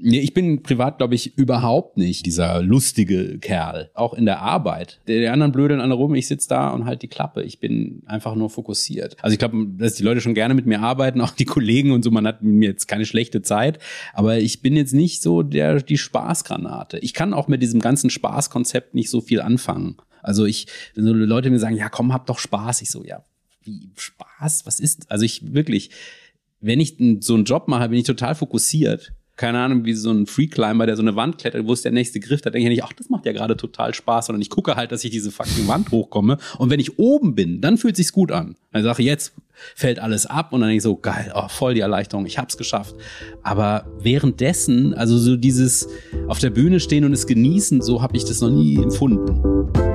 Nee, ich bin privat, glaube ich, überhaupt nicht dieser lustige Kerl. Auch in der Arbeit. Die, die anderen blödeln alle rum, ich sitze da und halt die Klappe. Ich bin einfach nur fokussiert. Also ich glaube, dass die Leute schon gerne mit mir arbeiten, auch die Kollegen und so. Man hat mir jetzt keine schlechte Zeit. Aber ich bin jetzt nicht so der, die Spaßgranate. Ich kann auch mit diesem ganzen Spaßkonzept nicht so viel anfangen. Also ich, wenn so Leute mir sagen, ja komm, hab doch Spaß. Ich so, ja, wie Spaß? Was ist? Also ich wirklich, wenn ich so einen Job mache, bin ich total fokussiert keine Ahnung, wie so ein Freeclimber, der so eine Wand klettert, wo ist der nächste Griff? Da denke ich nicht, ach, das macht ja gerade total Spaß, sondern ich gucke halt, dass ich diese fucking Wand hochkomme. Und wenn ich oben bin, dann fühlt sich's gut an. Dann sage ich, jetzt fällt alles ab und dann denke ich so, geil, oh, voll die Erleichterung, ich hab's geschafft. Aber währenddessen, also so dieses auf der Bühne stehen und es genießen, so habe ich das noch nie empfunden.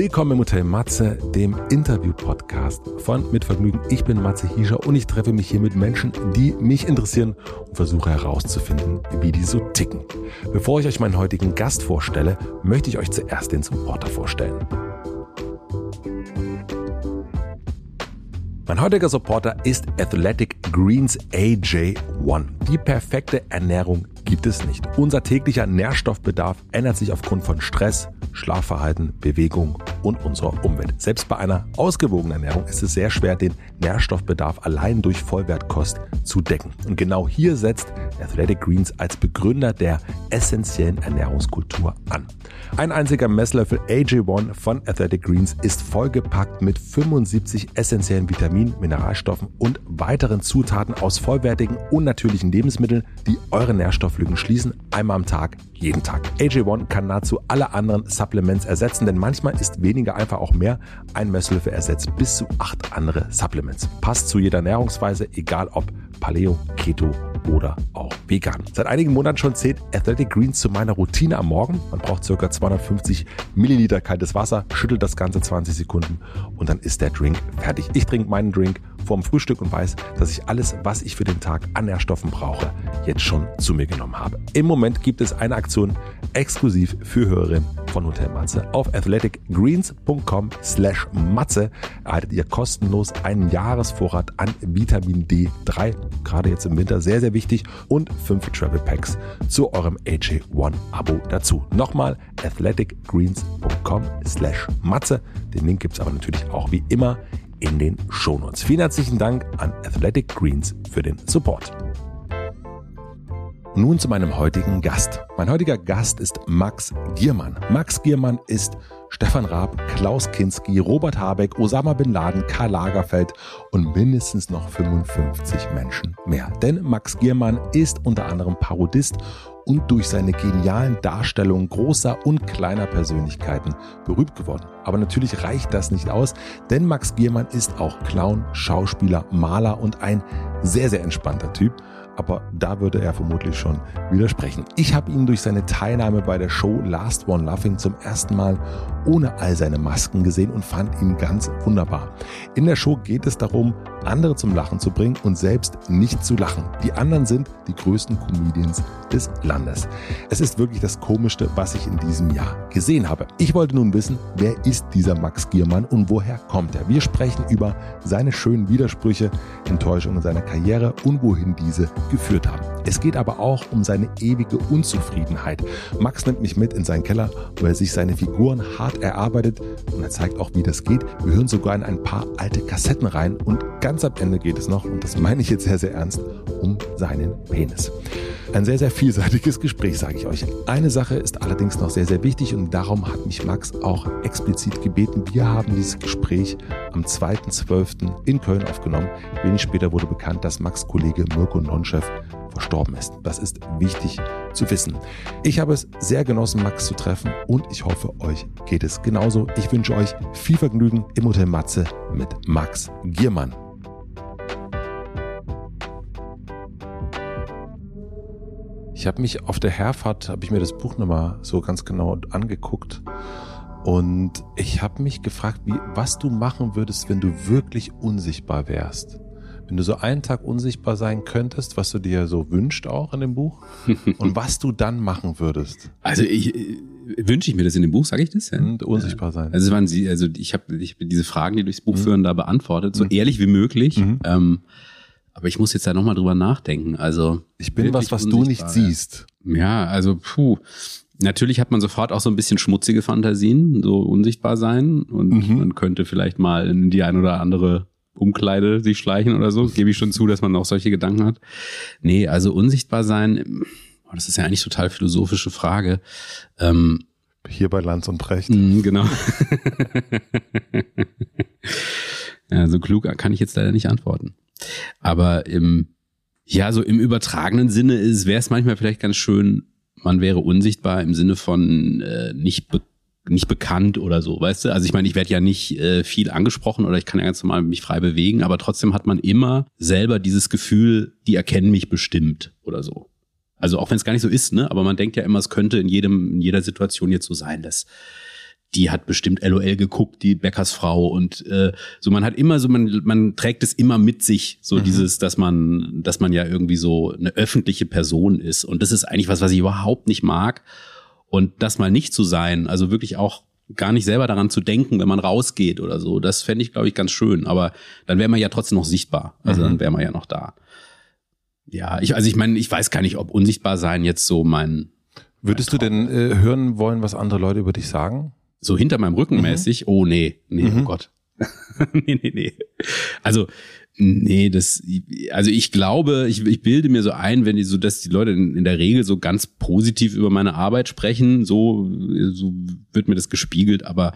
Willkommen im Hotel Matze, dem Interview-Podcast von Mit Vergnügen. Ich bin Matze Hiescher und ich treffe mich hier mit Menschen, die mich interessieren und versuche herauszufinden, wie die so ticken. Bevor ich euch meinen heutigen Gast vorstelle, möchte ich euch zuerst den Supporter vorstellen. Mein heutiger Supporter ist Athletic Greens AJ1. Die perfekte Ernährung gibt es nicht. Unser täglicher Nährstoffbedarf ändert sich aufgrund von Stress, Schlafverhalten, Bewegung und unserer Umwelt. Selbst bei einer ausgewogenen Ernährung ist es sehr schwer, den Nährstoffbedarf allein durch Vollwertkost zu decken. Und genau hier setzt Athletic Greens als Begründer der essentiellen Ernährungskultur an. Ein einziger Messlöffel AJ1 von Athletic Greens ist vollgepackt mit 75 essentiellen Vitaminen, Mineralstoffen und weiteren Zutaten aus vollwertigen und natürlichen Lebensmitteln, die eure Nährstofflücken schließen, einmal am Tag, jeden Tag. AJ1 kann nahezu alle anderen Supplements ersetzen, denn manchmal ist weniger einfach auch mehr. Ein Messlöffel ersetzt bis zu acht andere Supplements. Passt zu jeder Ernährungsweise, egal ob Paleo, Keto oder auch vegan. Seit einigen Monaten schon zählt Athletic Greens zu meiner Routine am Morgen. Man braucht ca. 250 Milliliter kaltes Wasser, schüttelt das Ganze 20 Sekunden und dann ist der Drink fertig. Ich trinke meinen Drink vorm Frühstück und weiß, dass ich alles, was ich für den Tag an Nährstoffen brauche, jetzt schon zu mir genommen habe. Im Moment gibt es eine Aktion exklusiv für Hörerinnen von Hotel Matze. Auf athleticgreens.com slash Matze erhaltet ihr kostenlos einen Jahresvorrat an Vitamin D3, gerade jetzt im Winter sehr, sehr wichtig, und fünf Travel Packs zu eurem AJ1-Abo dazu. Nochmal athleticgreens.com slash Matze. Den Link gibt es aber natürlich auch wie immer in den Shownotes. Vielen herzlichen Dank an Athletic Greens für den Support. Nun zu meinem heutigen Gast. Mein heutiger Gast ist Max Giermann. Max Giermann ist Stefan Raab, Klaus Kinski, Robert Habeck, Osama Bin Laden, Karl Lagerfeld und mindestens noch 55 Menschen mehr. Denn Max Giermann ist unter anderem Parodist und durch seine genialen Darstellungen großer und kleiner Persönlichkeiten berühmt geworden. Aber natürlich reicht das nicht aus, denn Max Giermann ist auch Clown, Schauspieler, Maler und ein sehr, sehr entspannter Typ aber da würde er vermutlich schon widersprechen. Ich habe ihn durch seine Teilnahme bei der Show Last One Laughing zum ersten Mal ohne all seine Masken gesehen und fand ihn ganz wunderbar. In der Show geht es darum, andere zum Lachen zu bringen und selbst nicht zu lachen. Die anderen sind die größten Comedians des Landes. Es ist wirklich das Komischste, was ich in diesem Jahr gesehen habe. Ich wollte nun wissen, wer ist dieser Max Giermann und woher kommt er? Wir sprechen über seine schönen Widersprüche, Enttäuschungen seiner Karriere und wohin diese geführt haben. Es geht aber auch um seine ewige Unzufriedenheit. Max nimmt mich mit in seinen Keller, wo er sich seine Figuren hart erarbeitet und er zeigt auch, wie das geht. Wir hören sogar in ein paar alte Kassetten rein und ganz am Ende geht es noch, und das meine ich jetzt sehr, sehr ernst, um seinen Penis. Ein sehr, sehr vielseitiges Gespräch, sage ich euch. Eine Sache ist allerdings noch sehr, sehr wichtig und darum hat mich Max auch explizit gebeten. Wir haben dieses Gespräch am 2.12. in Köln aufgenommen. Wenig später wurde bekannt, dass Max Kollege Mirko Nonchef verstorben ist. Das ist wichtig zu wissen. Ich habe es sehr genossen, Max zu treffen und ich hoffe, euch geht es genauso. Ich wünsche euch viel Vergnügen im Hotel Matze mit Max Giermann. Ich habe mich auf der Herfahrt, habe ich mir das Buch nochmal so ganz genau angeguckt und ich habe mich gefragt, wie, was du machen würdest, wenn du wirklich unsichtbar wärst. Wenn du so einen Tag unsichtbar sein könntest, was du dir so wünscht auch in dem Buch und was du dann machen würdest. Also ich äh, wünsche ich mir das in dem Buch, sage ich das? Ja? Und unsichtbar sein. Also waren sie, also ich habe ich hab diese Fragen, die durchs Buch mhm. führen, da beantwortet, so mhm. ehrlich wie möglich. Mhm. Ähm, Aber ich muss jetzt da nochmal drüber nachdenken. Also. Ich bin was, was du nicht siehst. Ja, also, puh. Natürlich hat man sofort auch so ein bisschen schmutzige Fantasien, so unsichtbar sein. Und mhm. man könnte vielleicht mal in die ein oder andere Umkleide sich schleichen oder so. Gebe ich schon zu, dass man auch solche Gedanken hat. Nee, also unsichtbar sein, oh, das ist ja eigentlich total philosophische Frage. Ähm, Hier bei Lanz und Brecht. Mh, genau. ja, so klug kann ich jetzt leider nicht antworten. Aber im, ja, so im übertragenen Sinne ist, wäre es manchmal vielleicht ganz schön, man wäre unsichtbar im Sinne von äh, nicht be nicht bekannt oder so, weißt du? Also ich meine, ich werde ja nicht äh, viel angesprochen oder ich kann ja ganz normal mich frei bewegen, aber trotzdem hat man immer selber dieses Gefühl, die erkennen mich bestimmt oder so. Also auch wenn es gar nicht so ist, ne? Aber man denkt ja immer, es könnte in jedem, in jeder Situation jetzt so sein, dass die hat bestimmt LOL geguckt, die Bäckersfrau und äh, so man hat immer so man man trägt es immer mit sich so mhm. dieses, dass man dass man ja irgendwie so eine öffentliche Person ist und das ist eigentlich was, was ich überhaupt nicht mag und das mal nicht zu sein, also wirklich auch gar nicht selber daran zu denken, wenn man rausgeht oder so, das fände ich glaube ich ganz schön, aber dann wäre man ja trotzdem noch sichtbar, also mhm. dann wäre man ja noch da. Ja, ich also ich meine, ich weiß gar nicht, ob unsichtbar sein jetzt so mein Würdest du denn äh, hören wollen, was andere Leute über dich sagen? so hinter meinem Rücken mhm. mäßig, oh nee, nee, oh mhm. oh Gott. nee, nee, nee. Also, nee, das, also ich glaube, ich, ich bilde mir so ein, wenn die so, dass die Leute in, in der Regel so ganz positiv über meine Arbeit sprechen, so, so wird mir das gespiegelt, aber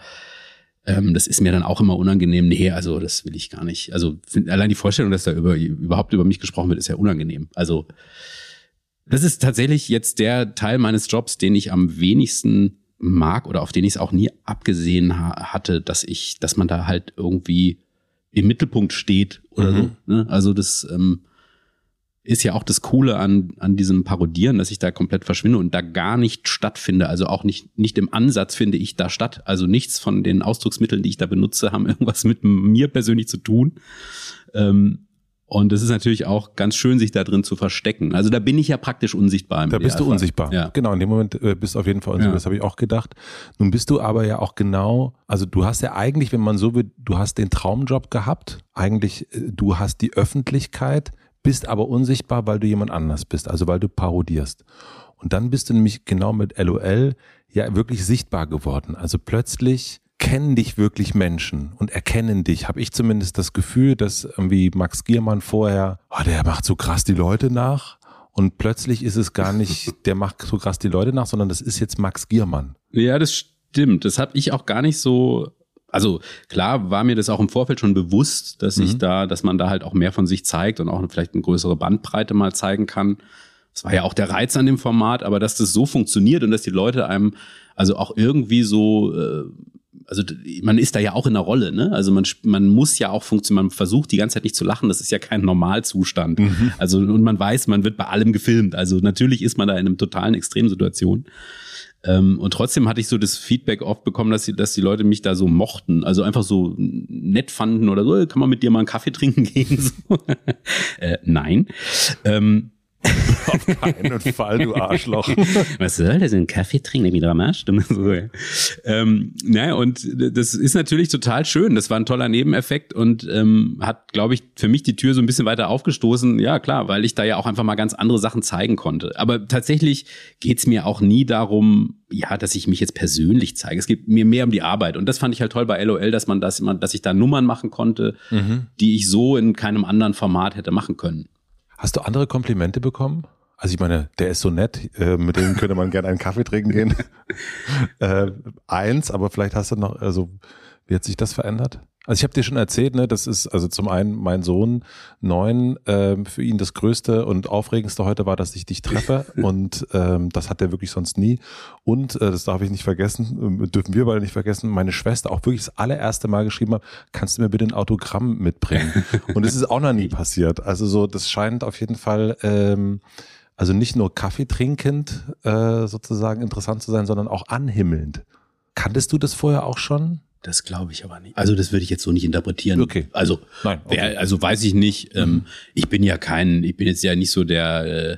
ähm, das ist mir dann auch immer unangenehm. Nee, also das will ich gar nicht. Also find, allein die Vorstellung, dass da über, überhaupt über mich gesprochen wird, ist ja unangenehm. Also das ist tatsächlich jetzt der Teil meines Jobs, den ich am wenigsten mag oder auf den ich es auch nie abgesehen ha hatte, dass ich, dass man da halt irgendwie im Mittelpunkt steht oder mhm. so. Ne? Also das ähm, ist ja auch das Coole an, an diesem Parodieren, dass ich da komplett verschwinde und da gar nicht stattfinde. Also auch nicht, nicht im Ansatz finde ich da statt. Also nichts von den Ausdrucksmitteln, die ich da benutze, haben irgendwas mit mir persönlich zu tun. Ähm, und es ist natürlich auch ganz schön, sich da drin zu verstecken. Also da bin ich ja praktisch unsichtbar. Im da bist du unsichtbar. Ja. Genau, in dem Moment äh, bist du auf jeden Fall unsichtbar. Ja. Das habe ich auch gedacht. Nun bist du aber ja auch genau, also du hast ja eigentlich, wenn man so will, du hast den Traumjob gehabt. Eigentlich, äh, du hast die Öffentlichkeit, bist aber unsichtbar, weil du jemand anders bist, also weil du parodierst. Und dann bist du nämlich genau mit LOL ja wirklich sichtbar geworden. Also plötzlich kennen dich wirklich Menschen und erkennen dich. Habe ich zumindest das Gefühl, dass irgendwie Max Giermann vorher, oh, der macht so krass die Leute nach. Und plötzlich ist es gar nicht, der macht so krass die Leute nach, sondern das ist jetzt Max Giermann. Ja, das stimmt. Das habe ich auch gar nicht so. Also klar war mir das auch im Vorfeld schon bewusst, dass mhm. ich da, dass man da halt auch mehr von sich zeigt und auch vielleicht eine größere Bandbreite mal zeigen kann. Das war ja auch der Reiz an dem Format, aber dass das so funktioniert und dass die Leute einem also auch irgendwie so äh, also man ist da ja auch in der Rolle, ne? Also man, man muss ja auch funktionieren, man versucht die ganze Zeit nicht zu lachen, das ist ja kein Normalzustand. Mhm. Also und man weiß, man wird bei allem gefilmt. Also natürlich ist man da in einem totalen Extremsituation. Ähm, und trotzdem hatte ich so das Feedback oft bekommen, dass die, dass die Leute mich da so mochten, also einfach so nett fanden oder so, kann man mit dir mal einen Kaffee trinken gehen? So. äh, nein. Ähm, Auf keinen Fall, du Arschloch. Was soll das? Ein Kaffee trinken, wieder am Arsch? Ähm, naja, und das ist natürlich total schön. Das war ein toller Nebeneffekt und ähm, hat, glaube ich, für mich die Tür so ein bisschen weiter aufgestoßen. Ja, klar, weil ich da ja auch einfach mal ganz andere Sachen zeigen konnte. Aber tatsächlich geht's mir auch nie darum, ja, dass ich mich jetzt persönlich zeige. Es geht mir mehr um die Arbeit. Und das fand ich halt toll bei LOL, dass man das immer, dass ich da Nummern machen konnte, mhm. die ich so in keinem anderen Format hätte machen können. Hast du andere Komplimente bekommen? Also ich meine, der ist so nett, äh, mit dem könnte man gerne einen Kaffee trinken gehen. äh, eins, aber vielleicht hast du noch, also wie hat sich das verändert? Also ich habe dir schon erzählt, ne, das ist also zum einen mein Sohn neun, ähm, für ihn das Größte und Aufregendste heute war, dass ich dich treffe und ähm, das hat er wirklich sonst nie. Und äh, das darf ich nicht vergessen, äh, dürfen wir beide nicht vergessen, meine Schwester auch wirklich das allererste Mal geschrieben hat, kannst du mir bitte ein Autogramm mitbringen? Und es ist auch noch nie passiert. Also so, das scheint auf jeden Fall ähm, also nicht nur Kaffee trinkend äh, sozusagen interessant zu sein, sondern auch anhimmelnd. Kanntest du das vorher auch schon? Das glaube ich aber nicht. Also das würde ich jetzt so nicht interpretieren. Okay. Also, Nein, okay. Wer, also weiß ich nicht. Ähm, mhm. ich bin ja kein, ich bin jetzt ja nicht so der, äh,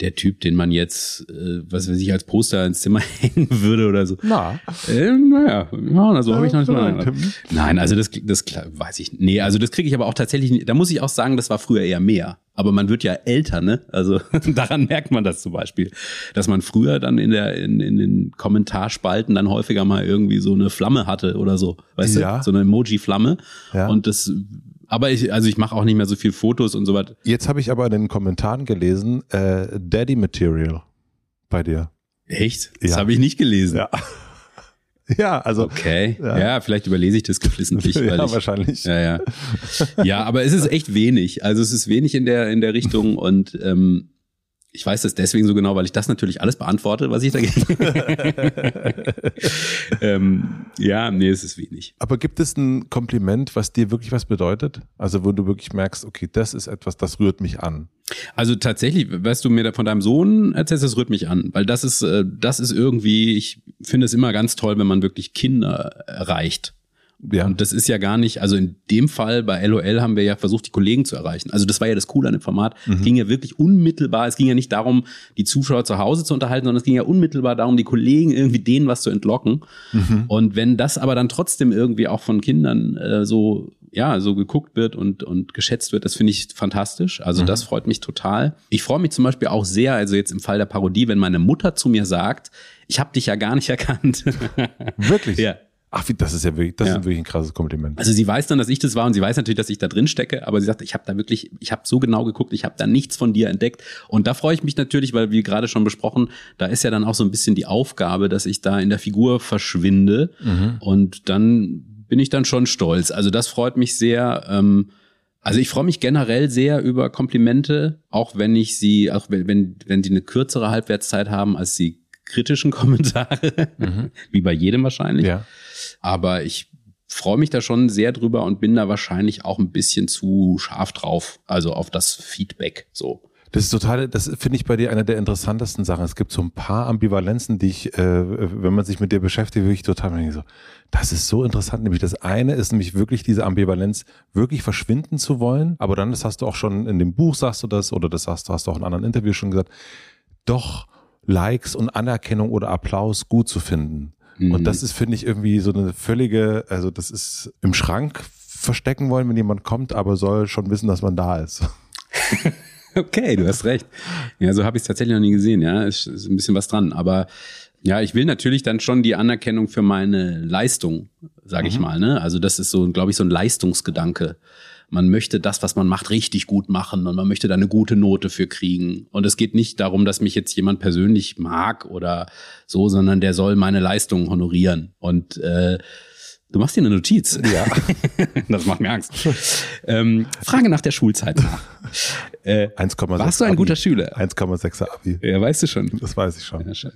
der Typ, den man jetzt, äh, was weiß ich, als Poster ins Zimmer hängen würde oder so. Na. Äh, naja, ja, also habe ich noch nicht mal. Nein, also das, das weiß ich. Nee, also das kriege ich aber auch tatsächlich. nicht. Da muss ich auch sagen, das war früher eher mehr. Aber man wird ja älter, ne? Also daran merkt man das zum Beispiel, dass man früher dann in der in, in den Kommentarspalten dann häufiger mal irgendwie so eine Flamme hatte oder so, weißt Ja. du, so eine Emoji-Flamme. Ja. Und das, aber ich, also ich mache auch nicht mehr so viel Fotos und so was. Jetzt habe ich aber in den Kommentaren gelesen, äh, Daddy Material bei dir. Echt? Das Ja. habe ich nicht gelesen. Ja. Ja, also. Okay. Ja. Ja. vielleicht überlese ich das geflissentlich. weil Ja, ich, wahrscheinlich. Ja, ja. Ja, aber es ist echt wenig. Also es ist wenig in der, in der Richtung und ähm, ich weiß das deswegen so genau, weil ich das natürlich alles beantworte, was ich dagegen. ähm, ja, nee, es ist wenig. Aber gibt es ein Kompliment, was dir wirklich was bedeutet? Also wo du wirklich merkst, okay, das ist etwas, das rührt mich an. Also tatsächlich, was du mir da von deinem Sohn erzählst, das rührt mich an, weil das ist, äh, das ist irgendwie, ich finde es immer ganz toll, wenn man wirklich Kinder erreicht. Ja. Und das ist ja gar nicht, also in dem Fall bei LOL haben wir ja versucht, die Kollegen zu erreichen. Also das war ja das Coole an dem Format. Es ging ja wirklich unmittelbar, es ging ja nicht darum, die Zuschauer zu Hause zu unterhalten, sondern es ging ja unmittelbar darum, die Kollegen irgendwie denen was zu entlocken. Und wenn das aber dann trotzdem irgendwie auch von Kindern äh, so, ja, so geguckt wird und, und geschätzt wird, das finde ich fantastisch. Also das freut mich total. Ich freue mich zum Beispiel auch sehr, also jetzt im Fall der Parodie, wenn meine Mutter zu mir sagt, ich habe dich ja gar nicht erkannt. Wirklich? ja. Ach, das ist ja wirklich, das Ja. ist wirklich ein krasses Kompliment. Also sie weiß dann, dass ich das war und sie weiß natürlich, dass ich da drin stecke, aber sie sagt, ich habe da wirklich, ich habe so genau geguckt, ich habe da nichts von dir entdeckt und da freue ich mich natürlich, weil wie gerade schon besprochen, da ist ja dann auch so ein bisschen die Aufgabe, dass ich da in der Figur verschwinde und dann bin ich dann schon stolz. Also das freut mich sehr. Ähm, also ich freue mich generell sehr über Komplimente, auch wenn ich sie, auch wenn, wenn, wenn die eine kürzere Halbwertszeit haben als die kritischen Kommentare, wie bei jedem wahrscheinlich. ja. Aber ich freue mich da schon sehr drüber und bin da wahrscheinlich auch ein bisschen zu scharf drauf. Also auf das Feedback so. Das ist total, das finde ich bei dir eine der interessantesten Sachen. Es gibt so ein paar Ambivalenzen, die ich, äh, wenn man sich mit dir beschäftigt, wirklich total denke so, das ist so interessant. Nämlich das eine ist nämlich wirklich diese Ambivalenz, wirklich verschwinden zu wollen. Aber dann, das hast du auch schon in dem Buch, sagst du das, oder das hast, hast du auch in anderen Interviews schon gesagt, doch Likes und Anerkennung oder Applaus gut zu finden. Und das ist, finde ich, irgendwie so eine völlige, also das ist im Schrank verstecken wollen, wenn jemand kommt, aber soll schon wissen, dass man da ist. Okay, du hast recht. Ja, so habe ich es tatsächlich noch nie gesehen. Ja, ist, ist ein bisschen was dran. Aber ja, ich will natürlich dann schon die Anerkennung für meine Leistung, sage ich mal. Ne? Also das ist so, glaube ich, so ein Leistungsgedanke. Man möchte das, was man macht, richtig gut machen und man möchte da eine gute Note für kriegen. Und es geht nicht darum, dass mich jetzt jemand persönlich mag oder so, sondern der soll meine Leistung honorieren. Und äh, du machst dir eine Notiz. Ja. das macht mir Angst. ähm, Frage nach der Schulzeit nach. Äh, 1,6 warst du ein Abi. guter Schüler? 1,6er Abi. Ja, weißt du schon. Das weiß ich schon. Ja.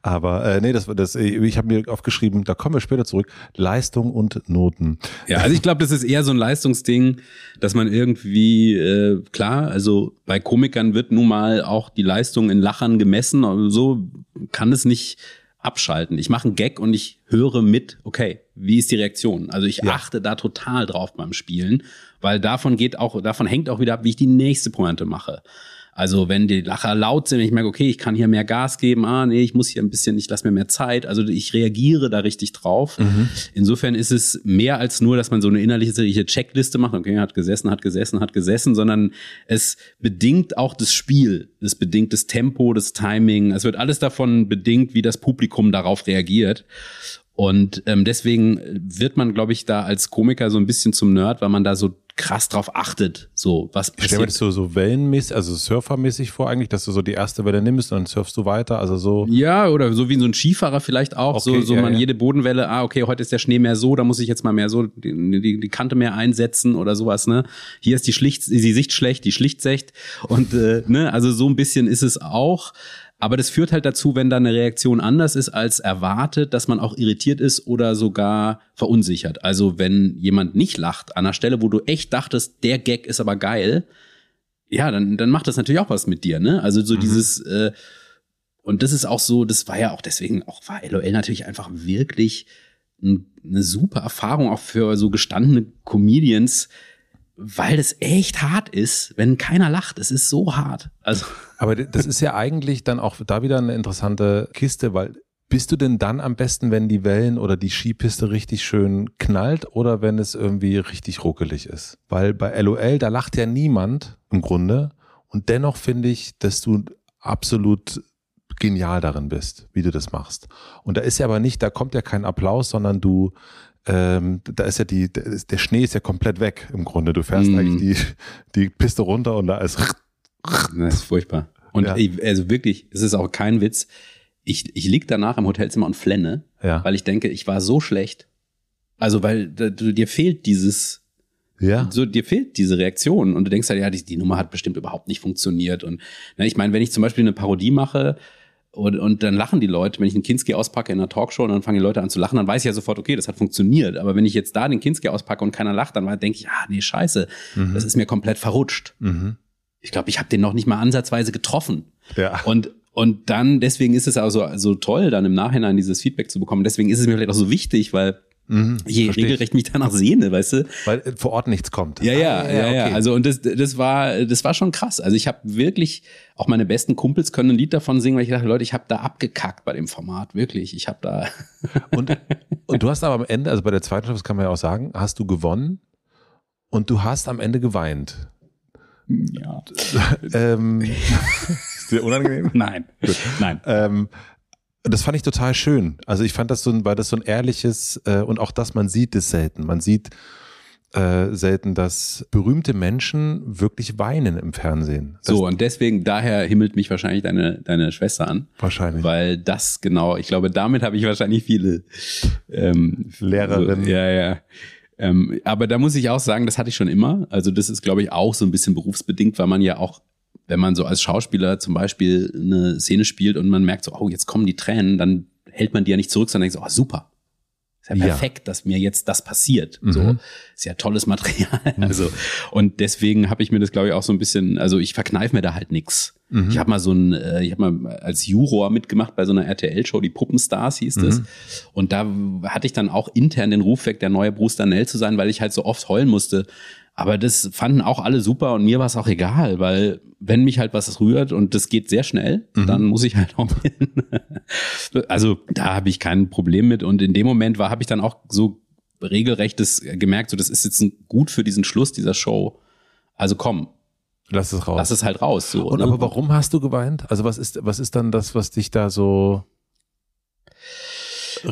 Aber äh, nee, das, das, ich habe mir aufgeschrieben, da kommen wir später zurück. Leistung und Noten. Ja, also ich glaube, das ist eher so ein Leistungsding, dass man irgendwie, äh, klar, also bei Komikern wird nun mal auch die Leistung in Lachern gemessen, so kann es nicht abschalten. Ich mache einen Gag und ich höre mit, okay, wie ist die Reaktion? Also ich Ja. achte da total drauf beim Spielen, weil davon geht auch, davon hängt auch wieder ab, wie ich die nächste Pointe mache. Also wenn die Lacher laut sind, ich merke, okay, ich kann hier mehr Gas geben, ah nee, ich muss hier ein bisschen, ich lasse mir mehr Zeit. Also ich reagiere da richtig drauf. Insofern ist es mehr als nur, dass man so eine innerliche Checkliste macht, okay, hat gesessen, hat gesessen, hat gesessen, sondern es bedingt auch das Spiel, es bedingt das Tempo, das Timing. Es wird alles davon bedingt, wie das Publikum darauf reagiert. Und ähm, deswegen wird man, glaube ich, da als Komiker so ein bisschen zum Nerd, weil man da so krass drauf achtet, so was Ich stelle mir das passiert. so, so wellenmäßig, also surfermäßig vor eigentlich, dass du so die erste Welle nimmst und dann surfst du weiter. Also so. Ja, oder so wie so ein Skifahrer vielleicht auch, so, Okay, so ja, man ja. jede Bodenwelle, ah, okay, heute ist der Schnee mehr so, da muss ich jetzt mal mehr so die, die, die Kante mehr einsetzen oder sowas, ne? Hier ist die Schlicht, die Sicht schlecht, die Schlichtsecht und äh, ne, also so ein bisschen ist es auch. Aber das führt halt dazu, wenn da eine Reaktion anders ist als erwartet, dass man auch irritiert ist oder sogar verunsichert. Also wenn jemand nicht lacht an einer Stelle, wo du echt dachtest, der Gag ist aber geil, ja, dann, dann macht das natürlich auch was mit dir, ne? Also so dieses, äh, und das ist auch so, das war ja auch deswegen, auch war LOL natürlich einfach wirklich ein, eine super Erfahrung, auch für so gestandene Comedians. Weil es echt hart ist, wenn keiner lacht. Es ist so hart. Also. Aber das ist ja eigentlich dann auch da wieder eine interessante Kiste, weil bist du denn dann am besten, wenn die Wellen oder die Skipiste richtig schön knallt oder wenn es irgendwie richtig ruckelig ist? Weil bei LOL, da lacht ja niemand im Grunde. Und dennoch finde ich, dass du absolut genial darin bist, wie du das machst. Und da ist ja aber nicht, da kommt ja kein Applaus, sondern du, ähm, da ist ja die, der Schnee ist ja komplett weg im Grunde. Du fährst mm. eigentlich die, die Piste runter und da ist. Das ist furchtbar. Und ja. ich, also wirklich, es ist auch kein Witz. Ich, ich lieg danach im Hotelzimmer und flenne, ja. weil ich denke, ich war so schlecht. Also, weil da, dir fehlt dieses, ja. So, dir fehlt diese Reaktion und du denkst halt, ja, die, die Nummer hat bestimmt überhaupt nicht funktioniert. Und ne, ich meine, wenn ich zum Beispiel eine Parodie mache, und, und dann lachen die Leute, wenn ich einen Kinski auspacke in einer Talkshow und dann fangen die Leute an zu lachen, dann weiß ich ja sofort, okay, das hat funktioniert. Aber wenn ich jetzt da den Kinski auspacke und keiner lacht, dann denke ich, ah, nee, scheiße, mhm. das ist mir komplett verrutscht. Mhm. Ich glaube, ich habe den noch nicht mal ansatzweise getroffen. Ja. Und und dann, deswegen ist es auch so, so toll, dann im Nachhinein dieses Feedback zu bekommen. Deswegen ist es mir vielleicht auch so wichtig, weil Mhm, je regelrecht mich danach sehne, weißt du? Weil äh, vor Ort nichts kommt. Ja, ja, ah, ja, ja, ja. Okay. Also und das, das war, das war schon krass. Also ich habe wirklich, auch meine besten Kumpels können ein Lied davon singen, weil ich dachte, Leute, ich habe da abgekackt bei dem Format, wirklich. Ich habe da. und, und du hast aber am Ende, also bei der zweiten Staffel, das kann man ja auch sagen, hast du gewonnen und du hast am Ende geweint. Ja. ähm, ist dir unangenehm? Nein. Gut. Nein. Ähm, das fand ich total schön. Also ich fand das so ein, weil das so ein ehrliches äh, und auch das, man sieht es selten. Man sieht äh, selten, dass berühmte Menschen wirklich weinen im Fernsehen. Das so, und deswegen, daher himmelt mich wahrscheinlich deine, deine Schwester an. Wahrscheinlich. Weil das genau, ich glaube, damit habe ich wahrscheinlich viele ähm, Lehrerinnen. So, ja, ja. Ähm, aber da muss ich auch sagen, das hatte ich schon immer. Also das ist, glaube ich, auch so ein bisschen berufsbedingt, weil man ja auch wenn man so als Schauspieler zum Beispiel eine Szene spielt und man merkt so, oh, jetzt kommen die Tränen, dann hält man die ja nicht zurück, sondern denkt so, oh, super. Ist ja perfekt, ja. dass mir jetzt das passiert. Mhm. So ist ja tolles Material. Mhm. Also und deswegen habe ich mir das glaube ich auch so ein bisschen, also ich verkneife mir da halt nix. Mhm. Ich habe mal so ein, äh, ich habe mal als Juror mitgemacht bei so einer RTL-Show, die Puppenstars hieß das. Mhm. Und da hatte ich dann auch intern den Ruf weg, der neue Bruce Danell zu sein, weil ich halt so oft heulen musste, aber das fanden auch alle super und mir war es auch egal, weil wenn mich halt was rührt und das geht sehr schnell, mhm. dann muss ich halt auch hin. also da habe ich kein Problem mit. Und in dem Moment war, habe ich dann auch so regelrechtes gemerkt, so das ist jetzt gut für diesen Schluss dieser Show. Also komm. Lass es raus. Lass es halt raus. So, und ne? aber warum hast du geweint? Also was ist, was ist dann das, was dich da so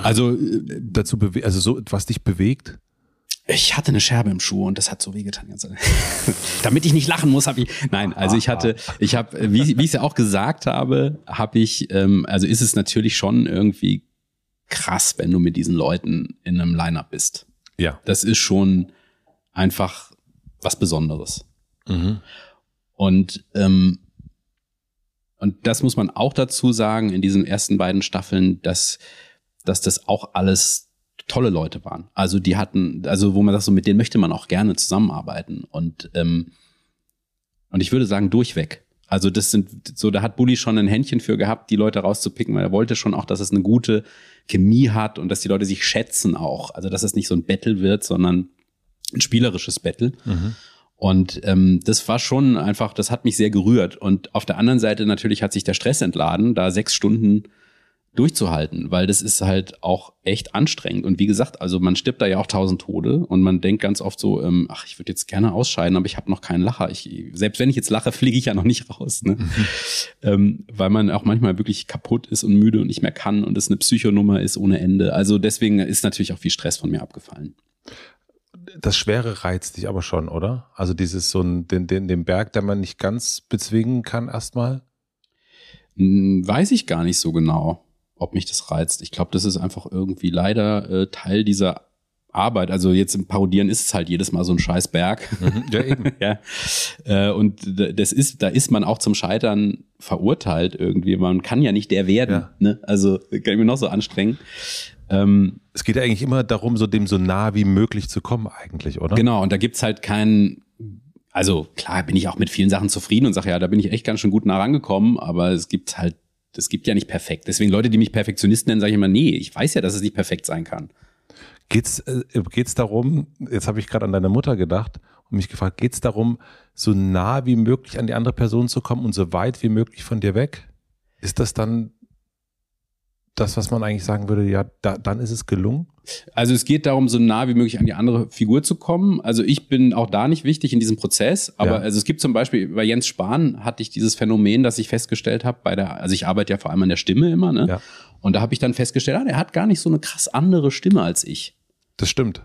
also dazu bewegt, also so, was dich bewegt? Ich hatte eine Scherbe im Schuh und das hat so wehgetan. Jetzt. Damit ich nicht lachen muss, habe ich. Nein, also ich hatte, ich habe, wie, wie ich es ja auch gesagt habe, habe ich, ähm, also ist es natürlich schon irgendwie krass, wenn du mit diesen Leuten in einem Line-up bist. Ja. Das ist schon einfach was Besonderes. Mhm. Und ähm, und das muss man auch dazu sagen in diesen ersten beiden Staffeln, dass dass das auch alles tolle Leute waren. Also die hatten, also wo man sagt, so mit denen möchte man auch gerne zusammenarbeiten. Und, ähm, und ich würde sagen, durchweg. Also das sind so, da hat Bully schon ein Händchen für gehabt, die Leute rauszupicken, weil er wollte schon auch, dass es eine gute Chemie hat und dass die Leute sich schätzen auch. Also dass es nicht so ein Battle wird, sondern ein spielerisches Battle. Mhm. Und ähm, das war schon einfach, das hat mich sehr gerührt. Und auf der anderen Seite natürlich hat sich der Stress entladen, da sechs Stunden durchzuhalten, weil das ist halt auch echt anstrengend. Und wie gesagt, also man stirbt da ja auch tausend Tode und man denkt ganz oft so, ähm, ach, ich würde jetzt gerne ausscheiden, aber ich habe noch keinen Lacher. Ich, selbst wenn ich jetzt lache, fliege ich ja noch nicht raus, ne? Mhm. ähm, weil man auch manchmal wirklich kaputt ist und müde und nicht mehr kann und es eine Psychonummer ist ohne Ende. Also deswegen ist natürlich auch viel Stress von mir abgefallen. Das Schwere reizt dich aber schon, oder? Also dieses so ein, den, den, den Berg, der man nicht ganz bezwingen kann erstmal? Hm, weiß ich gar nicht so genau ob mich das reizt. Ich glaube, das ist einfach irgendwie leider äh, Teil dieser Arbeit. Also jetzt im Parodieren ist es halt jedes Mal so ein scheiß Berg. Mhm, ja, eben. ja. Äh, und das ist, da ist man auch zum Scheitern verurteilt irgendwie. Man kann ja nicht der werden. Ja. Ne? Also kann ich mir noch so anstrengen. Ähm, es geht ja eigentlich immer darum, so dem so nah wie möglich zu kommen, eigentlich, oder? Genau, und da gibt's halt keinen also klar bin ich auch mit vielen Sachen zufrieden und sage, ja, da bin ich echt ganz schön gut nah rangekommen, aber es gibt halt das gibt ja nicht perfekt. Deswegen Leute, die mich Perfektionisten nennen, sage ich immer, nee, ich weiß ja, dass es nicht perfekt sein kann. Geht's äh, geht's darum? Jetzt habe ich gerade an deine Mutter gedacht und mich gefragt, geht es darum, so nah wie möglich an die andere Person zu kommen und so weit wie möglich von dir weg? Ist das dann das, was man eigentlich sagen würde, ja, da, dann ist es gelungen? Also es geht darum, so nah wie möglich an die andere Figur zu kommen. Also ich bin auch da nicht wichtig in diesem Prozess, aber ja. also es gibt zum Beispiel bei Jens Spahn hatte ich dieses Phänomen, dass ich festgestellt habe, bei der, also ich arbeite ja vor allem an der Stimme immer, ne? Ja. Und da habe ich dann festgestellt, ah, der hat gar nicht so eine krass andere Stimme als ich. Das stimmt.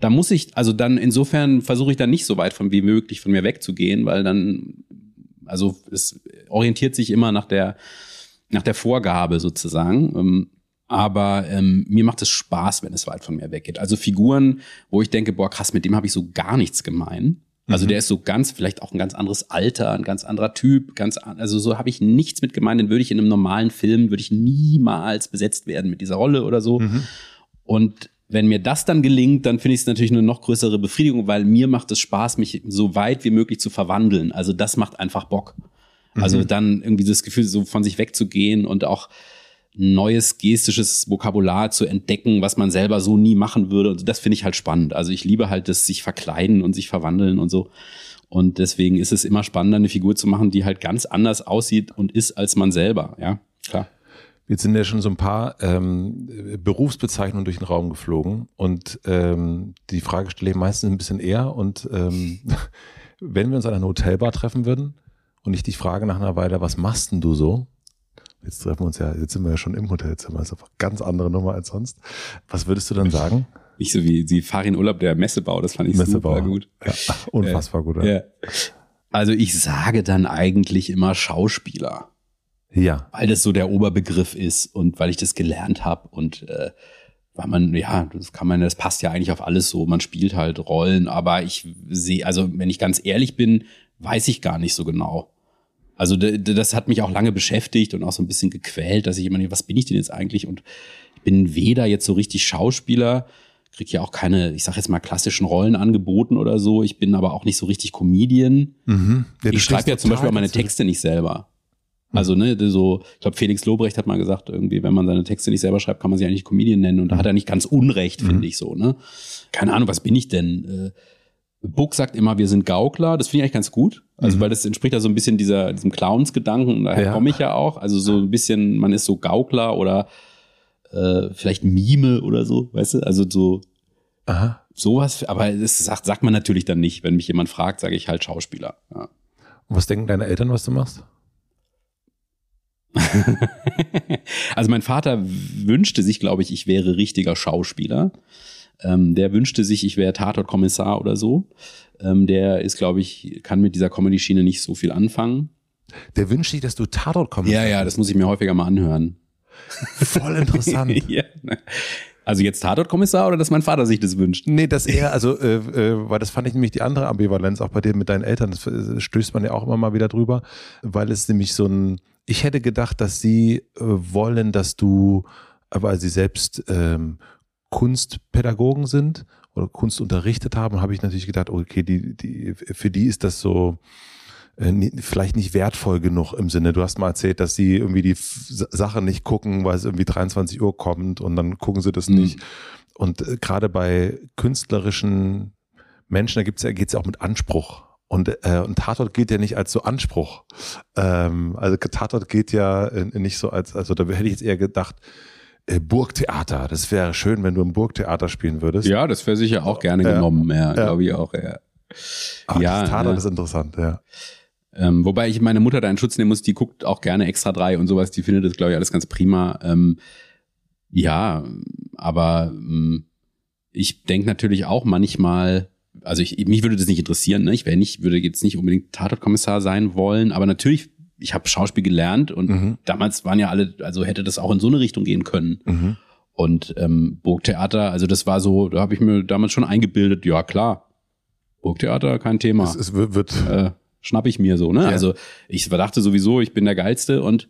Da muss ich, also dann insofern versuche ich dann nicht so weit von wie möglich von mir wegzugehen, weil dann, also es orientiert sich immer nach der nach der Vorgabe sozusagen. Ähm, aber ähm, mir macht es Spaß, wenn es weit von mir weggeht. Also Figuren, wo ich denke, boah, krass, mit dem habe ich so gar nichts gemein. Also mhm. der ist so ganz, vielleicht auch ein ganz anderes Alter, ein ganz anderer Typ, ganz, also so habe ich nichts mit gemeint. Den würde ich in einem normalen Film, würde ich niemals besetzt werden mit dieser Rolle oder so. Mhm. Und wenn mir das dann gelingt, dann finde ich es natürlich eine noch größere Befriedigung, weil mir macht es Spaß, mich so weit wie möglich zu verwandeln. Also das macht einfach Bock. Also mhm. dann irgendwie das Gefühl, so von sich wegzugehen und auch neues gestisches Vokabular zu entdecken, was man selber so nie machen würde. Und das finde ich halt spannend. Also ich liebe halt das sich verkleiden und sich verwandeln und so. Und deswegen ist es immer spannender, eine Figur zu machen, die halt ganz anders aussieht und ist als man selber. Ja, klar. Jetzt sind ja schon so ein paar ähm, Berufsbezeichnungen durch den Raum geflogen und ähm, die Frage stelle ich meistens ein bisschen eher und ähm, wenn wir uns an einer Hotelbar treffen würden, und ich dich frage nach einer Weile, was machst denn du so? Jetzt treffen wir uns ja, jetzt sind wir ja schon im Hotelzimmer, ist einfach ganz andere Nummer als sonst. Was würdest du dann sagen? Nicht so wie die Farin Urlaub der Messebau, das fand ich Messebau. super gut. Ja, unfassbar äh, gut. Ja. ja. Also ich sage dann eigentlich immer Schauspieler. Ja. Weil das so der Oberbegriff ist und weil ich das gelernt habe und äh, weil man, ja, das kann man, das passt ja eigentlich auf alles so. Man spielt halt Rollen, aber ich sehe, also wenn ich ganz ehrlich bin, weiß ich gar nicht so genau. Also das hat mich auch lange beschäftigt und auch so ein bisschen gequält, dass ich immer nicht, was bin ich denn jetzt eigentlich? Und ich bin weder jetzt so richtig Schauspieler, kriege ja auch keine, ich sag jetzt mal, klassischen Rollen angeboten oder so. Ich bin aber auch nicht so richtig Comedian. Mhm. Ja, ich schreibe ja zum Beispiel auch meine Texte nicht selber. Mhm. Also, ne, so, ich glaube, Felix Lobrecht hat mal gesagt, irgendwie, wenn man seine Texte nicht selber schreibt, kann man sie eigentlich Comedian nennen. Und da hat er nicht ganz Unrecht, finde mhm. ich so, ne? Keine Ahnung, was bin ich denn? Buck sagt immer, wir sind Gaukler. Das finde ich eigentlich ganz gut. Also, mhm. weil das entspricht ja so ein bisschen dieser, diesem Clowns-Gedanken. Daher ja. komme ich ja auch. Also, so ein bisschen, man ist so Gaukler oder äh, vielleicht Mime oder so, weißt du? Also, so Aha. sowas. Aber das sagt, sagt man natürlich dann nicht. Wenn mich jemand fragt, sage ich halt Schauspieler. Ja. Und was denken deine Eltern, was du machst? also, mein Vater wünschte sich, glaube ich, ich wäre richtiger Schauspieler. Ähm, der wünschte sich, ich wäre Tatort-Kommissar oder so. Ähm, der ist, glaube ich, kann mit dieser Comedy-Schiene nicht so viel anfangen. Der wünscht sich, dass du Tatort-Kommissar Ja, ja, das muss ich mir häufiger mal anhören. Voll interessant. ja. Also jetzt Tatortkommissar oder dass mein Vater sich das wünscht? Nee, dass er, also, äh, äh, weil das fand ich nämlich die andere Ambivalenz auch bei dir mit deinen Eltern. Das äh, stößt man ja auch immer mal wieder drüber, weil es nämlich so ein, ich hätte gedacht, dass sie äh, wollen, dass du, weil sie selbst ähm, Kunstpädagogen sind oder Kunst unterrichtet haben, habe ich natürlich gedacht, okay, die, die, für die ist das so äh, vielleicht nicht wertvoll genug im Sinne. Du hast mal erzählt, dass sie irgendwie die Sache nicht gucken, weil es irgendwie 23 Uhr kommt und dann gucken sie das mhm. nicht. Und äh, gerade bei künstlerischen Menschen, da gibt's ja, geht's ja auch mit Anspruch. Und, äh, und Tatort gilt ja nicht als so Anspruch. Ähm, also Tatort geht ja äh, nicht so als, also da hätte ich jetzt eher gedacht, Burgtheater. Das wäre schön, wenn du im Burgtheater spielen würdest. Ja, das wäre sicher auch gerne ja. genommen, ja, ja. glaube ich auch, ja. Ach, ja, das Theater ist interessant, ja. Ähm, wobei ich meine Mutter da in Schutz nehmen muss, die guckt auch gerne extra drei und sowas, die findet das, glaube ich, alles ganz prima. Ähm, ja, aber ähm, ich denke natürlich auch manchmal, also ich, mich würde das nicht interessieren, ne? Ich wäre nicht, würde jetzt nicht unbedingt Tatortkommissar sein wollen, aber natürlich ich habe Schauspiel gelernt und mhm. damals waren ja alle, also hätte das auch in so eine Richtung gehen können. Mhm. Und ähm, Burgtheater, also das war so, da habe ich mir damals schon eingebildet, ja klar, Burgtheater, kein Thema. Es, es wird, äh, schnapp ich mir so, ne? Ja. Also ich dachte sowieso, ich bin der Geilste und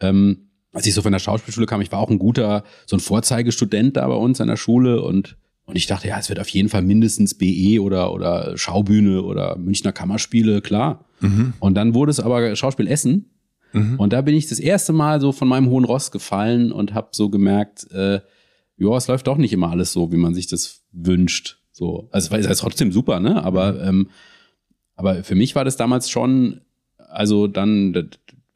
ähm, als ich so von der Schauspielschule kam, ich war auch ein guter, so ein Vorzeigestudent da bei uns an der Schule und und ich dachte, ja, es wird auf jeden Fall mindestens BE oder, oder Schaubühne oder Münchner Kammerspiele, klar. Mhm. Und dann wurde es aber Schauspiel Essen. Mhm. Und da bin ich das erste Mal so von meinem hohen Ross gefallen und habe so gemerkt, äh, ja, es läuft doch nicht immer alles so, wie man sich das wünscht. So, also es ist trotzdem super, ne? Aber, mhm. ähm, aber für mich war das damals schon, also dann,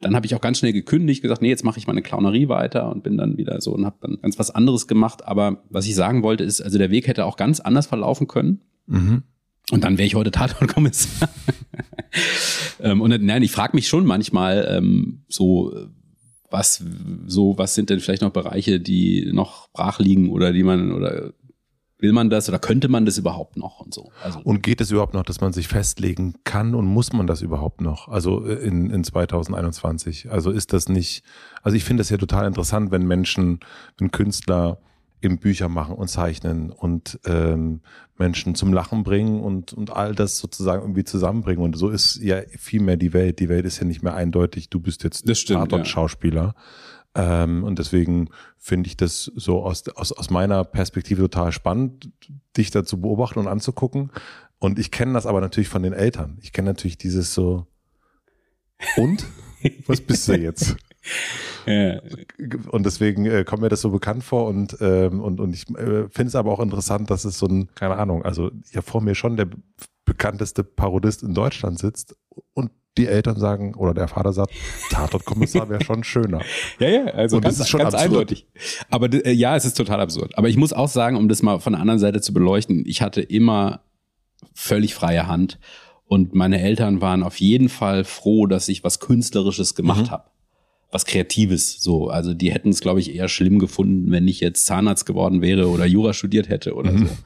dann habe ich auch ganz schnell gekündigt, gesagt, nee, jetzt mache ich meine Clownerie weiter und bin dann wieder so und habe dann ganz was anderes gemacht. Aber was ich sagen wollte, ist, also der Weg hätte auch ganz anders verlaufen können. Mhm. Und dann wäre ich heute Tatortkommissar. ähm, und nein, ich frage mich schon manchmal ähm, so, was so, was sind denn vielleicht noch Bereiche, die noch brach liegen oder die man oder will man das oder könnte man das überhaupt noch und so? Also und geht es überhaupt noch, dass man sich festlegen kann und muss man das überhaupt noch? Also äh, in, in 2021. Also ist das nicht, also ich finde es ja total interessant, wenn Menschen, wenn Künstler eben Bücher machen und zeichnen und ähm, Menschen zum Lachen bringen und, und all das sozusagen irgendwie zusammenbringen. Und so ist ja viel mehr die Welt. Die Welt ist ja nicht mehr eindeutig, du bist jetzt Tatort-Schauspieler. Ja. Ähm, und deswegen finde ich das so aus, aus, aus meiner Perspektive total spannend, dich da zu beobachten und anzugucken. Und ich kenne das aber natürlich von den Eltern. Ich kenne natürlich dieses so, und? Was bist du jetzt? Ja. Und deswegen äh, kommt mir das so bekannt vor und, ähm, und, und ich äh, finde es aber auch interessant, dass es so ein, keine Ahnung, also ja vor mir schon der bekannteste Parodist in Deutschland sitzt und die Eltern sagen oder der Vater sagt, Tatortkommissar wäre schon schöner. ja, ja, also und ganz, das ist schon ganz eindeutig. Aber äh, ja, es ist total absurd. Aber ich muss auch sagen, um das mal von der anderen Seite zu beleuchten, ich hatte immer völlig freie Hand und meine Eltern waren auf jeden Fall froh, dass ich was Künstlerisches gemacht mhm. habe was Kreatives. So, also die hätten es, glaube ich, eher schlimm gefunden, wenn ich jetzt Zahnarzt geworden wäre oder Jura studiert hätte oder mhm. so.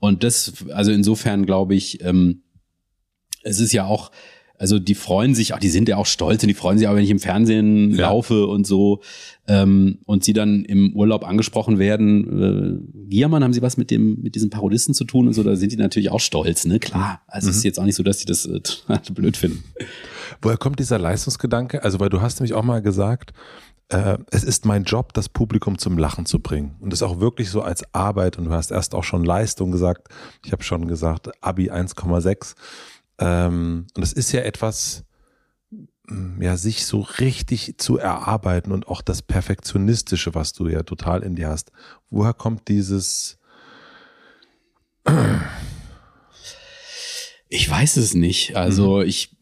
Und das, also insofern glaube ich, ähm, es ist ja auch, also die freuen sich, auch die sind ja auch stolz und die freuen sich auch, wenn ich im Fernsehen ja. laufe und so ähm, und sie dann im Urlaub angesprochen werden. Äh, Giermann, haben sie was mit dem mit diesem Parodisten zu tun und so? Da sind die natürlich auch stolz, ne? Klar. Also mhm. es ist jetzt auch nicht so, dass sie das äh, blöd finden. Woher kommt dieser Leistungsgedanke? Also, weil du hast nämlich auch mal gesagt, äh, es ist mein Job, das Publikum zum Lachen zu bringen. Und das auch wirklich so als Arbeit. Und du hast erst auch schon Leistung gesagt. Ich habe schon gesagt, Abi 1,6. Ähm, und es ist ja etwas, mm, ja, sich so richtig zu erarbeiten und auch das Perfektionistische, was du ja total in dir hast. Woher kommt dieses, ich weiß es nicht. Also mhm. ich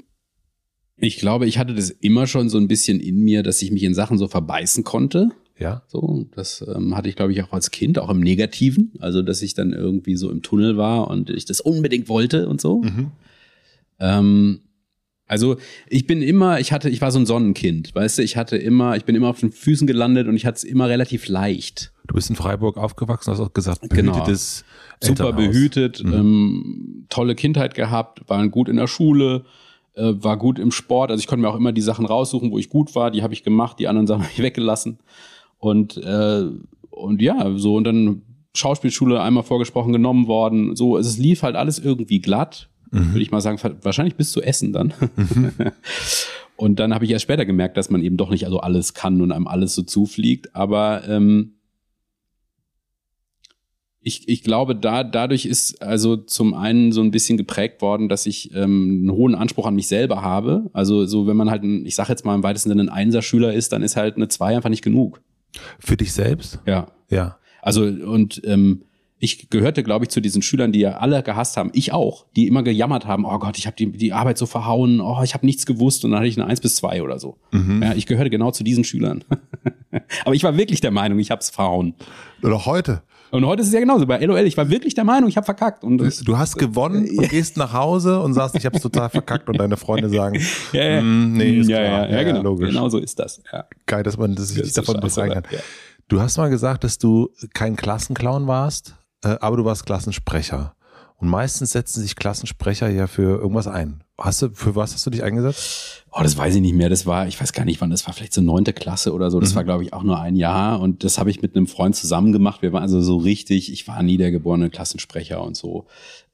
ich glaube, ich hatte das immer schon so ein bisschen in mir, dass ich mich in Sachen so verbeißen konnte. Ja. So, das ähm, hatte ich, glaube ich, auch als Kind, auch im Negativen. Also, dass ich dann irgendwie so im Tunnel war und ich das unbedingt wollte und so. Mhm. Ähm, also ich bin immer, ich hatte, ich war so ein Sonnenkind, weißt du, ich hatte immer, ich bin immer auf den Füßen gelandet und ich hatte es immer relativ leicht. Du bist in Freiburg aufgewachsen, hast auch gesagt, behütetes genau. Super behütet, mhm. ähm, tolle Kindheit gehabt, waren gut in der Schule, äh, war gut im Sport. Also ich konnte mir auch immer die Sachen raussuchen, wo ich gut war. Die habe ich gemacht, die anderen Sachen habe ich weggelassen. Und, äh, und ja, so und dann Schauspielschule einmal vorgesprochen genommen worden. So, es lief halt alles irgendwie glatt, mhm. würde ich mal sagen, wahrscheinlich bis zu Essen dann. Mhm. und dann habe ich erst später gemerkt, dass man eben doch nicht also alles kann und einem alles so zufliegt. Aber ähm, ich, ich glaube, da, dadurch ist also zum einen so ein bisschen geprägt worden, dass ich ähm, einen hohen Anspruch an mich selber habe. Also so, wenn man halt, ein, ich sage jetzt mal im weitesten Sinne ein Einserschüler ist, dann ist halt eine Zwei einfach nicht genug. Für dich selbst? Ja. Ja. Also und ähm, ich gehörte, glaube ich, zu diesen Schülern, die ja alle gehasst haben, ich auch, die immer gejammert haben, oh Gott, ich habe die, die Arbeit so verhauen, oh, ich habe nichts gewusst und dann hatte ich eine Eins bis zwei oder so. Mhm. Ja, ich gehörte genau zu diesen Schülern. Aber ich war wirklich der Meinung, ich habe es verhauen. Oder heute. Und heute ist es ja genauso. Bei LOL, ich war wirklich der Meinung, ich habe verkackt. Und du hast gewonnen und gehst nach Hause und sagst, ich habe es total verkackt und deine Freunde sagen, ja, ja. Mm, nee, ist ja, klar. Ja, ja, genau, logisch. Genau so ist das. Ja. Geil, dass man das sich davon befreien kann. Du hast mal gesagt, dass du kein Klassenclown warst, äh, aber du warst Klassensprecher. Und meistens setzen sich Klassensprecher ja für irgendwas ein. Hast du, für was hast du dich eingesetzt? Oh, das weiß ich nicht mehr. Das war, ich weiß gar nicht wann, das war vielleicht so neunte Klasse oder so. Das mhm. war, glaube ich, auch nur ein Jahr. Und das habe ich mit einem Freund zusammen gemacht. Wir waren also so richtig, ich war nie der geborene Klassensprecher und so.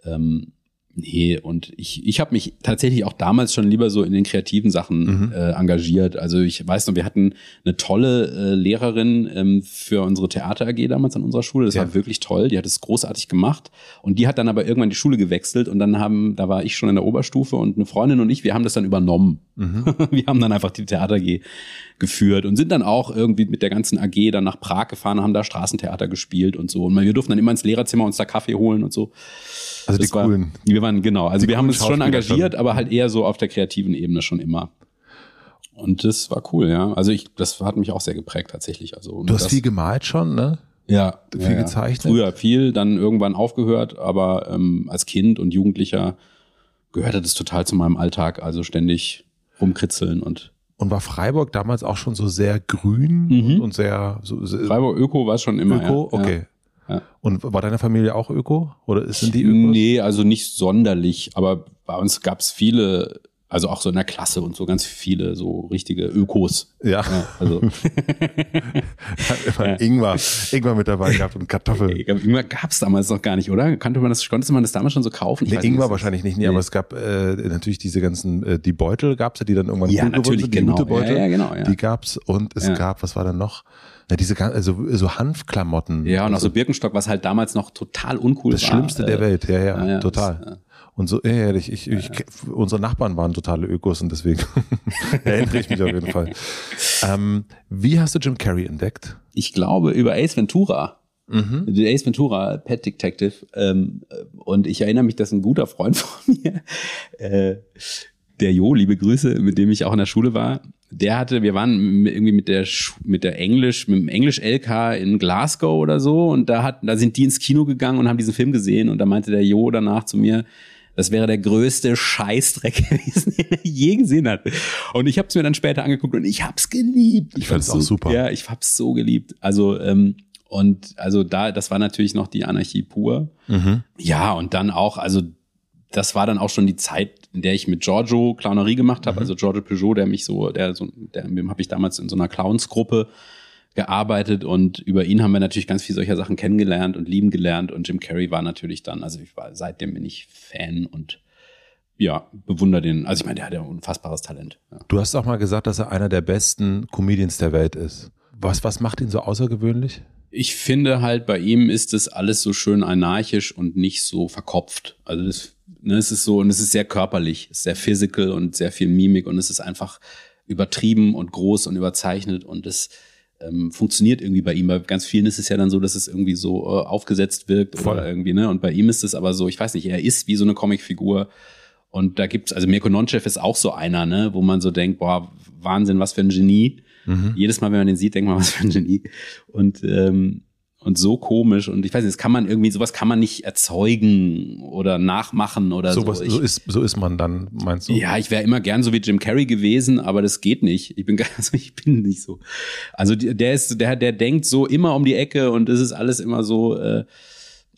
Ähm, Nee, und ich, ich habe mich tatsächlich auch damals schon lieber so in den kreativen Sachen Mhm. äh, engagiert. Also ich weiß noch, wir hatten eine tolle äh, Lehrerin ähm, für unsere Theater AG damals an unserer Schule. Das Ja. war wirklich toll. Die hat es großartig gemacht. Und die hat dann aber irgendwann die Schule gewechselt und dann haben, da war ich schon in der Oberstufe und eine Freundin und ich, wir haben das dann übernommen. Mhm. Wir haben dann einfach die Theater AG geführt und sind dann auch irgendwie mit der ganzen AG dann nach Prag gefahren, haben da Straßentheater gespielt und so. Und wir durften dann immer ins Lehrerzimmer uns da Kaffee holen und so. Also die Das war- coolen. Wir waren, genau. Also Die wir haben uns schon engagiert, aber halt eher so auf der kreativen Ebene schon immer. Und das war cool, ja. Also ich, das hat mich auch sehr geprägt tatsächlich. Also Du hast das, viel gemalt schon, ne? ja, viel ja. gezeichnet? Früher viel, dann irgendwann aufgehört, aber ähm, als Kind und Jugendlicher gehörte das total zu meinem Alltag. Also ständig rumkritzeln und Und war Freiburg damals auch schon so sehr grün Mhm. und sehr so, so Freiburg Öko war schon immer. Öko? ja. Okay. Ja. Und war deine Familie auch Öko? Oder sind die Ja. Ökos? Nee, also nicht sonderlich, aber bei uns gab es viele, also auch so in der Klasse und so ganz viele so richtige Ökos. Ja. Ja, also Hat immer Ingwer, Ingwer mit dabei gehabt und Kartoffeln. Ingwer gab es damals noch gar nicht, oder? Konnte man das, konnte man das damals schon so kaufen? Ich Nee, nicht, Ingwer das- wahrscheinlich nicht, nee, Nee. aber es gab äh, natürlich diese ganzen, äh, die Beutel gab's ja, die dann irgendwann Ja, natürlich, sind, die genau. Jutebeutel, Ja, ja, genau, ja. Die gab's und es Ja. gab, was war denn noch? Ja, diese also so Hanfklamotten. Ja, und auch also, so Birkenstock, was halt damals noch total uncool das war. Schlimmste der Äh, Welt, ja, ja, ja, ja, total. das, äh, und so, ja, ich, ich, unsere Nachbarn waren totale Ökos und deswegen erinnere ich mich auf jeden Fall. Ähm, wie hast du Jim Carrey entdeckt? Ich glaube über Ace Ventura. Mhm. Ace Ventura, Pet Detective. Ähm, äh, und ich erinnere mich, dass ein guter Freund von mir, äh, der Jo, liebe Grüße, mit dem ich auch in der Schule war, der hatte, wir waren irgendwie mit der mit der Englisch, mit dem Englisch LK in Glasgow oder so und da hat, da sind die ins Kino gegangen und haben diesen Film gesehen und da meinte der Jo danach zu mir, das wäre der größte Scheißdreck gewesen, den er je gesehen hat. Und ich habe es mir dann später angeguckt und ich hab's geliebt. Ich fand's fand's auch so, super. Ja, ich hab's so geliebt. Also ähm, und also da, das war natürlich noch die Anarchie pur. Mhm. Ja, und dann auch, also das war dann auch schon die Zeit, in der ich mit Giorgio Clownerie gemacht habe. Also Giorgio Peugeot, der mich so, der so, der, mit dem habe ich damals in so einer Clownsgruppe gearbeitet und über ihn haben wir natürlich ganz viel solcher Sachen kennengelernt und lieben gelernt und Jim Carrey war natürlich dann, also ich war seitdem bin ich Fan und ja, bewundere den. Also ich meine, der hat ja ein unfassbares Talent. Ja. Du hast auch mal gesagt, dass er einer der besten Comedians der Welt ist. Was, was macht ihn so außergewöhnlich? Ich finde halt, bei ihm ist das alles so schön anarchisch und nicht so verkopft. Also das, ne, es ist so, und es ist sehr körperlich, es ist sehr physical und sehr viel Mimik und es ist einfach übertrieben und groß und überzeichnet und es ähm, funktioniert irgendwie bei ihm. Bei ganz vielen ist es ja dann so, dass es irgendwie so äh, aufgesetzt wirkt Voll. oder irgendwie, ne? Und bei ihm ist es aber so, ich weiß nicht, er ist wie so eine Comicfigur. Und da gibt's, also Mirko Nonchev ist auch so einer, ne, wo man so denkt, boah, Wahnsinn, was für ein Genie. Mhm. Jedes Mal, wenn man den sieht, denkt man, was für ein Genie. Und, ähm, und so komisch. Und ich weiß nicht, das kann man irgendwie, sowas kann man nicht erzeugen oder nachmachen oder So, so. was, Ich, so, ist, so ist man dann, meinst du? ja, ich wäre immer gern so wie Jim Carrey gewesen, aber das geht nicht. Ich bin gar- also ich bin nicht so. Also der ist, der, der denkt so immer um die Ecke und es ist alles immer so, äh,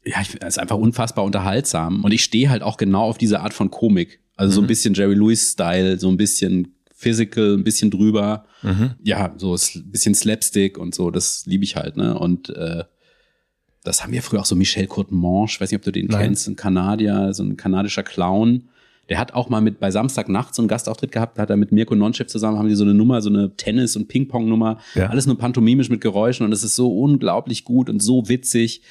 ja, ich, es ist einfach unfassbar unterhaltsam. Und ich stehe halt auch genau auf diese Art von Komik. Also so ein bisschen Jerry Lewis-Style, so ein bisschen physical, ein bisschen drüber. Mhm. Ja, so ein bisschen Slapstick und so, das liebe ich halt, ne? Und äh, das haben wir früher auch so Michel Courtemanche, ich weiß nicht, ob du den Nein. kennst, ein Kanadier, so ein kanadischer Clown. Der hat auch mal mit bei Samstagnacht so einen Gastauftritt gehabt, da hat er mit Mirko Nonchev zusammen, haben die so eine Nummer, so eine Tennis- und Ping-Pong-Nummer, Ja. alles nur pantomimisch mit Geräuschen und es ist so unglaublich gut und so witzig.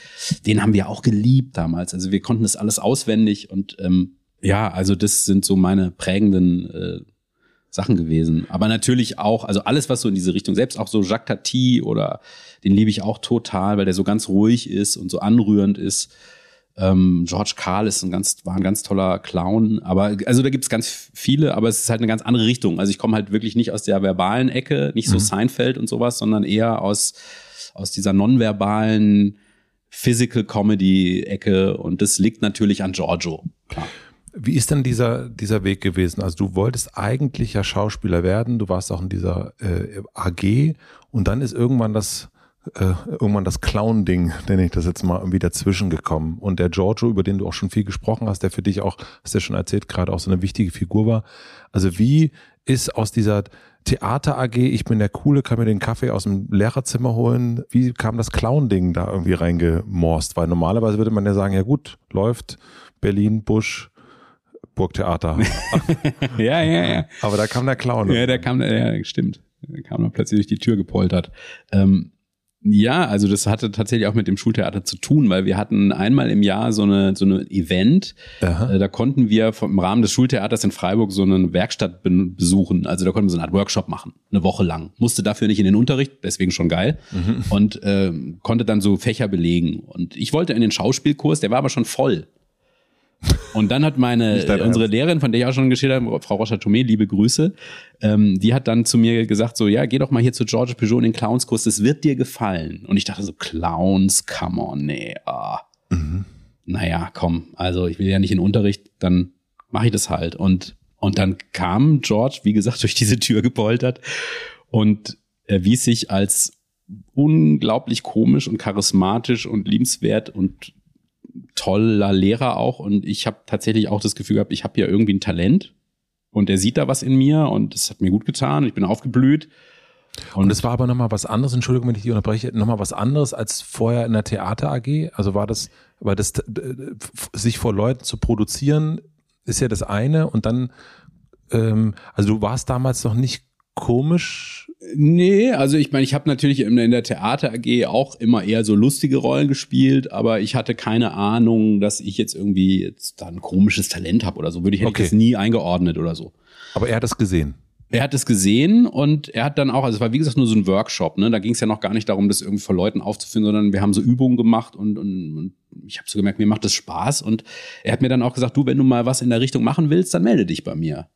Den haben wir auch geliebt damals. Also wir konnten das alles auswendig und ähm, ja, also das sind so meine prägenden äh, Sachen gewesen. Aber natürlich auch, also alles, was so in diese Richtung, selbst auch so Jacques Tati oder den liebe ich auch total, weil der so ganz ruhig ist und so anrührend ist. Ähm, George Carl ist ein ganz, war ein ganz toller Clown. Aber also da gibt's ganz viele, aber es ist halt eine ganz andere Richtung. Also ich komme halt wirklich nicht aus der verbalen Ecke, nicht so Seinfeld und sowas, sondern eher aus, aus dieser nonverbalen Physical Comedy Ecke. Und das liegt natürlich an Giorgio. Klar. Wie ist denn dieser, dieser Weg gewesen? Also du wolltest eigentlich ja Schauspieler werden, du warst auch in dieser äh, AG und dann ist irgendwann das äh, irgendwann das Clown-Ding, nenne ich das jetzt mal, irgendwie dazwischen gekommen. Und der Giorgio, über den du auch schon viel gesprochen hast, der für dich auch, hast du ja schon erzählt, gerade auch so eine wichtige Figur war. Also wie ist aus dieser Theater AG, ich bin der Coole, kann mir den Kaffee aus dem Lehrerzimmer holen, wie kam das Clown-Ding da irgendwie reingemorst? Weil normalerweise würde man ja sagen, ja gut, läuft Berlin, Busch, Burgtheater. ja, ja, ja. Aber da kam der Clown. Ja, der kam, ja, stimmt. Der kam dann plötzlich durch die Tür gepoltert. Ähm, ja, also das hatte tatsächlich auch mit dem Schultheater zu tun, weil wir hatten einmal im Jahr so eine so eine Event. Aha. Äh, Da konnten wir im Rahmen des Schultheaters in Freiburg so eine Werkstatt be- besuchen. Also da konnten wir so eine Art Workshop machen, eine Woche lang. Musste dafür nicht in den Unterricht, deswegen schon geil. Und ähm, konnte dann so Fächer belegen. Und ich wollte in den Schauspielkurs, der war aber schon voll. Und dann hat meine, dein unsere. Lehrerin, von der ich auch schon geschildert habe, Frau Rocha-Tomé, liebe Grüße, ähm, die hat dann zu mir gesagt, so, ja, geh doch mal hier zu George Peugeot in den Clownskurs, das wird dir gefallen. Und ich dachte so, Clowns, come on, nee, ah. Naja, komm, also ich will ja nicht in Unterricht, dann mache ich das halt. Und, und dann kam George, wie gesagt, durch diese Tür gepoltert und erwies sich als unglaublich komisch und charismatisch und liebenswert und toller Lehrer auch. Und ich habe tatsächlich auch das Gefühl gehabt, ich habe ja irgendwie ein Talent. Und er sieht da was in mir und das hat mir gut getan. Ich bin aufgeblüht. Und es war aber nochmal was anderes, Entschuldigung, wenn ich dich unterbreche, nochmal was anderes als vorher in der Theater AG. Also war das, weil das, äh, sich vor Leuten zu produzieren, ist ja das eine. Und dann, ähm, also du warst damals noch nicht komisch. Nee, also ich meine, ich habe natürlich in, der Theater AG auch immer eher so lustige Rollen gespielt, aber ich hatte keine Ahnung, dass ich jetzt irgendwie jetzt da ein komisches Talent habe oder so. Würde ich hätte Okay. ich das nie eingeordnet oder so. Aber er hat es gesehen. Er hat es gesehen und er hat dann auch, also es war wie gesagt nur so ein Workshop, ne? Da ging es ja noch gar nicht darum, das irgendwie vor Leuten aufzufinden, sondern wir haben so Übungen gemacht und, und, und ich habe so gemerkt, mir macht das Spaß und er hat mir dann auch gesagt, du, wenn du mal was in der Richtung machen willst, dann melde dich bei mir.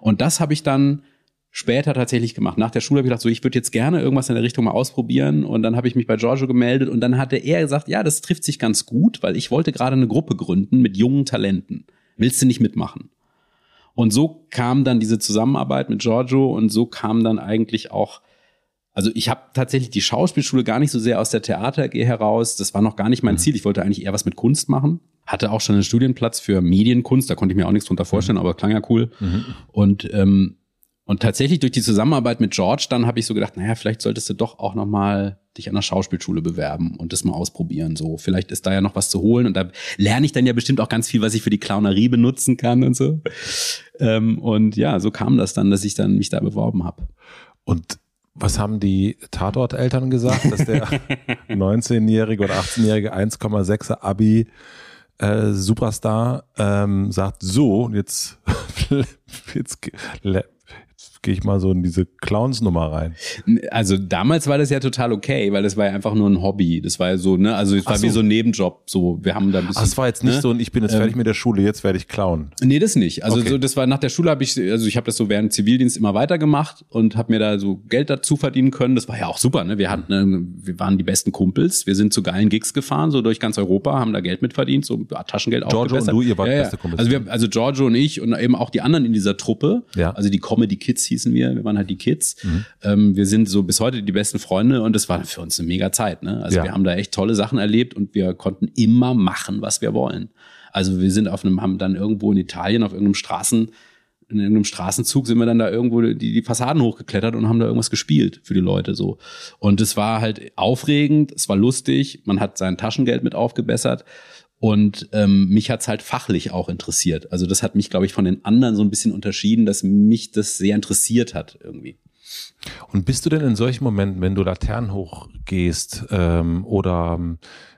Und das habe ich dann später tatsächlich gemacht. Nach der Schule habe ich gedacht, so ich würde jetzt gerne irgendwas in der Richtung mal ausprobieren und dann habe ich mich bei Giorgio gemeldet und dann hatte er gesagt, ja, das trifft sich ganz gut, weil ich wollte gerade eine Gruppe gründen mit jungen Talenten. Willst du nicht mitmachen? Und so kam dann diese Zusammenarbeit mit Giorgio und so kam dann eigentlich auch, also ich habe tatsächlich die Schauspielschule gar nicht so sehr aus der Theater AG heraus. Das war noch gar nicht mein Ziel. Ich wollte eigentlich eher was mit Kunst machen. Hatte auch schon einen Studienplatz für Medienkunst, da konnte ich mir auch nichts drunter vorstellen, aber klang ja cool. Und ähm, und tatsächlich durch die Zusammenarbeit mit George, dann habe ich so gedacht, naja, vielleicht solltest du doch auch noch mal dich an der Schauspielschule bewerben und das mal ausprobieren. So, vielleicht ist da ja noch was zu holen und da lerne ich dann ja bestimmt auch ganz viel, was ich für die Clownerie benutzen kann und so. Ähm, und ja, so kam das dann, dass ich dann mich da beworben habe. Und was haben die Tatorteltern gesagt, dass der 19-jährige oder 18-jährige 1,6er Abi äh, Superstar ähm, sagt, so, jetzt, jetzt gehe ich mal so in diese Clowns-Nummer rein. Also damals war das ja total okay, weil das war ja einfach nur ein Hobby. Das war ja so, ne, also es war Ach wie so. so ein Nebenjob. So, wir haben da ein bisschen. Ach, es war jetzt nicht ne? so, und ich bin jetzt fertig mit der Schule, jetzt werde ich Clown. Nee, das nicht. Also Okay. so, das war nach der Schule habe ich, also ich habe das so während Zivildienst immer weitergemacht und habe mir da so Geld dazu verdienen können. Das war ja auch super. Ne? Wir hatten, ne, wir waren die besten Kumpels. Wir sind zu geilen Gigs gefahren, so durch ganz Europa, haben da Geld mitverdient, so Taschengeld Giorgio aufgebessert. und du, ihr wart ja, ja. beste Kumpels. Also wir, also Giorgio und ich und eben auch die anderen in dieser Truppe. Ja. Also die Comedy Kids hießen wir. Wir waren halt die Kids. Mhm. Ähm, wir sind so bis heute die besten Freunde und das war für uns eine mega Zeit. Ne? Also Ja. wir haben da echt tolle Sachen erlebt und wir konnten immer machen, was wir wollen. Also wir sind auf einem, haben dann irgendwo in Italien auf irgendeinem Straßen, in irgendeinem Straßenzug sind wir dann da irgendwo die, die Fassaden hochgeklettert und haben da irgendwas gespielt für die Leute so. Und es war halt aufregend, es war lustig, man hat sein Taschengeld mit aufgebessert und ähm, mich hat's halt fachlich auch interessiert. Also das hat mich, glaube ich, von den anderen so ein bisschen unterschieden, dass mich das sehr interessiert hat irgendwie. Und bist du denn in solchen Momenten, wenn du Laternen hochgehst ähm, oder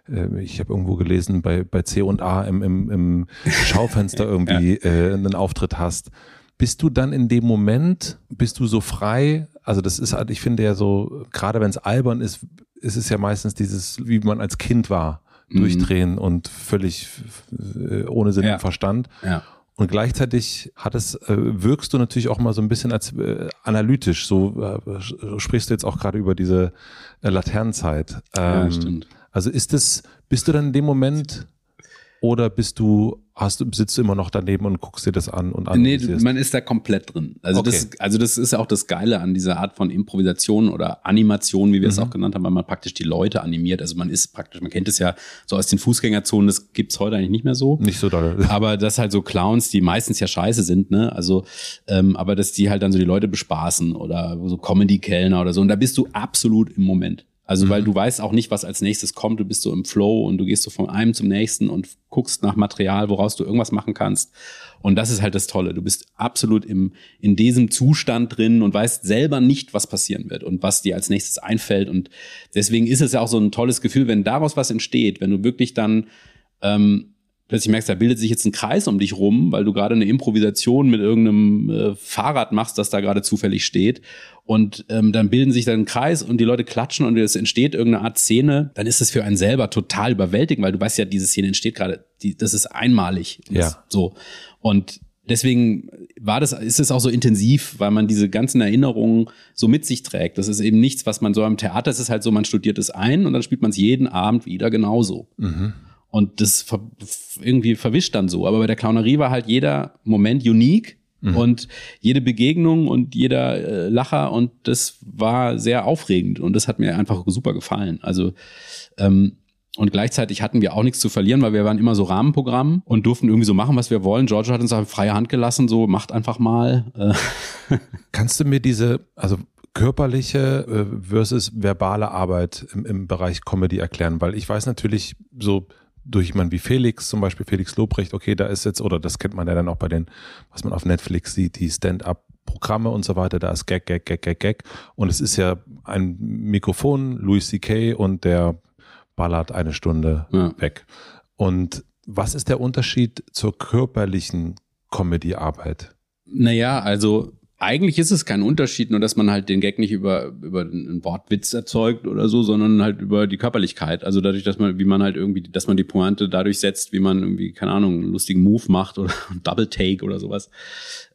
äh, ich habe irgendwo gelesen, bei, bei C und A im, im, im Schaufenster irgendwie äh, einen Auftritt hast, bist du dann in dem Moment, bist du so frei? Also das ist halt, ich finde ja so, gerade wenn es albern ist, ist es ja meistens dieses, wie man als Kind war, durchdrehen und völlig äh, ohne Sinn Ja. und Verstand. Ja. Und gleichzeitig hat es, äh, wirkst du natürlich auch mal so ein bisschen als äh, analytisch. So äh, sprichst du jetzt auch gerade über diese äh, Laternenzeit. Ja, Ähm, stimmt. Also ist es, bist du dann in dem Moment oder bist du, hast du, sitzt du immer noch daneben und guckst dir das an und Nee, analysierst? man ist da komplett drin. Also, Okay. das, also das ist auch das Geile an dieser Art von Improvisation oder Animation, wie wir es Mhm. auch genannt haben, weil man praktisch die Leute animiert. Also man ist praktisch, man kennt es ja so aus den Fußgängerzonen, das gibt's heute eigentlich nicht mehr so. Nicht so doll. Aber das halt so Clowns, die meistens ja scheiße sind, ne? Also, ähm, aber dass die halt dann so die Leute bespaßen oder so Comedy-Kellner oder so. Und da bist du absolut im Moment. Also, mhm. weil du weißt auch nicht, was als nächstes kommt. Du bist so im Flow und du gehst so von einem zum nächsten und guckst nach Material, woraus du irgendwas machen kannst. Und das ist halt das Tolle. Du bist absolut im, in diesem Zustand drin und weißt selber nicht, was passieren wird und was dir als nächstes einfällt. Und deswegen ist es ja auch so ein tolles Gefühl, wenn daraus was entsteht, wenn du wirklich dann ähm, plötzlich merkst, da bildet sich jetzt ein Kreis um dich rum, weil du gerade eine Improvisation mit irgendeinem äh, Fahrrad machst, das da gerade zufällig steht. Und ähm, dann bilden sich dann ein Kreis und die Leute klatschen und es entsteht irgendeine Art Szene, dann ist es für einen selber total überwältigend, weil du weißt ja, diese Szene entsteht gerade, die, das ist einmalig. Ja. So. Und deswegen war das, ist es auch so intensiv, weil man diese ganzen Erinnerungen so mit sich trägt. Das ist eben nichts, was man so am Theater, es ist halt so, man studiert es ein und dann spielt man es jeden Abend wieder genauso. Mhm. Und das irgendwie verwischt dann so. Aber bei der Clownerie war halt jeder Moment unique mhm. und jede Begegnung und jeder äh, Lacher und das war sehr aufregend und das hat mir einfach super gefallen. Also ähm, und gleichzeitig hatten wir auch nichts zu verlieren, weil wir waren immer so Rahmenprogramm und durften irgendwie so machen, was wir wollen. Giorgio hat uns auch freie Hand gelassen, so macht einfach mal. Äh. Kannst du mir diese, also körperliche äh, versus verbale Arbeit im, im Bereich Comedy erklären? Weil ich weiß natürlich so durch jemanden wie Felix, zum Beispiel Felix Lobrecht, okay, da ist jetzt, oder das kennt man ja dann auch bei den, was man auf Netflix sieht, die Stand-up Programme und so weiter, da ist Gag, Gag, Gag, Gag, Gag. Und es ist ja ein Mikrofon, Louis C.K. und der ballert eine Stunde ja. weg. Und was ist der Unterschied zur körperlichen Comedy-Arbeit? Naja, also eigentlich ist es kein Unterschied, nur dass man halt den Gag nicht über, über einen Wortwitz erzeugt oder so, sondern halt über die Körperlichkeit. Also dadurch, dass man, wie man halt irgendwie, dass man die Pointe dadurch setzt, wie man irgendwie, keine Ahnung, einen lustigen Move macht oder Double Take oder sowas.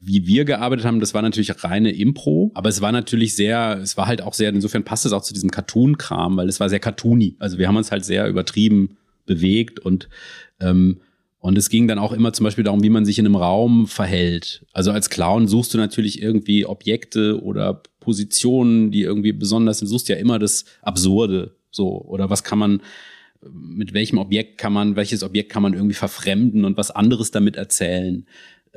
Wie wir gearbeitet haben, das war natürlich reine Impro, aber es war natürlich sehr, es war halt auch sehr, insofern passt es auch zu diesem Cartoon-Kram, weil es war sehr cartoony. Also wir haben uns halt sehr übertrieben bewegt und ähm, und es ging dann auch immer zum Beispiel darum, wie man sich in einem Raum verhält. Also als Clown suchst du natürlich irgendwie Objekte oder Positionen, die irgendwie besonders sind. Du suchst ja immer das Absurde. So. Oder was kann man, mit welchem Objekt kann man, welches Objekt kann man irgendwie verfremden und was anderes damit erzählen?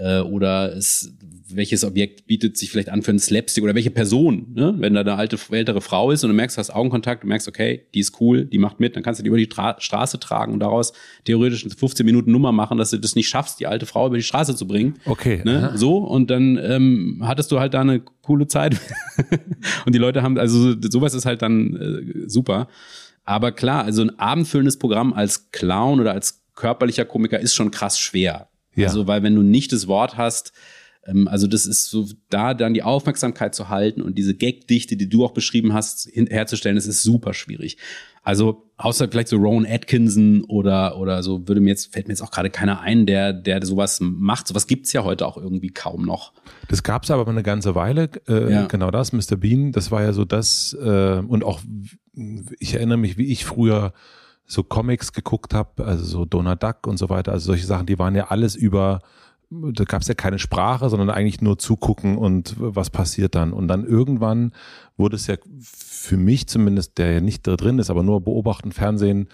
Äh, oder es, welches Objekt bietet sich vielleicht an für einen Slapstick oder welche Person, ne? wenn da eine alte, ältere Frau ist und du merkst, du hast Augenkontakt, du merkst, okay, die ist cool, die macht mit, dann kannst du die über die Tra Straße tragen und daraus theoretisch eine 15 Minuten Nummer machen, dass du das nicht schaffst, die alte Frau über die Straße zu bringen. Okay. Ne? So, und dann ähm, hattest du halt da eine coole Zeit und die Leute haben, also sowas ist halt dann äh, super. Aber klar, also ein abendfüllendes Programm als Clown oder als körperlicher Komiker ist schon krass schwer. Ja. Also, weil wenn du nicht das Wort hast, ähm, also das ist so, da dann die Aufmerksamkeit zu halten und diese Gagdichte, die du auch beschrieben hast, herzustellen, das ist super schwierig. Also außer vielleicht so Rowan Atkinson oder oder so würde mir jetzt fällt mir jetzt auch gerade keiner ein, der der sowas macht. Sowas gibt's ja heute auch irgendwie kaum noch. Das gab's aber eine ganze Weile. Äh, ja. Genau das, Mr. Bean. Das war ja so das äh, und auch ich erinnere mich, wie ich früher so Comics geguckt habe, also so Donald Duck und so weiter, also solche Sachen, die waren ja alles über, da gab es ja keine Sprache, sondern eigentlich nur zugucken und was passiert dann. Und dann irgendwann wurde es ja für mich zumindest, der ja nicht da drin ist, aber nur beobachten, Fernsehen,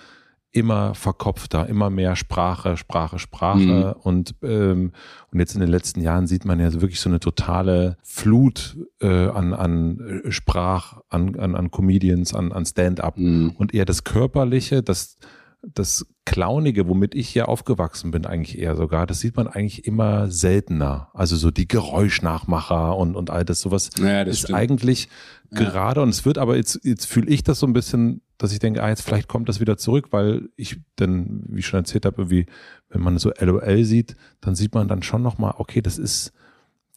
immer verkopfter, immer mehr Sprache, Sprache, Sprache. Mhm. Und, ähm, und jetzt in den letzten Jahren sieht man ja wirklich so eine totale Flut äh, an, an Sprach, an, an, an Comedians, an, an Stand-up. Mhm. Und eher das Körperliche, das, das Clownige, womit ich hier aufgewachsen bin, eigentlich eher sogar, das sieht man eigentlich immer seltener. Also so die Geräuschnachmacher und, und all das, sowas ja, das ist stimmt. eigentlich gerade, und es wird aber jetzt, jetzt fühle ich das so ein bisschen, dass ich denke, ah, jetzt vielleicht kommt das wieder zurück, weil ich dann, wie ich schon erzählt habe, irgendwie, wenn man so LOL sieht, dann sieht man dann schon nochmal, okay, das ist,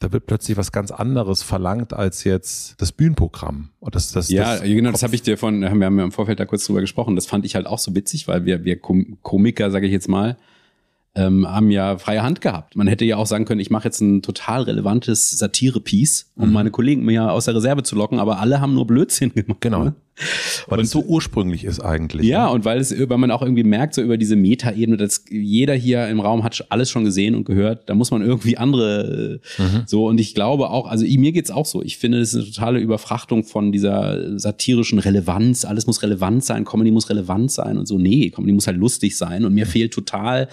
da wird plötzlich was ganz anderes verlangt als jetzt das Bühnenprogramm. Und das, das, ja, das genau, das habe ich dir von, wir haben ja im Vorfeld da kurz drüber gesprochen. Das fand ich halt auch so witzig, weil wir, wir Komiker, sage ich jetzt mal, ähm, haben ja freie Hand gehabt. Man hätte ja auch sagen können, ich mache jetzt ein total relevantes Satire-Piece, um mhm. meine Kollegen mir aus der Reserve zu locken, aber alle haben nur Blödsinn gemacht. Genau. Ne? Weil es so ursprünglich ist eigentlich. Ja, ne? und weil es, weil man auch irgendwie merkt, so über diese Metaebene, dass jeder hier im Raum hat alles schon gesehen und gehört, da muss man irgendwie andere mhm. so. Und ich glaube auch, also mir geht's auch so. Ich finde, das ist eine totale Überfrachtung von dieser satirischen Relevanz. Alles muss relevant sein, Comedy muss relevant sein und so. Nee, Comedy muss halt lustig sein. Und mir fehlt total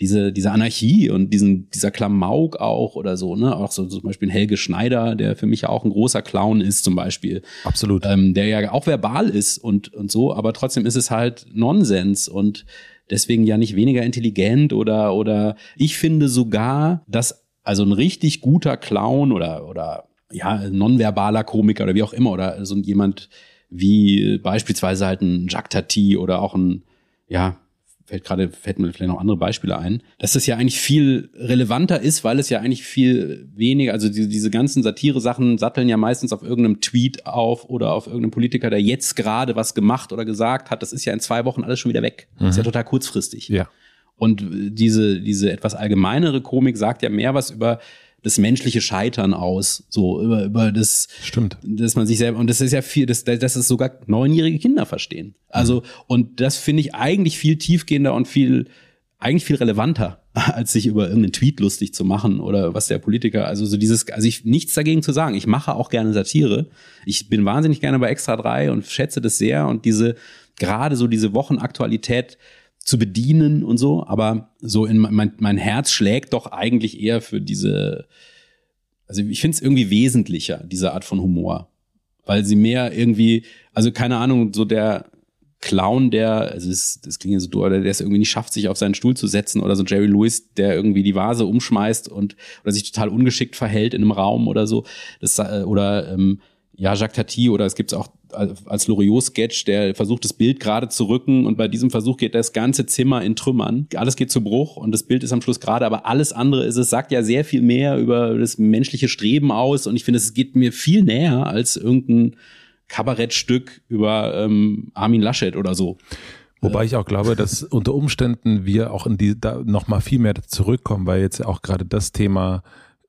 diese, diese Anarchie und diesen, dieser Klamauk auch oder so, ne? Auch so zum Beispiel Helge Schneider, der für mich ja auch ein großer Clown ist, zum Beispiel. Absolut. Ähm, der ja auch verbal ist und, und so, aber trotzdem ist es halt Nonsens und deswegen ja nicht weniger intelligent oder, oder ich finde sogar, dass also ein richtig guter Clown oder, oder ja, nonverbaler Komiker oder wie auch immer oder so jemand wie beispielsweise halt ein Jacques Tati oder auch ein, ja, fällt gerade, fällt mir vielleicht noch andere Beispiele ein, dass das ja eigentlich viel relevanter ist, weil es ja eigentlich viel weniger, also die, diese ganzen Satire-Sachen satteln ja meistens auf irgendeinem Tweet auf oder auf irgendeinem Politiker, der jetzt gerade was gemacht oder gesagt hat. Das ist ja in zwei Wochen alles schon wieder weg. Mhm. Das ist ja mhm. total kurzfristig. Ja. Und diese, diese etwas allgemeinere Komik sagt ja mehr was über das menschliche Scheitern aus, so über, über das, stimmt, dass man sich selber und das ist ja viel, dass, dass es sogar neunjährige Kinder verstehen. Also mhm. und das finde ich eigentlich viel tiefgehender und viel eigentlich viel relevanter, als sich über irgendeinen Tweet lustig zu machen oder was der Politiker, also so dieses, also ich nichts dagegen zu sagen. Ich mache auch gerne Satire. Ich bin wahnsinnig gerne bei Extra 3 und schätze das sehr und diese, gerade so diese Wochenaktualität zu bedienen und so, aber so in mein, mein Herz schlägt doch eigentlich eher für diese, also ich finde es irgendwie wesentlicher, diese Art von Humor. Weil sie mehr irgendwie, also keine Ahnung, so der Clown, der, also das, das klingt ja so doof, der es irgendwie nicht schafft, sich auf seinen Stuhl zu setzen oder so Jerry Lewis, der irgendwie die Vase umschmeißt und oder sich total ungeschickt verhält in einem Raum oder so. Das, äh, oder ähm, ja, Jacques Tati oder es gibt auch als Loriot-Sketch, der versucht, das Bild gerade zu rücken und bei diesem Versuch geht das ganze Zimmer in Trümmern. Alles geht zu Bruch und das Bild ist am Schluss gerade, aber alles andere ist, es sagt ja sehr viel mehr über das menschliche Streben aus und ich finde, es geht mir viel näher als irgendein Kabarettstück über ähm, Armin Laschet oder so. Wobei ich auch glaube, dass unter Umständen wir auch in die da noch mal viel mehr zurückkommen, weil jetzt auch gerade das Thema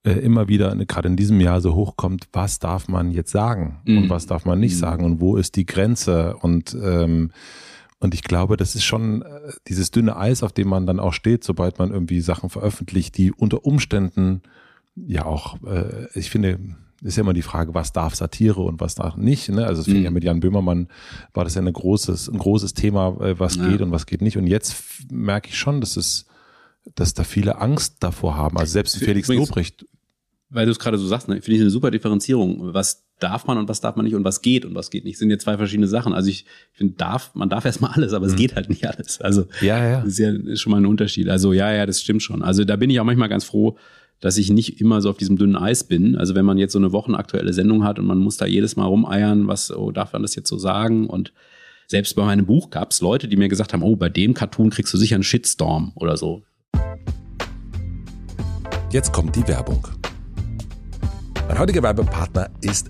äh, immer wieder, ne, gerade in diesem Jahr so hochkommt, was darf man jetzt sagen mhm. und was darf man nicht mhm. sagen und wo ist die Grenze und ähm, und ich glaube, das ist schon äh, dieses dünne Eis, auf dem man dann auch steht, sobald man irgendwie Sachen veröffentlicht, die unter Umständen ja auch, äh, ich finde, ist ja immer die Frage, was darf Satire und was darf nicht. Ne? Also es fing mhm. ja mit Jan Böhmermann, war das ja ein großes, ein großes Thema, äh, was ja. geht und was geht nicht. Und jetzt merke ich schon, dass es dass da viele Angst davor haben. Also selbst Felix Übrigens, Lobrecht. Weil du es gerade so sagst, ne, finde ich eine super Differenzierung. Was darf man und was darf man nicht und was geht und was geht nicht. Das sind ja zwei verschiedene Sachen. Also ich, ich finde, darf, man darf erstmal alles, aber es mhm. geht halt nicht alles. Also ja, ja. Das ist ja ist schon mal ein Unterschied. Also ja, ja, das stimmt schon. Also da bin ich auch manchmal ganz froh, dass ich nicht immer so auf diesem dünnen Eis bin. Also wenn man jetzt so eine wochenaktuelle Sendung hat und man muss da jedes Mal rumeiern, was, oh, darf man das jetzt so sagen? Und selbst bei meinem Buch gab es Leute, die mir gesagt haben, oh, bei dem Cartoon kriegst du sicher einen Shitstorm oder so. Jetzt kommt die Werbung. Mein heutiger Werbepartner ist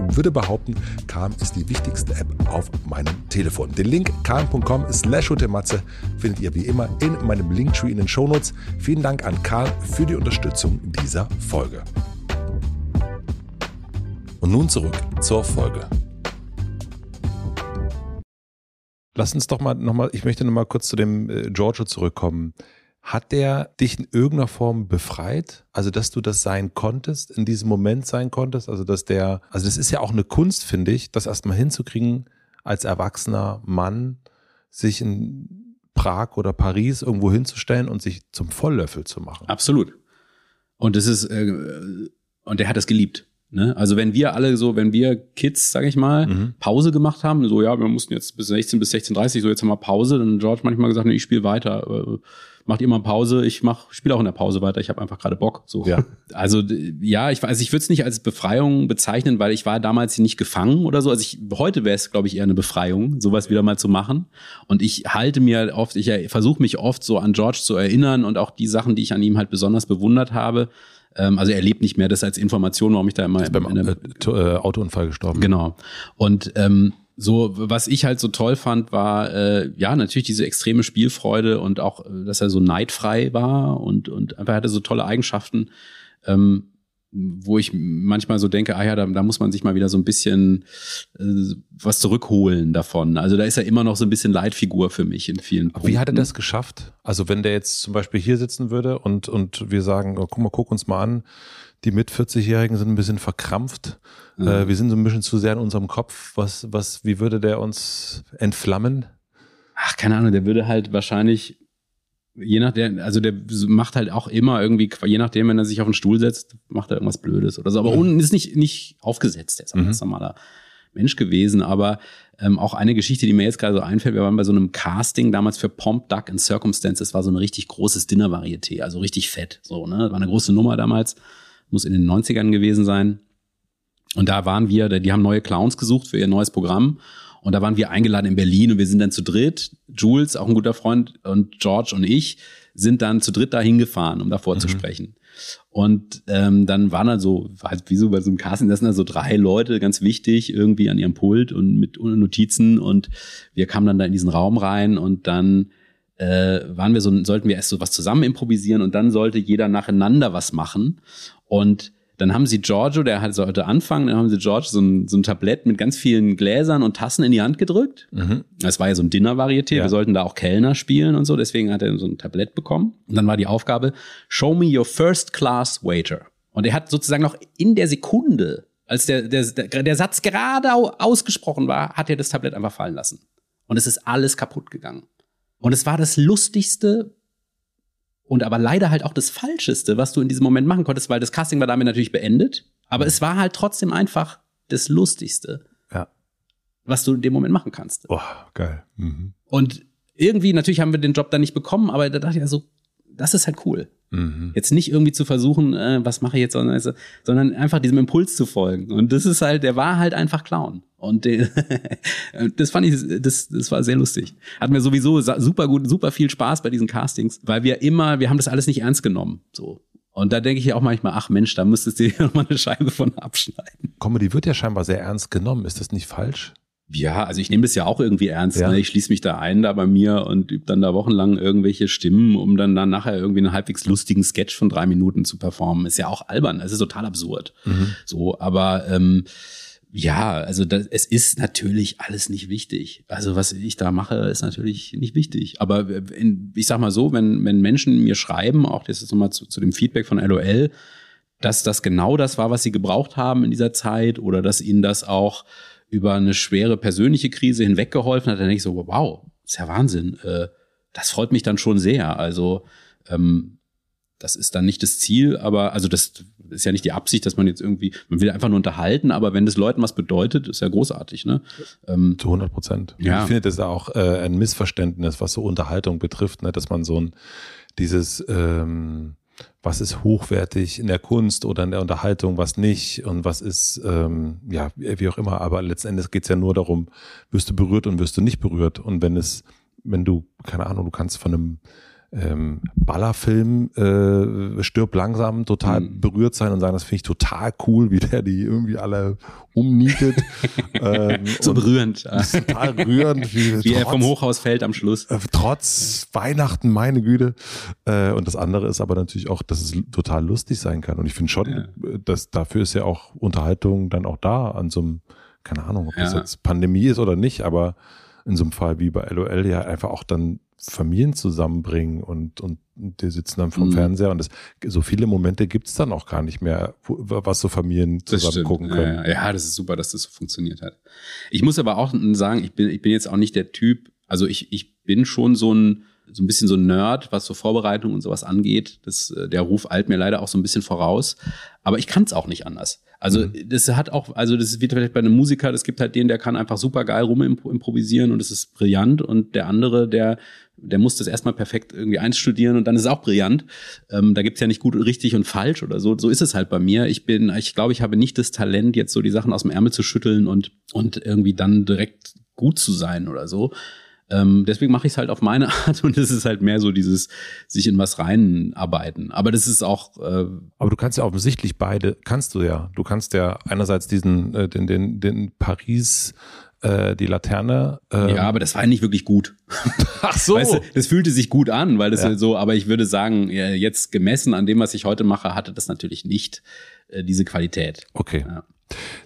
und würde behaupten, Calm ist die wichtigste App auf meinem Telefon. Den Link calm.com slash findet ihr wie immer in meinem Linktree in den Shownotes. Vielen Dank an Calm für die Unterstützung dieser Folge. Und nun zurück zur Folge. Lass uns doch mal nochmal, ich möchte nochmal kurz zu dem äh, Giorgio zurückkommen. Hat der dich in irgendeiner Form befreit? Also, dass du das sein konntest, in diesem Moment sein konntest? Also, dass der, also das ist ja auch eine Kunst, finde ich, das erstmal hinzukriegen, als erwachsener Mann sich in Prag oder Paris irgendwo hinzustellen und sich zum Volllöffel zu machen. Absolut. Und das ist, äh, und der hat das geliebt. Ne? Also wenn wir alle so, wenn wir Kids, sag ich mal, mhm. Pause gemacht haben, so ja, wir mussten jetzt bis 16 bis 16:30, so jetzt haben wir Pause, dann George manchmal gesagt, nee, ich spiele weiter. Äh, macht ihr mal Pause, ich mach, spiele auch in der Pause weiter, ich habe einfach gerade Bock. So. Ja. Also ja, ich weiß, ich würde es nicht als Befreiung bezeichnen, weil ich war damals nicht gefangen oder so. Also ich, heute wäre es, glaube ich, eher eine Befreiung, sowas wieder mal zu machen. Und ich halte mir oft, ich versuche mich oft so an George zu erinnern und auch die Sachen, die ich an ihm halt besonders bewundert habe ähm, also er lebt nicht mehr, das als Information, warum ich da immer. Ist beim äh, äh, Autounfall gestorben. Genau. Und ähm, so, was ich halt so toll fand, war äh, ja natürlich diese extreme Spielfreude und auch, äh, dass er so neidfrei war und, und einfach hatte so tolle Eigenschaften. Ähm, wo ich manchmal so denke, ah ja, da, da muss man sich mal wieder so ein bisschen äh, was zurückholen davon. Also da ist er immer noch so ein bisschen Leitfigur für mich in vielen Punkten. Wie hat er das geschafft? Also wenn der jetzt zum Beispiel hier sitzen würde und, und wir sagen, oh, guck mal, guck uns mal an, die mit 40-Jährigen sind ein bisschen verkrampft. Mhm. Äh, wir sind so ein bisschen zu sehr in unserem Kopf. Was, was, wie würde der uns entflammen? Ach, keine Ahnung, der würde halt wahrscheinlich je nachdem, also der macht halt auch immer irgendwie, je nachdem, wenn er sich auf den Stuhl setzt, macht er irgendwas Blödes oder so. Aber mhm. unten ist nicht, nicht aufgesetzt, der ist ein mhm. ganz normaler Mensch gewesen. Aber ähm, auch eine Geschichte, die mir jetzt gerade so einfällt, wir waren bei so einem Casting damals für Pomp, Duck and Circumstance. Das war so ein richtig großes Dinner-Varieté, also richtig fett. So, ne? Das war eine große Nummer damals, muss in den 90ern gewesen sein. Und da waren wir, die haben neue Clowns gesucht für ihr neues Programm. Und da waren wir eingeladen in Berlin und wir sind dann zu dritt, Jules, auch ein guter Freund, und George und ich sind dann zu dritt da hingefahren, um davor mhm. zu sprechen. Und ähm, dann waren da so, halt wie so bei so einem Casting, das sind da so drei Leute, ganz wichtig, irgendwie an ihrem Pult und mit Notizen. Und wir kamen dann da in diesen Raum rein und dann äh, waren wir so, sollten wir erst so was zusammen improvisieren und dann sollte jeder nacheinander was machen. Und dann haben sie Giorgio, der halt sollte anfangen, dann haben sie George so ein, so ein Tablett mit ganz vielen Gläsern und Tassen in die Hand gedrückt. Mhm. Das war ja so ein Dinner-Varieté. Ja. Wir sollten da auch Kellner spielen und so. Deswegen hat er so ein Tablett bekommen. Und dann war die Aufgabe, show me your first class waiter. Und er hat sozusagen noch in der Sekunde, als der, der, der, der Satz gerade ausgesprochen war, hat er das Tablett einfach fallen lassen. Und es ist alles kaputt gegangen. Und es war das lustigste, und aber leider halt auch das Falscheste, was du in diesem Moment machen konntest, weil das Casting war damit natürlich beendet. Aber es war halt trotzdem einfach das Lustigste, ja. was du in dem Moment machen kannst. Oh, geil. Mhm. Und irgendwie, natürlich haben wir den Job dann nicht bekommen, aber da dachte ich ja so, das ist halt cool. Mhm. Jetzt nicht irgendwie zu versuchen, äh, was mache ich jetzt, sondern, sondern einfach diesem Impuls zu folgen. Und das ist halt, der war halt einfach Clown. Und den, das fand ich, das, das war sehr lustig. Hat mir sowieso super gut, super viel Spaß bei diesen Castings, weil wir immer, wir haben das alles nicht ernst genommen. So. Und da denke ich ja auch manchmal, ach Mensch, da müsstest du dir noch mal eine Scheibe von abschneiden. Comedy wird ja scheinbar sehr ernst genommen. Ist das nicht falsch? Ja, also ich nehme das ja auch irgendwie ernst. Ja. Ne? Ich schließe mich da ein da bei mir und übe dann da wochenlang irgendwelche Stimmen, um dann, dann nachher irgendwie einen halbwegs lustigen Sketch von drei Minuten zu performen. Ist ja auch albern, es ist total absurd. Mhm. So, aber ähm, ja, also das, es ist natürlich alles nicht wichtig. Also was ich da mache, ist natürlich nicht wichtig. Aber in, ich sag mal so, wenn, wenn Menschen mir schreiben, auch das ist nochmal zu, zu dem Feedback von LOL, dass das genau das war, was sie gebraucht haben in dieser Zeit oder dass ihnen das auch über eine schwere persönliche Krise hinweggeholfen hat, dann denke ich so, wow, ist ja Wahnsinn. Äh, das freut mich dann schon sehr. Also ähm, das ist dann nicht das Ziel, aber also das ist ja nicht die Absicht, dass man jetzt irgendwie, man will einfach nur unterhalten, aber wenn das Leuten was bedeutet, ist ja großartig, ne? Ähm, Zu 100 Prozent. Ja. Ich finde das auch äh, ein Missverständnis, was so Unterhaltung betrifft, ne? dass man so ein dieses ähm, was ist hochwertig in der Kunst oder in der Unterhaltung, was nicht und was ist, ähm, ja, wie auch immer. Aber letzten Endes geht es ja nur darum, wirst du berührt und wirst du nicht berührt. Und wenn es, wenn du, keine Ahnung, du kannst von einem ähm, Ballerfilm äh, stirb langsam total mhm. berührt sein und sagen, das finde ich total cool, wie der die irgendwie alle umnietet. ähm, so berührend. Total rührend. Wie, wie trotz, er vom Hochhaus fällt am Schluss. Äh, trotz Weihnachten, meine Güte. Äh, und das andere ist aber natürlich auch, dass es total lustig sein kann. Und ich finde schon, ja. dass dafür ist ja auch Unterhaltung dann auch da an so einem, keine Ahnung, ob ja. das jetzt Pandemie ist oder nicht, aber in so einem Fall wie bei LOL ja einfach auch dann Familien zusammenbringen und, und die sitzen dann vom mhm. Fernseher und das, so viele Momente gibt's dann auch gar nicht mehr, wo, was so Familien zusammen gucken können. Ja, ja, das ist super, dass das so funktioniert hat. Ich muss aber auch sagen, ich bin, ich bin jetzt auch nicht der Typ, also ich, ich bin schon so ein so ein bisschen so ein Nerd, was so Vorbereitung und sowas angeht. Das, äh, der Ruf eilt mir leider auch so ein bisschen voraus. Aber ich kann es auch nicht anders. Also mhm. das hat auch, also das wird vielleicht bei einem Musiker, das gibt halt den, der kann einfach super geil rumimprovisieren und es ist brillant und der andere, der der muss das erstmal perfekt irgendwie einstudieren und dann ist es auch brillant. Ähm, da gibt's ja nicht gut und richtig und falsch oder so. So ist es halt bei mir. Ich bin, ich glaube, ich habe nicht das Talent, jetzt so die Sachen aus dem Ärmel zu schütteln und, und irgendwie dann direkt gut zu sein oder so. Ähm, deswegen mache ich es halt auf meine Art und es ist halt mehr so dieses sich in was reinarbeiten. Aber das ist auch. Äh Aber du kannst ja offensichtlich beide, kannst du ja. Du kannst ja einerseits diesen, äh, den, den, den Paris äh, die Laterne. Äh ja, aber das war nicht wirklich gut. Ach so. Weißt du, das fühlte sich gut an, weil das ja. so, aber ich würde sagen, jetzt gemessen an dem, was ich heute mache, hatte das natürlich nicht äh, diese Qualität. Okay. Ja.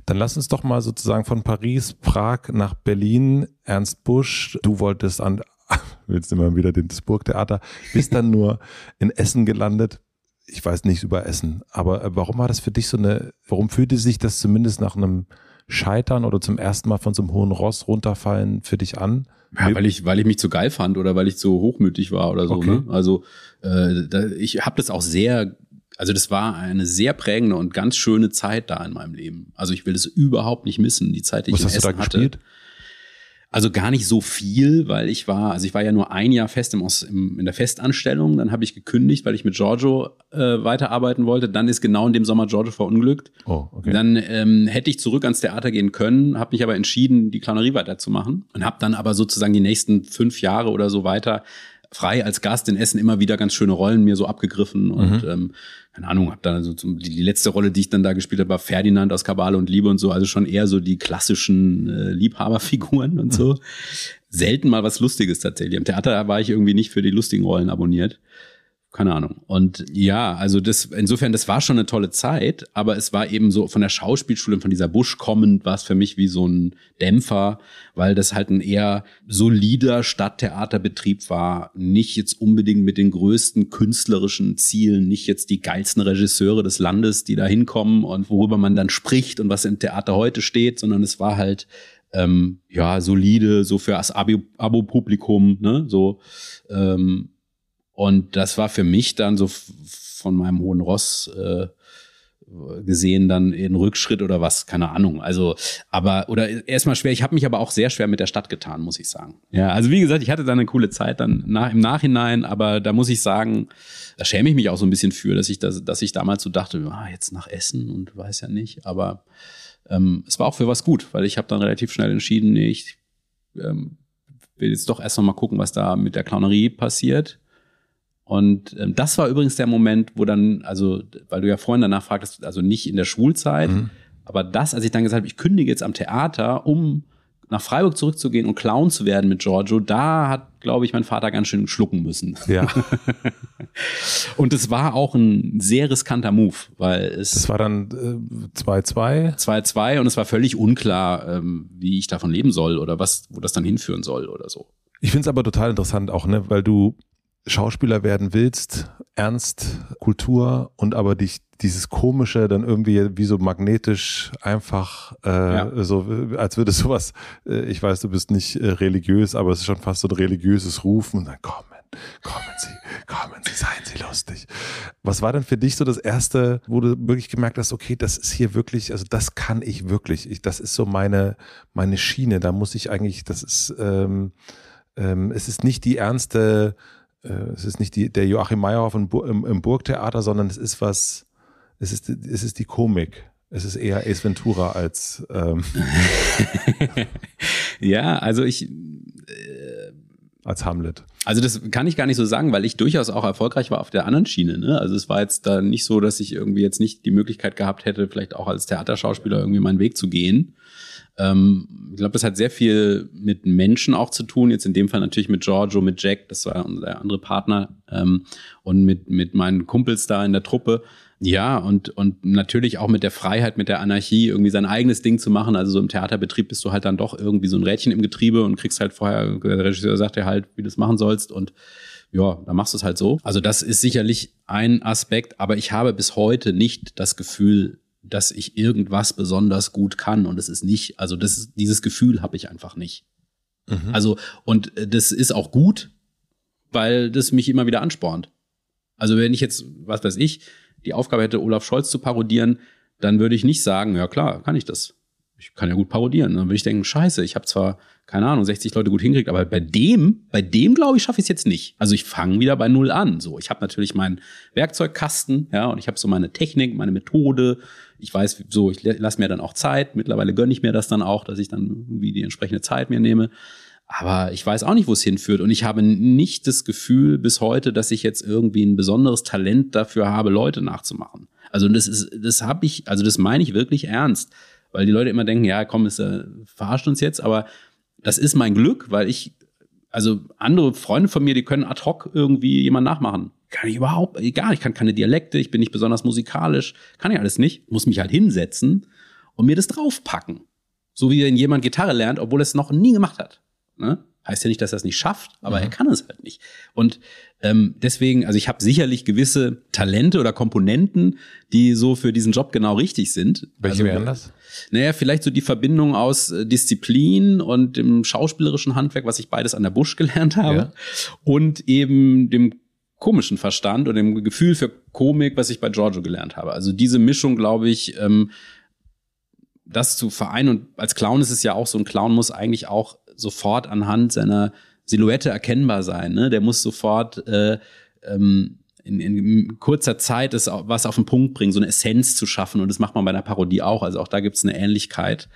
Dann lass uns doch mal sozusagen von Paris, Prag nach Berlin. Ernst Busch, du wolltest an, willst immer wieder den Burgtheater, bist dann nur in Essen gelandet. Ich weiß nichts über Essen, aber äh, warum war das für dich so eine, warum fühlte sich das zumindest nach einem Scheitern oder zum ersten Mal von so einem hohen Ross runterfallen für dich an? Ja, weil ich, weil ich mich zu geil fand oder weil ich so hochmütig war oder so. Okay. Ne? Also äh, da, ich habe das auch sehr also das war eine sehr prägende und ganz schöne Zeit da in meinem Leben. Also ich will das überhaupt nicht missen, die Zeit, die Was ich in hast Essen du da hatte. Also gar nicht so viel, weil ich war, also ich war ja nur ein Jahr fest im, im, in der Festanstellung, dann habe ich gekündigt, weil ich mit Giorgio äh, weiterarbeiten wollte. Dann ist genau in dem Sommer Giorgio verunglückt. Oh, okay. Dann ähm, hätte ich zurück ans Theater gehen können, habe mich aber entschieden, die Clownerie weiterzumachen und habe dann aber sozusagen die nächsten fünf Jahre oder so weiter frei als Gast in Essen immer wieder ganz schöne Rollen mir so abgegriffen und mhm. ähm, keine Ahnung, hab dann also die, die letzte Rolle, die ich dann da gespielt habe, war Ferdinand aus Kabale und Liebe und so, also schon eher so die klassischen äh, Liebhaberfiguren und so. Selten mal was Lustiges tatsächlich. Im Theater war ich irgendwie nicht für die lustigen Rollen abonniert keine Ahnung. Und ja, also das, insofern, das war schon eine tolle Zeit, aber es war eben so von der Schauspielschule, von dieser Busch kommend, war es für mich wie so ein Dämpfer, weil das halt ein eher solider Stadttheaterbetrieb war, nicht jetzt unbedingt mit den größten künstlerischen Zielen, nicht jetzt die geilsten Regisseure des Landes, die da hinkommen und worüber man dann spricht und was im Theater heute steht, sondern es war halt ähm, ja solide, so für das Abo-Publikum, ne, so ähm, und das war für mich dann so von meinem hohen Ross äh, gesehen dann in Rückschritt oder was, keine Ahnung. Also, aber oder erstmal schwer. Ich habe mich aber auch sehr schwer mit der Stadt getan, muss ich sagen. Ja, also wie gesagt, ich hatte da eine coole Zeit dann nach, im Nachhinein, aber da muss ich sagen, da schäme ich mich auch so ein bisschen für, dass ich das, dass ich damals so dachte, ah, jetzt nach Essen und weiß ja nicht. Aber ähm, es war auch für was gut, weil ich habe dann relativ schnell entschieden, nee, ich ähm, will jetzt doch erst noch mal gucken, was da mit der Clownerie passiert und ähm, das war übrigens der Moment, wo dann, also, weil du ja vorhin danach fragtest, also nicht in der Schulzeit, mhm. aber das, als ich dann gesagt habe, ich kündige jetzt am Theater, um nach Freiburg zurückzugehen und Clown zu werden mit Giorgio, da hat, glaube ich, mein Vater ganz schön schlucken müssen. Ja. und es war auch ein sehr riskanter Move, weil es. Das war dann 2-2? Äh, 2-2 und es war völlig unklar, ähm, wie ich davon leben soll oder was, wo das dann hinführen soll oder so. Ich finde es aber total interessant auch, ne, weil du Schauspieler werden willst, ernst, Kultur und aber dich dieses komische dann irgendwie wie so magnetisch einfach äh, ja. so als würde sowas äh, ich weiß du bist nicht äh, religiös aber es ist schon fast so ein religiöses Rufen und dann kommen kommen Sie kommen Sie seien Sie lustig was war denn für dich so das erste wo du wirklich gemerkt hast okay das ist hier wirklich also das kann ich wirklich ich, das ist so meine meine Schiene da muss ich eigentlich das ist ähm, ähm, es ist nicht die ernste es ist nicht die, der Joachim Meyerhoff im, im, im Burgtheater, sondern es ist was, es ist, es ist die Komik. Es ist eher Ace Ventura als ähm ja, also ich äh, als Hamlet. Also das kann ich gar nicht so sagen, weil ich durchaus auch erfolgreich war auf der anderen Schiene. Ne? Also es war jetzt da nicht so, dass ich irgendwie jetzt nicht die Möglichkeit gehabt hätte, vielleicht auch als Theaterschauspieler irgendwie meinen Weg zu gehen. Ähm, ich glaube, das hat sehr viel mit Menschen auch zu tun. Jetzt in dem Fall natürlich mit Giorgio, mit Jack, das war der andere Partner, ähm, und mit, mit meinen Kumpels da in der Truppe. Ja, und, und natürlich auch mit der Freiheit, mit der Anarchie, irgendwie sein eigenes Ding zu machen. Also so im Theaterbetrieb bist du halt dann doch irgendwie so ein Rädchen im Getriebe und kriegst halt vorher, der Regisseur sagt dir halt, wie du es machen sollst und ja, dann machst du es halt so. Also das ist sicherlich ein Aspekt, aber ich habe bis heute nicht das Gefühl, dass ich irgendwas besonders gut kann und es ist nicht, also das dieses Gefühl habe ich einfach nicht. Mhm. Also und äh, das ist auch gut, weil das mich immer wieder anspornt. Also wenn ich jetzt, was weiß ich, die Aufgabe hätte, Olaf Scholz zu parodieren, dann würde ich nicht sagen, ja klar, kann ich das. Ich kann ja gut parodieren. Dann würde ich denken, scheiße, ich habe zwar, keine Ahnung, 60 Leute gut hingekriegt, aber bei dem, bei dem glaube ich, schaffe ich es jetzt nicht. Also ich fange wieder bei Null an. So, ich habe natürlich meinen Werkzeugkasten, ja, und ich habe so meine Technik, meine Methode. Ich weiß, so, ich lasse mir dann auch Zeit. Mittlerweile gönne ich mir das dann auch, dass ich dann irgendwie die entsprechende Zeit mir nehme. Aber ich weiß auch nicht, wo es hinführt. Und ich habe nicht das Gefühl bis heute, dass ich jetzt irgendwie ein besonderes Talent dafür habe, Leute nachzumachen. Also das ist, das habe ich, also das meine ich wirklich ernst. Weil die Leute immer denken, ja, komm, es äh, verarscht uns jetzt, aber das ist mein Glück, weil ich, also andere Freunde von mir, die können ad hoc irgendwie jemand nachmachen. Kann ich überhaupt, egal, ich kann keine Dialekte, ich bin nicht besonders musikalisch, kann ich alles nicht, muss mich halt hinsetzen und mir das draufpacken. So wie wenn jemand Gitarre lernt, obwohl er es noch nie gemacht hat. Ne? Heißt ja nicht, dass er es nicht schafft, aber mhm. er kann es halt nicht. Und ähm, deswegen, also ich habe sicherlich gewisse Talente oder Komponenten, die so für diesen Job genau richtig sind. Welche also, wären das? Naja, vielleicht so die Verbindung aus äh, Disziplin und dem schauspielerischen Handwerk, was ich beides an der Busch gelernt habe, ja. und eben dem komischen Verstand und dem Gefühl für Komik, was ich bei Giorgio gelernt habe. Also diese Mischung, glaube ich, ähm, das zu vereinen und als Clown ist es ja auch so, ein Clown muss eigentlich auch sofort anhand seiner Silhouette erkennbar sein. Ne? Der muss sofort äh, ähm, in, in kurzer Zeit das, was auf den Punkt bringen, so eine Essenz zu schaffen. Und das macht man bei einer Parodie auch. Also auch da gibt es eine Ähnlichkeit,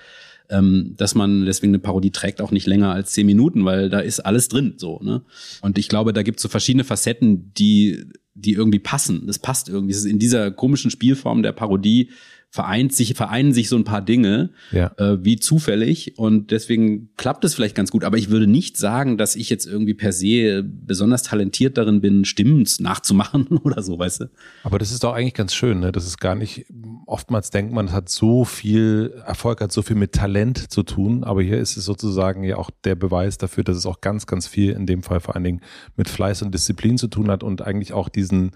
ähm, dass man deswegen eine Parodie trägt auch nicht länger als zehn Minuten, weil da ist alles drin. So, ne? Und ich glaube, da gibt es so verschiedene Facetten, die, die irgendwie passen. Das passt irgendwie. Das ist in dieser komischen Spielform der Parodie vereint sich, vereinen sich so ein paar Dinge, ja. äh, wie zufällig. Und deswegen klappt es vielleicht ganz gut. Aber ich würde nicht sagen, dass ich jetzt irgendwie per se besonders talentiert darin bin, Stimmen nachzumachen oder so, weißt du? Aber das ist doch eigentlich ganz schön, ne? Das ist gar nicht, oftmals denkt man, es hat so viel Erfolg, hat so viel mit Talent zu tun. Aber hier ist es sozusagen ja auch der Beweis dafür, dass es auch ganz, ganz viel in dem Fall vor allen Dingen mit Fleiß und Disziplin zu tun hat und eigentlich auch diesen,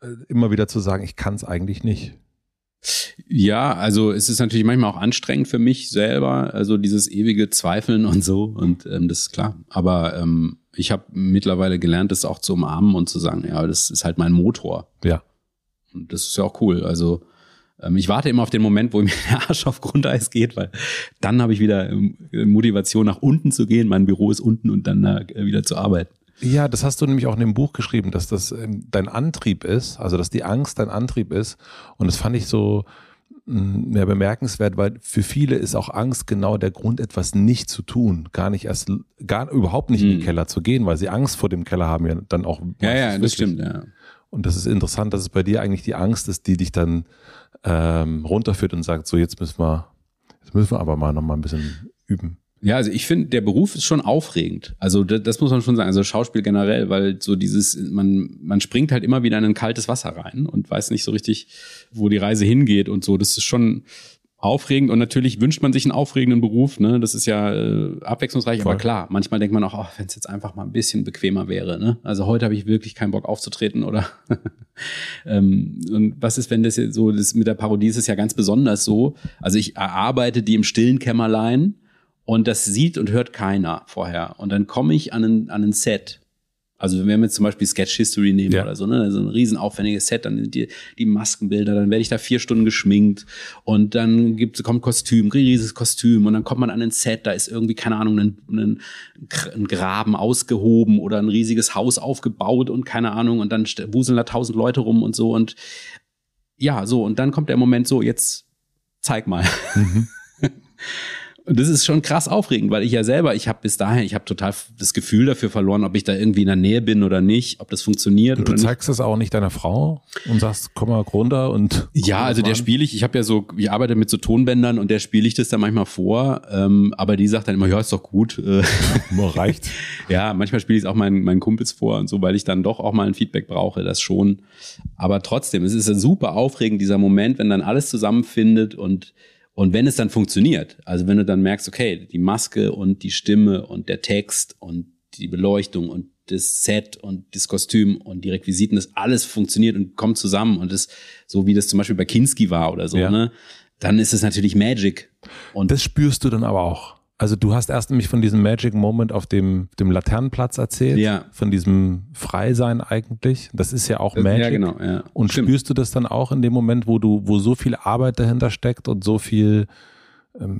äh, immer wieder zu sagen, ich kann es eigentlich nicht. Ja, also es ist natürlich manchmal auch anstrengend für mich selber, also dieses ewige Zweifeln und so und ähm, das ist klar. Aber ähm, ich habe mittlerweile gelernt, das auch zu umarmen und zu sagen, ja, das ist halt mein Motor. Ja. Und das ist ja auch cool. Also ähm, ich warte immer auf den Moment, wo mir der Arsch auf Grundeis geht, weil dann habe ich wieder ähm, Motivation nach unten zu gehen. Mein Büro ist unten und dann äh, wieder zu arbeiten. Ja, das hast du nämlich auch in dem Buch geschrieben, dass das ähm, dein Antrieb ist, also dass die Angst dein Antrieb ist. Und das fand ich so mehr mm, bemerkenswert, weil für viele ist auch Angst genau der Grund, etwas nicht zu tun, gar nicht erst, gar überhaupt nicht hm. in den mhm. Keller zu gehen, weil sie Angst vor dem Keller haben ja dann auch. Ja, ja, das stimmt, ja. Und das ist interessant, dass es bei dir eigentlich die Angst ist, die dich dann ähm, runterführt und sagt, so jetzt müssen wir, jetzt müssen wir aber mal noch mal ein bisschen üben. Ja, also ich finde, der Beruf ist schon aufregend. Also das, das, muss man schon sagen. Also Schauspiel generell, weil so dieses, man, man springt halt immer wieder in ein kaltes Wasser rein und weiß nicht so richtig, wo die Reise hingeht und so. Das ist schon aufregend und natürlich wünscht man sich einen aufregenden Beruf. Ne? Das ist ja äh, abwechslungsreich, Voll. aber klar, manchmal denkt man auch, oh, wenn es jetzt einfach mal ein bisschen bequemer wäre. Ne? Also heute habe ich wirklich keinen Bock aufzutreten oder ähm, und was ist, wenn das jetzt so, das mit der Parodie ist es ja ganz besonders so. Also ich erarbeite die im stillen Kämmerlein und das sieht und hört keiner vorher. Und dann komme ich an ein, an ein Set. Also wenn wir jetzt zum Beispiel Sketch History nehmen ja. oder so, ne, so ein riesen aufwendiges Set, dann sind die, die Maskenbilder, dann werde ich da vier Stunden geschminkt und dann gibt, kommt Kostüm, riesiges Kostüm und dann kommt man an ein Set, da ist irgendwie, keine Ahnung, ein, ein, ein Graben ausgehoben oder ein riesiges Haus aufgebaut und keine Ahnung und dann wuseln da tausend Leute rum und so und ja, so und dann kommt der Moment so, jetzt zeig mal. Mhm. Und das ist schon krass aufregend, weil ich ja selber, ich habe bis dahin, ich habe total das Gefühl dafür verloren, ob ich da irgendwie in der Nähe bin oder nicht, ob das funktioniert. Und du zeigst es auch nicht deiner Frau und sagst, komm mal runter und. Ja, also der spiele ich, ich habe ja so, ich arbeite mit so Tonbändern und der spiele ich das dann manchmal vor, ähm, aber die sagt dann immer, ja, ist doch gut. Äh, reicht. ja, manchmal spiele ich es auch meinen, meinen Kumpels vor und so, weil ich dann doch auch mal ein Feedback brauche, das schon. Aber trotzdem, es ist super aufregend, dieser Moment, wenn dann alles zusammenfindet und und wenn es dann funktioniert, also wenn du dann merkst, okay, die Maske und die Stimme und der Text und die Beleuchtung und das Set und das Kostüm und die Requisiten, das alles funktioniert und kommt zusammen und das, so wie das zum Beispiel bei Kinski war oder so, ja. ne, dann ist es natürlich Magic. Und das spürst du dann aber auch. Also du hast erst nämlich von diesem Magic Moment auf dem, dem Laternenplatz erzählt, Ja. von diesem Freisein eigentlich. Das ist ja auch Magic. Ja, genau. Ja. Und Stimmt. spürst du das dann auch in dem Moment, wo du, wo so viel Arbeit dahinter steckt und so viel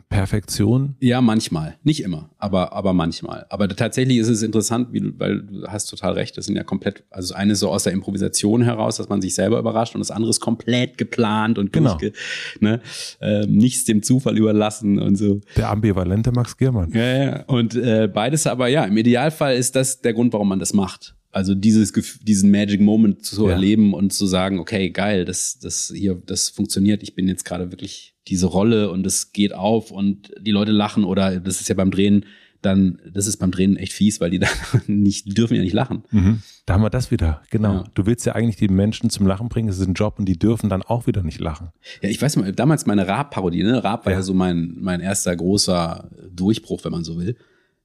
Perfektion? Ja, manchmal. Nicht immer, aber, aber manchmal. Aber tatsächlich ist es interessant, wie weil du hast total recht, das sind ja komplett, also das eine ist so aus der Improvisation heraus, dass man sich selber überrascht und das andere ist komplett geplant und Genau. durchge, ne, ähm, nichts dem Zufall überlassen und so. Der ambivalente Max Giermann. Ja, ja. Und äh, beides aber, ja, im Idealfall ist das der Grund, warum man das macht. Also dieses diesen Magic Moment zu Ja. erleben und zu sagen, okay, geil, das, das hier, das funktioniert. Ich bin jetzt gerade wirklich diese Rolle und es geht auf und die Leute lachen oder das ist ja beim Drehen dann, das ist beim Drehen echt fies, weil die dann nicht, die dürfen ja nicht lachen. Mhm. Da haben wir das wieder. Genau. Ja. Du willst ja eigentlich die Menschen zum Lachen bringen. Es ist ein Job und die dürfen dann auch wieder nicht lachen. Ja, ich weiß mal, damals meine Raab-Parodie, ne? Raab war Ja. ja. so mein, mein erster großer Durchbruch, wenn man so will.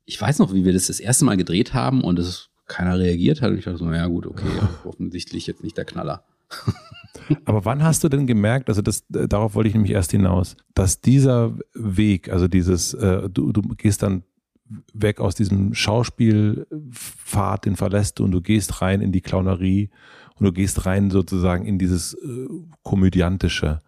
Ich weiß noch, wie wir das das erste Mal gedreht haben und es keiner reagiert hat. Und ich dachte so, ja gut, okay, offensichtlich jetzt nicht der Knaller. Aber wann hast du denn gemerkt, also das, äh, darauf wollte ich nämlich erst hinaus, dass dieser Weg, also dieses, äh, du, du gehst dann weg aus diesem Schauspielpfad, den verlässt du und du gehst rein in die Clownerie und du gehst rein sozusagen in dieses äh, Komödiantische.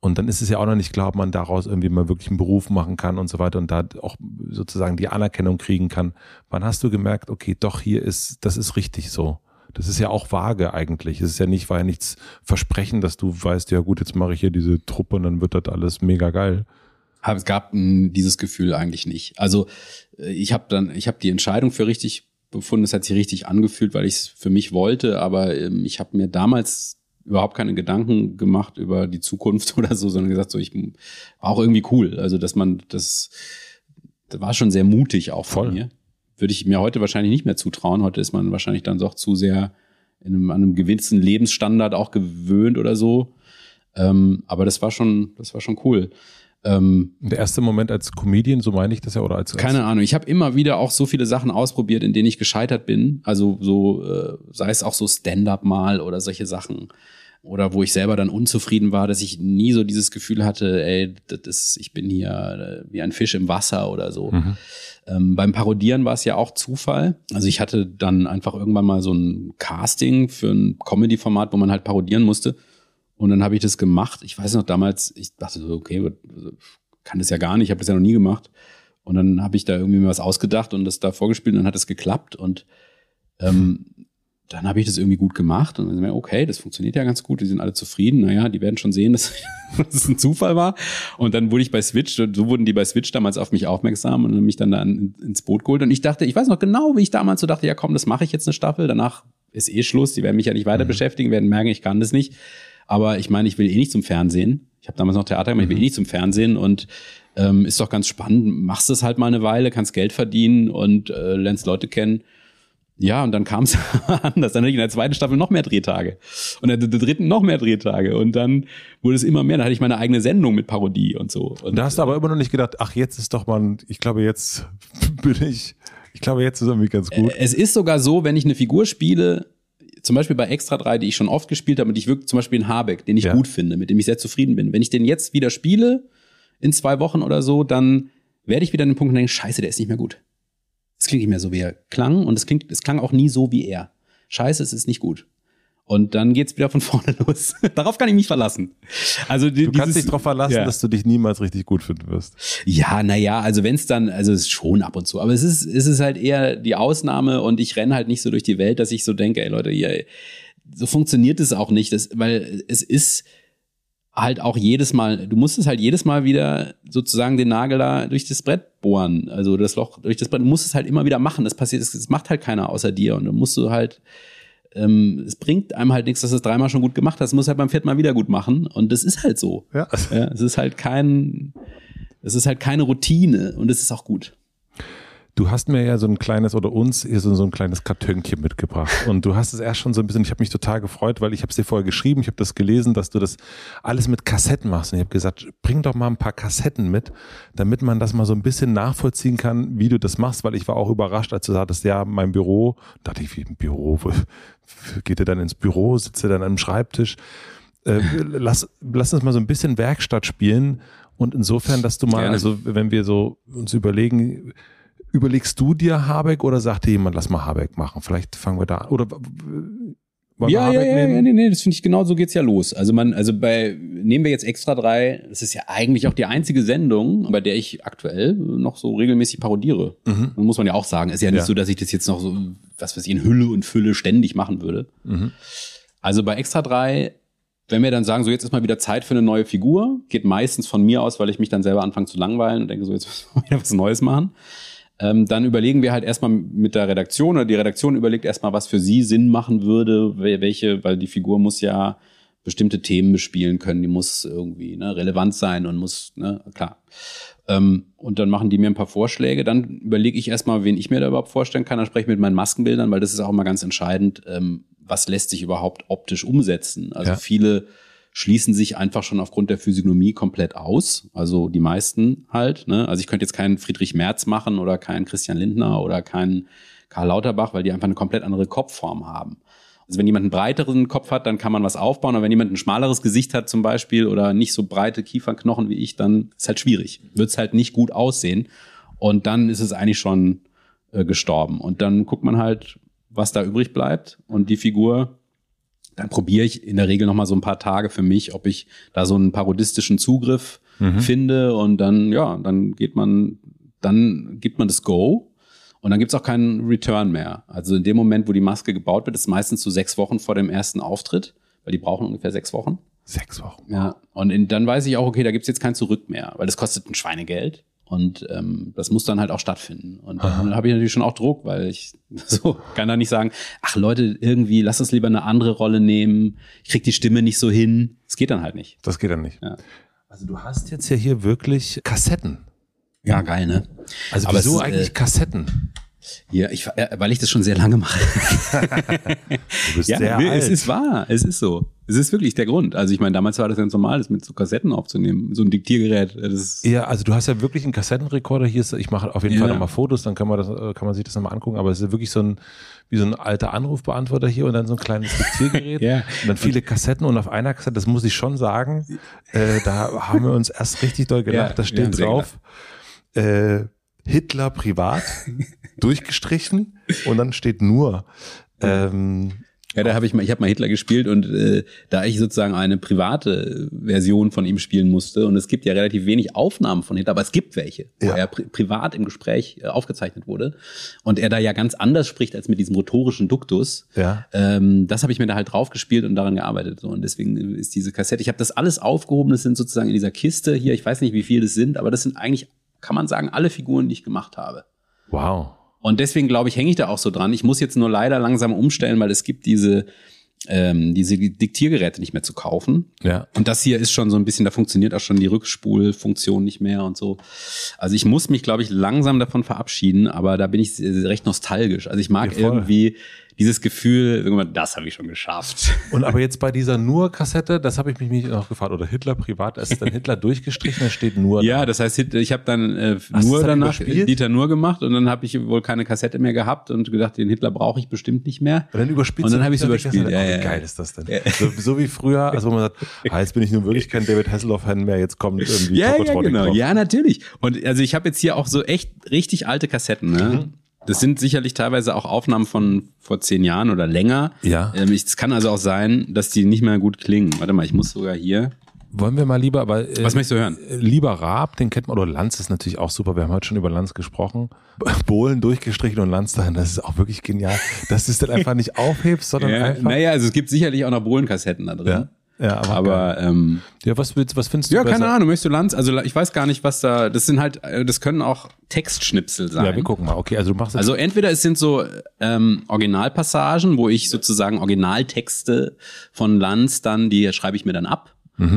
Und dann ist es ja auch noch nicht klar, ob man daraus irgendwie mal wirklich einen Beruf machen kann und so weiter und da auch sozusagen die Anerkennung kriegen kann. Wann hast du gemerkt, okay, doch hier ist, das ist richtig so? Das ist ja auch vage eigentlich. Es ist ja nicht, war ja nichts Versprechen, dass du weißt, ja gut, jetzt mache ich hier diese Truppe und dann wird das alles mega geil. Es gab mh, dieses Gefühl eigentlich nicht. Also äh, ich habe dann, ich habe die Entscheidung für richtig befunden. Es hat sich richtig angefühlt, weil ich es für mich wollte. Aber ähm, ich habe mir damals überhaupt keine Gedanken gemacht über die Zukunft oder so, sondern gesagt, so ich war auch irgendwie cool. Also dass man das, das war schon sehr mutig auch von Voll. mir. Würde ich mir heute wahrscheinlich nicht mehr zutrauen. Heute ist man wahrscheinlich dann doch zu sehr in einem, an einem gewissen Lebensstandard auch gewöhnt oder so. Ähm, aber das war schon, das war schon cool. Ähm, Der erste Moment als Comedian, so meine ich das ja, oder als, als keine Ahnung. Ich habe immer wieder auch so viele Sachen ausprobiert, in denen ich gescheitert bin. Also so, äh, sei es auch so Stand-up mal oder solche Sachen. Oder wo ich selber dann unzufrieden war, dass ich nie so dieses Gefühl hatte, ey, das ist, ich bin hier äh, wie ein Fisch im Wasser oder so. Mhm. Ähm, beim Parodieren war es ja auch Zufall. Also ich hatte dann einfach irgendwann mal so ein Casting für ein Comedy-Format, wo man halt parodieren musste. Und dann habe ich das gemacht. Ich weiß noch damals, ich dachte so, okay, kann das ja gar nicht, ich habe das ja noch nie gemacht. Und dann habe ich da irgendwie mir was ausgedacht und das da vorgespielt und dann hat es geklappt. Und ähm, dann habe ich das irgendwie gut gemacht und dann sind wir, okay, das funktioniert ja ganz gut, die sind alle zufrieden. Naja, die werden schon sehen, dass es ein Zufall war. Und dann wurde ich bei Switch, so wurden die bei Switch damals auf mich aufmerksam und mich dann da in, ins Boot geholt. Und ich dachte, ich weiß noch genau, wie ich damals so dachte, ja komm, das mache ich jetzt eine Staffel, danach ist eh Schluss, die werden mich ja nicht weiter beschäftigen, werden merken, ich kann das nicht. Aber ich meine, ich will eh nicht zum Fernsehen. Ich habe damals noch Theater gemacht, ich will eh nicht zum Fernsehen und ähm, ist doch ganz spannend. Machst es halt mal eine Weile, kannst Geld verdienen und äh, lernst Leute kennen. Ja, und dann kam es anders. Dann hatte ich in der zweiten Staffel noch mehr Drehtage. Und in der dritten noch mehr Drehtage. Und dann wurde es immer mehr. Dann hatte ich meine eigene Sendung mit Parodie und so. Und Da hast du aber immer noch nicht gedacht, ach, jetzt ist doch mal, ein- ich glaube, jetzt bin ich, ich glaube, jetzt ist irgendwie ganz gut. Es ist sogar so, wenn ich eine Figur spiele, zum Beispiel bei Extra 3, die ich schon oft gespielt habe, und ich wirklich zum Beispiel in Habeck, den ich Ja. gut finde, mit dem ich sehr zufrieden bin. Wenn ich den jetzt wieder spiele, in zwei Wochen oder so, dann werde ich wieder an den Punkt denken, scheiße, der ist nicht mehr gut. Es klingt nicht mehr so, wie er klang, und es klingt, es klang auch nie so wie er. Scheiße, es ist nicht gut. Und dann geht's wieder von vorne los. Darauf kann ich mich verlassen. Also Du kannst dieses- dich darauf verlassen, Ja. dass du dich niemals richtig gut finden wirst. Ja, naja, also wenn es dann, also es ist schon ab und zu, aber es ist, es ist halt eher die Ausnahme und ich renne halt nicht so durch die Welt, dass ich so denke, ey Leute, ihr, so funktioniert es auch nicht, das, weil es ist halt auch jedes Mal, du musst es halt jedes Mal wieder sozusagen den Nagel da durch das Brett bohren, also das Loch durch das Brett, du musst es halt immer wieder machen, das passiert, das, das macht halt keiner außer dir. Und dann musst du halt, ähm, es bringt einem halt nichts, dass du es dreimal schon gut gemacht hast, du musst halt beim vierten Mal wieder gut machen. Und das ist halt so. Ja. Ja, es ist halt kein, es ist halt keine Routine. Und es ist auch gut. Du hast mir ja so ein kleines oder uns hier so, so ein kleines Kartönchen mitgebracht. Und du hast es erst schon so ein bisschen, ich habe mich total gefreut, weil ich habe es dir vorher geschrieben, ich habe das gelesen, dass du das alles mit Kassetten machst. Und ich habe gesagt, bring doch mal ein paar Kassetten mit, damit man das mal so ein bisschen nachvollziehen kann, wie du das machst, weil ich war auch überrascht, als du sagtest, ja, mein Büro, da dachte ich, wie ein Büro, Wo- geht er dann ins Büro, sitzt er dann am Schreibtisch, äh, lass, lass uns mal so ein bisschen Werkstatt spielen. Und insofern, dass du mal, Gerne. also wenn wir so uns überlegen, überlegst du dir Habeck oder sagt dir jemand, lass mal Habeck machen? Vielleicht fangen wir da an. Oder Ja, ja, ja, ja, nee, nee, das finde ich genau so geht's ja los. Also man, also bei, nehmen wir jetzt extra drei, das ist ja eigentlich auch die einzige Sendung, bei der ich aktuell noch so regelmäßig parodiere. Mhm. Muss man ja auch sagen. Ist ja nicht Ja. so, dass ich das jetzt noch so, was weiß ich, in Hülle und Fülle ständig machen würde. Mhm. Also bei Extra 3, wenn wir dann sagen, so jetzt ist mal wieder Zeit für eine neue Figur, geht meistens von mir aus, weil ich mich dann selber anfange zu langweilen und denke so, jetzt müssen wir wieder was Neues machen. Ähm, dann überlegen wir halt erstmal mit der Redaktion oder die Redaktion überlegt erstmal, was für sie Sinn machen würde, wel- welche, weil die Figur muss ja bestimmte Themen bespielen können, die muss irgendwie ne, relevant sein und muss, ne, klar. Ähm, und dann machen die mir ein paar Vorschläge. Dann überlege ich erstmal, wen ich mir da überhaupt vorstellen kann. Dann spreche ich mit meinen Maskenbildern, weil das ist auch immer ganz entscheidend, ähm, was lässt sich überhaupt optisch umsetzen. Also Ja. viele schließen sich einfach schon aufgrund der Physiognomie komplett aus. Also die meisten halt. Ne? Also ich könnte jetzt keinen Friedrich Merz machen oder keinen Christian Lindner oder keinen Karl Lauterbach, weil die einfach eine komplett andere Kopfform haben. Also wenn jemand einen breiteren Kopf hat, dann kann man was aufbauen. Aber wenn jemand ein schmaleres Gesicht hat zum Beispiel oder nicht so breite Kiefernknochen wie ich, dann ist halt schwierig. Wird es halt nicht gut aussehen. Und dann ist es eigentlich schon äh, gestorben. Und dann guckt man halt, was da übrig bleibt. Und die Figur, dann probiere ich in der Regel noch mal so ein paar Tage für mich, ob ich da so einen parodistischen Zugriff finde. Und dann, ja, dann geht man, dann gibt man das Go. Und dann gibt's auch keinen Return mehr. Also in dem Moment, wo die Maske gebaut wird, ist meistens so sechs Wochen vor dem ersten Auftritt, weil die brauchen ungefähr sechs Wochen. Sechs Wochen. Ja. Und in, dann weiß ich auch, okay, da gibt's jetzt kein Zurück mehr, weil das kostet ein Schweinegeld. Und ähm, das muss dann halt auch stattfinden. Und dann habe ich natürlich schon auch Druck, weil ich so kann da nicht sagen, ach Leute, irgendwie lass uns lieber eine andere Rolle nehmen. Ich krieg die Stimme nicht so hin. Das geht dann halt nicht. Das geht dann nicht. Ja. Also du hast jetzt ja hier wirklich Kassetten. Ja, geil, ne? Also Aber wieso es ist, eigentlich äh, Kassetten? Ja, ich, äh, weil ich das schon sehr lange mache. Du bist Ja, sehr nee, alt. es ist wahr. Es ist so. Es ist wirklich der Grund. Also ich meine, damals war das ganz normal, das mit so Kassetten aufzunehmen, so ein Diktiergerät. Ist, ja, also du hast ja wirklich einen Kassettenrekorder. Hier ist, ich mache auf jeden Ja. Fall nochmal Fotos, dann kann man das, äh, kann man sich das nochmal angucken. Aber es ist wirklich so ein, wie so ein alter Anrufbeantworter hier und dann so ein kleines Diktiergerät. Ja. Und dann viele Kassetten und auf einer Kassette, das muss ich schon sagen, äh, da haben wir uns erst richtig doll gelacht. Ja, da steht drauf, äh, Hitler privat, durchgestrichen und dann steht nur, ähm, Ja, da habe ich mal, ich habe mal Hitler gespielt und äh, da ich sozusagen eine private Version von ihm spielen musste und es gibt ja relativ wenig Aufnahmen von Hitler, aber es gibt welche, wo Ja. er pri privat im Gespräch äh, aufgezeichnet wurde und er da ja ganz anders spricht als mit diesem rhetorischen Duktus. Ja. Ähm, das habe ich mir da halt drauf gespielt und daran gearbeitet so und deswegen ist diese Kassette. Ich habe das alles aufgehoben. Das sind sozusagen in dieser Kiste hier. Ich weiß nicht, wie viel das sind, aber das sind eigentlich, kann man sagen, alle Figuren, die ich gemacht habe. wow. Und deswegen glaube ich, hänge ich da auch so dran. Ich muss jetzt nur leider langsam umstellen, weil es gibt diese, ähm, diese Diktiergeräte nicht mehr zu kaufen. Ja. Und das hier ist schon so ein bisschen, da funktioniert auch schon die Rückspulfunktion nicht mehr und so. Also ich muss mich, glaube ich, langsam davon verabschieden, aber da bin ich recht nostalgisch. Also ich mag Ja, irgendwie dieses Gefühl, das habe ich schon geschafft. Und aber jetzt bei dieser Nur-Kassette, das habe ich mich nicht noch gefragt, oder Hitler privat, ist dann Hitler durchgestrichen, da steht nur. Ja, das heißt, ich habe dann äh, du's nur danach überspielt? Dieter nur gemacht und dann habe ich wohl keine Kassette mehr gehabt und gedacht, den Hitler brauche ich bestimmt nicht mehr. Und dann überspielst Und dann habe Hitler die überspielt, ja, ja, wie ja. geil ist das denn? So, so wie früher, also wo man sagt, ah, jetzt bin ich nun wirklich kein David Hasselhoff-Fan mehr, jetzt kommt irgendwie Ja, ja, genau. drauf. Ja, natürlich. Und also ich habe jetzt hier auch so echt richtig alte Kassetten. Ne? Mhm. Das sind sicherlich teilweise auch Aufnahmen von vor zehn Jahren oder länger. Ja. Ähm, ich- Es kann also auch sein, dass die nicht mehr gut klingen. Warte mal, ich muss sogar hier. Wollen wir mal lieber, aber äh, Was möchtest du hören? äh, lieber Raab, den kennt man, oder Lanz ist natürlich auch super, wir haben heute schon über Lanz gesprochen. Bohlen durchgestrichen und Lanz dahin, das ist auch wirklich genial, dass du es dann einfach nicht aufhebst, sondern Ja, einfach. naja, also es gibt sicherlich auch noch Bohlenkassetten da drin. Ja, ja, aber, Aber ähm, ja, was, willst, was findest du ja, besser? keine Ahnung, möchtest du Lanz? Also ich weiß gar nicht, was da. Das sind halt, äh, das können auch Textschnipsel sein. Ja, wir gucken mal. Okay, also du machst Also entweder es sind so ähm, Originalpassagen, wo ich sozusagen Originaltexte von Lanz dann, die schreibe ich mir dann ab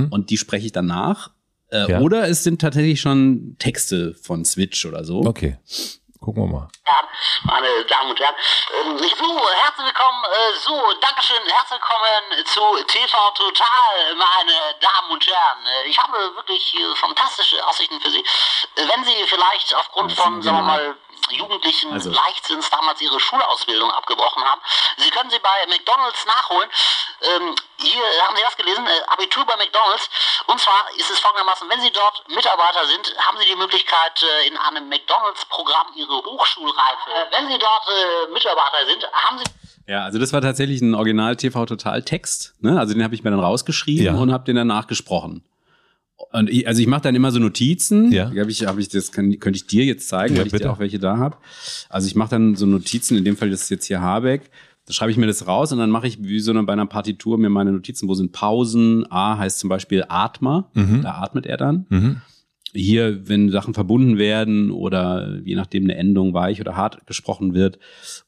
und die spreche ich dann nach. Äh, Mhm. Ja. Oder es sind tatsächlich schon Texte von Switch oder so. Okay, gucken wir mal. Meine Damen und Herren. Ähm, so, herzlich willkommen, äh, so, Dankeschön, herzlich willkommen zu TV Total, meine Damen und Herren. Äh, ich habe wirklich äh, fantastische Aussichten für Sie. Wenn Sie vielleicht aufgrund von, sagen wir mal, jugendlichen Also- Leichtsinns damals ihre Schulausbildung abgebrochen haben. Sie können sie bei McDonalds nachholen. Ähm, hier haben Sie das gelesen, äh, Abitur bei McDonalds. Und zwar ist es folgendermaßen, wenn Sie dort Mitarbeiter sind, haben Sie die Möglichkeit, äh, in einem McDonalds-Programm Ihre Hochschulreife. Äh, wenn Sie dort äh, Mitarbeiter sind, haben Sie Ja, also das war tatsächlich ein Original TV Total Text. Ne? Also den habe ich mir dann rausgeschrieben Ja. und habe den dann nachgesprochen. Und ich, also ich mache dann immer so Notizen. Ja. Die hab ich, hab ich, das kann, könnte ich dir jetzt zeigen, Ja, weil ich bitte. dir auch welche da habe. Also ich mache dann so Notizen. In dem Fall das ist jetzt hier Habeck. Da schreibe ich mir das raus und dann mache ich wie so eine, bei einer Partitur mir meine Notizen, wo sind Pausen. A heißt zum Beispiel Atmer. Mhm. Da atmet er dann. Mhm. Hier, wenn Sachen verbunden werden oder je nachdem eine Endung weich oder hart gesprochen wird.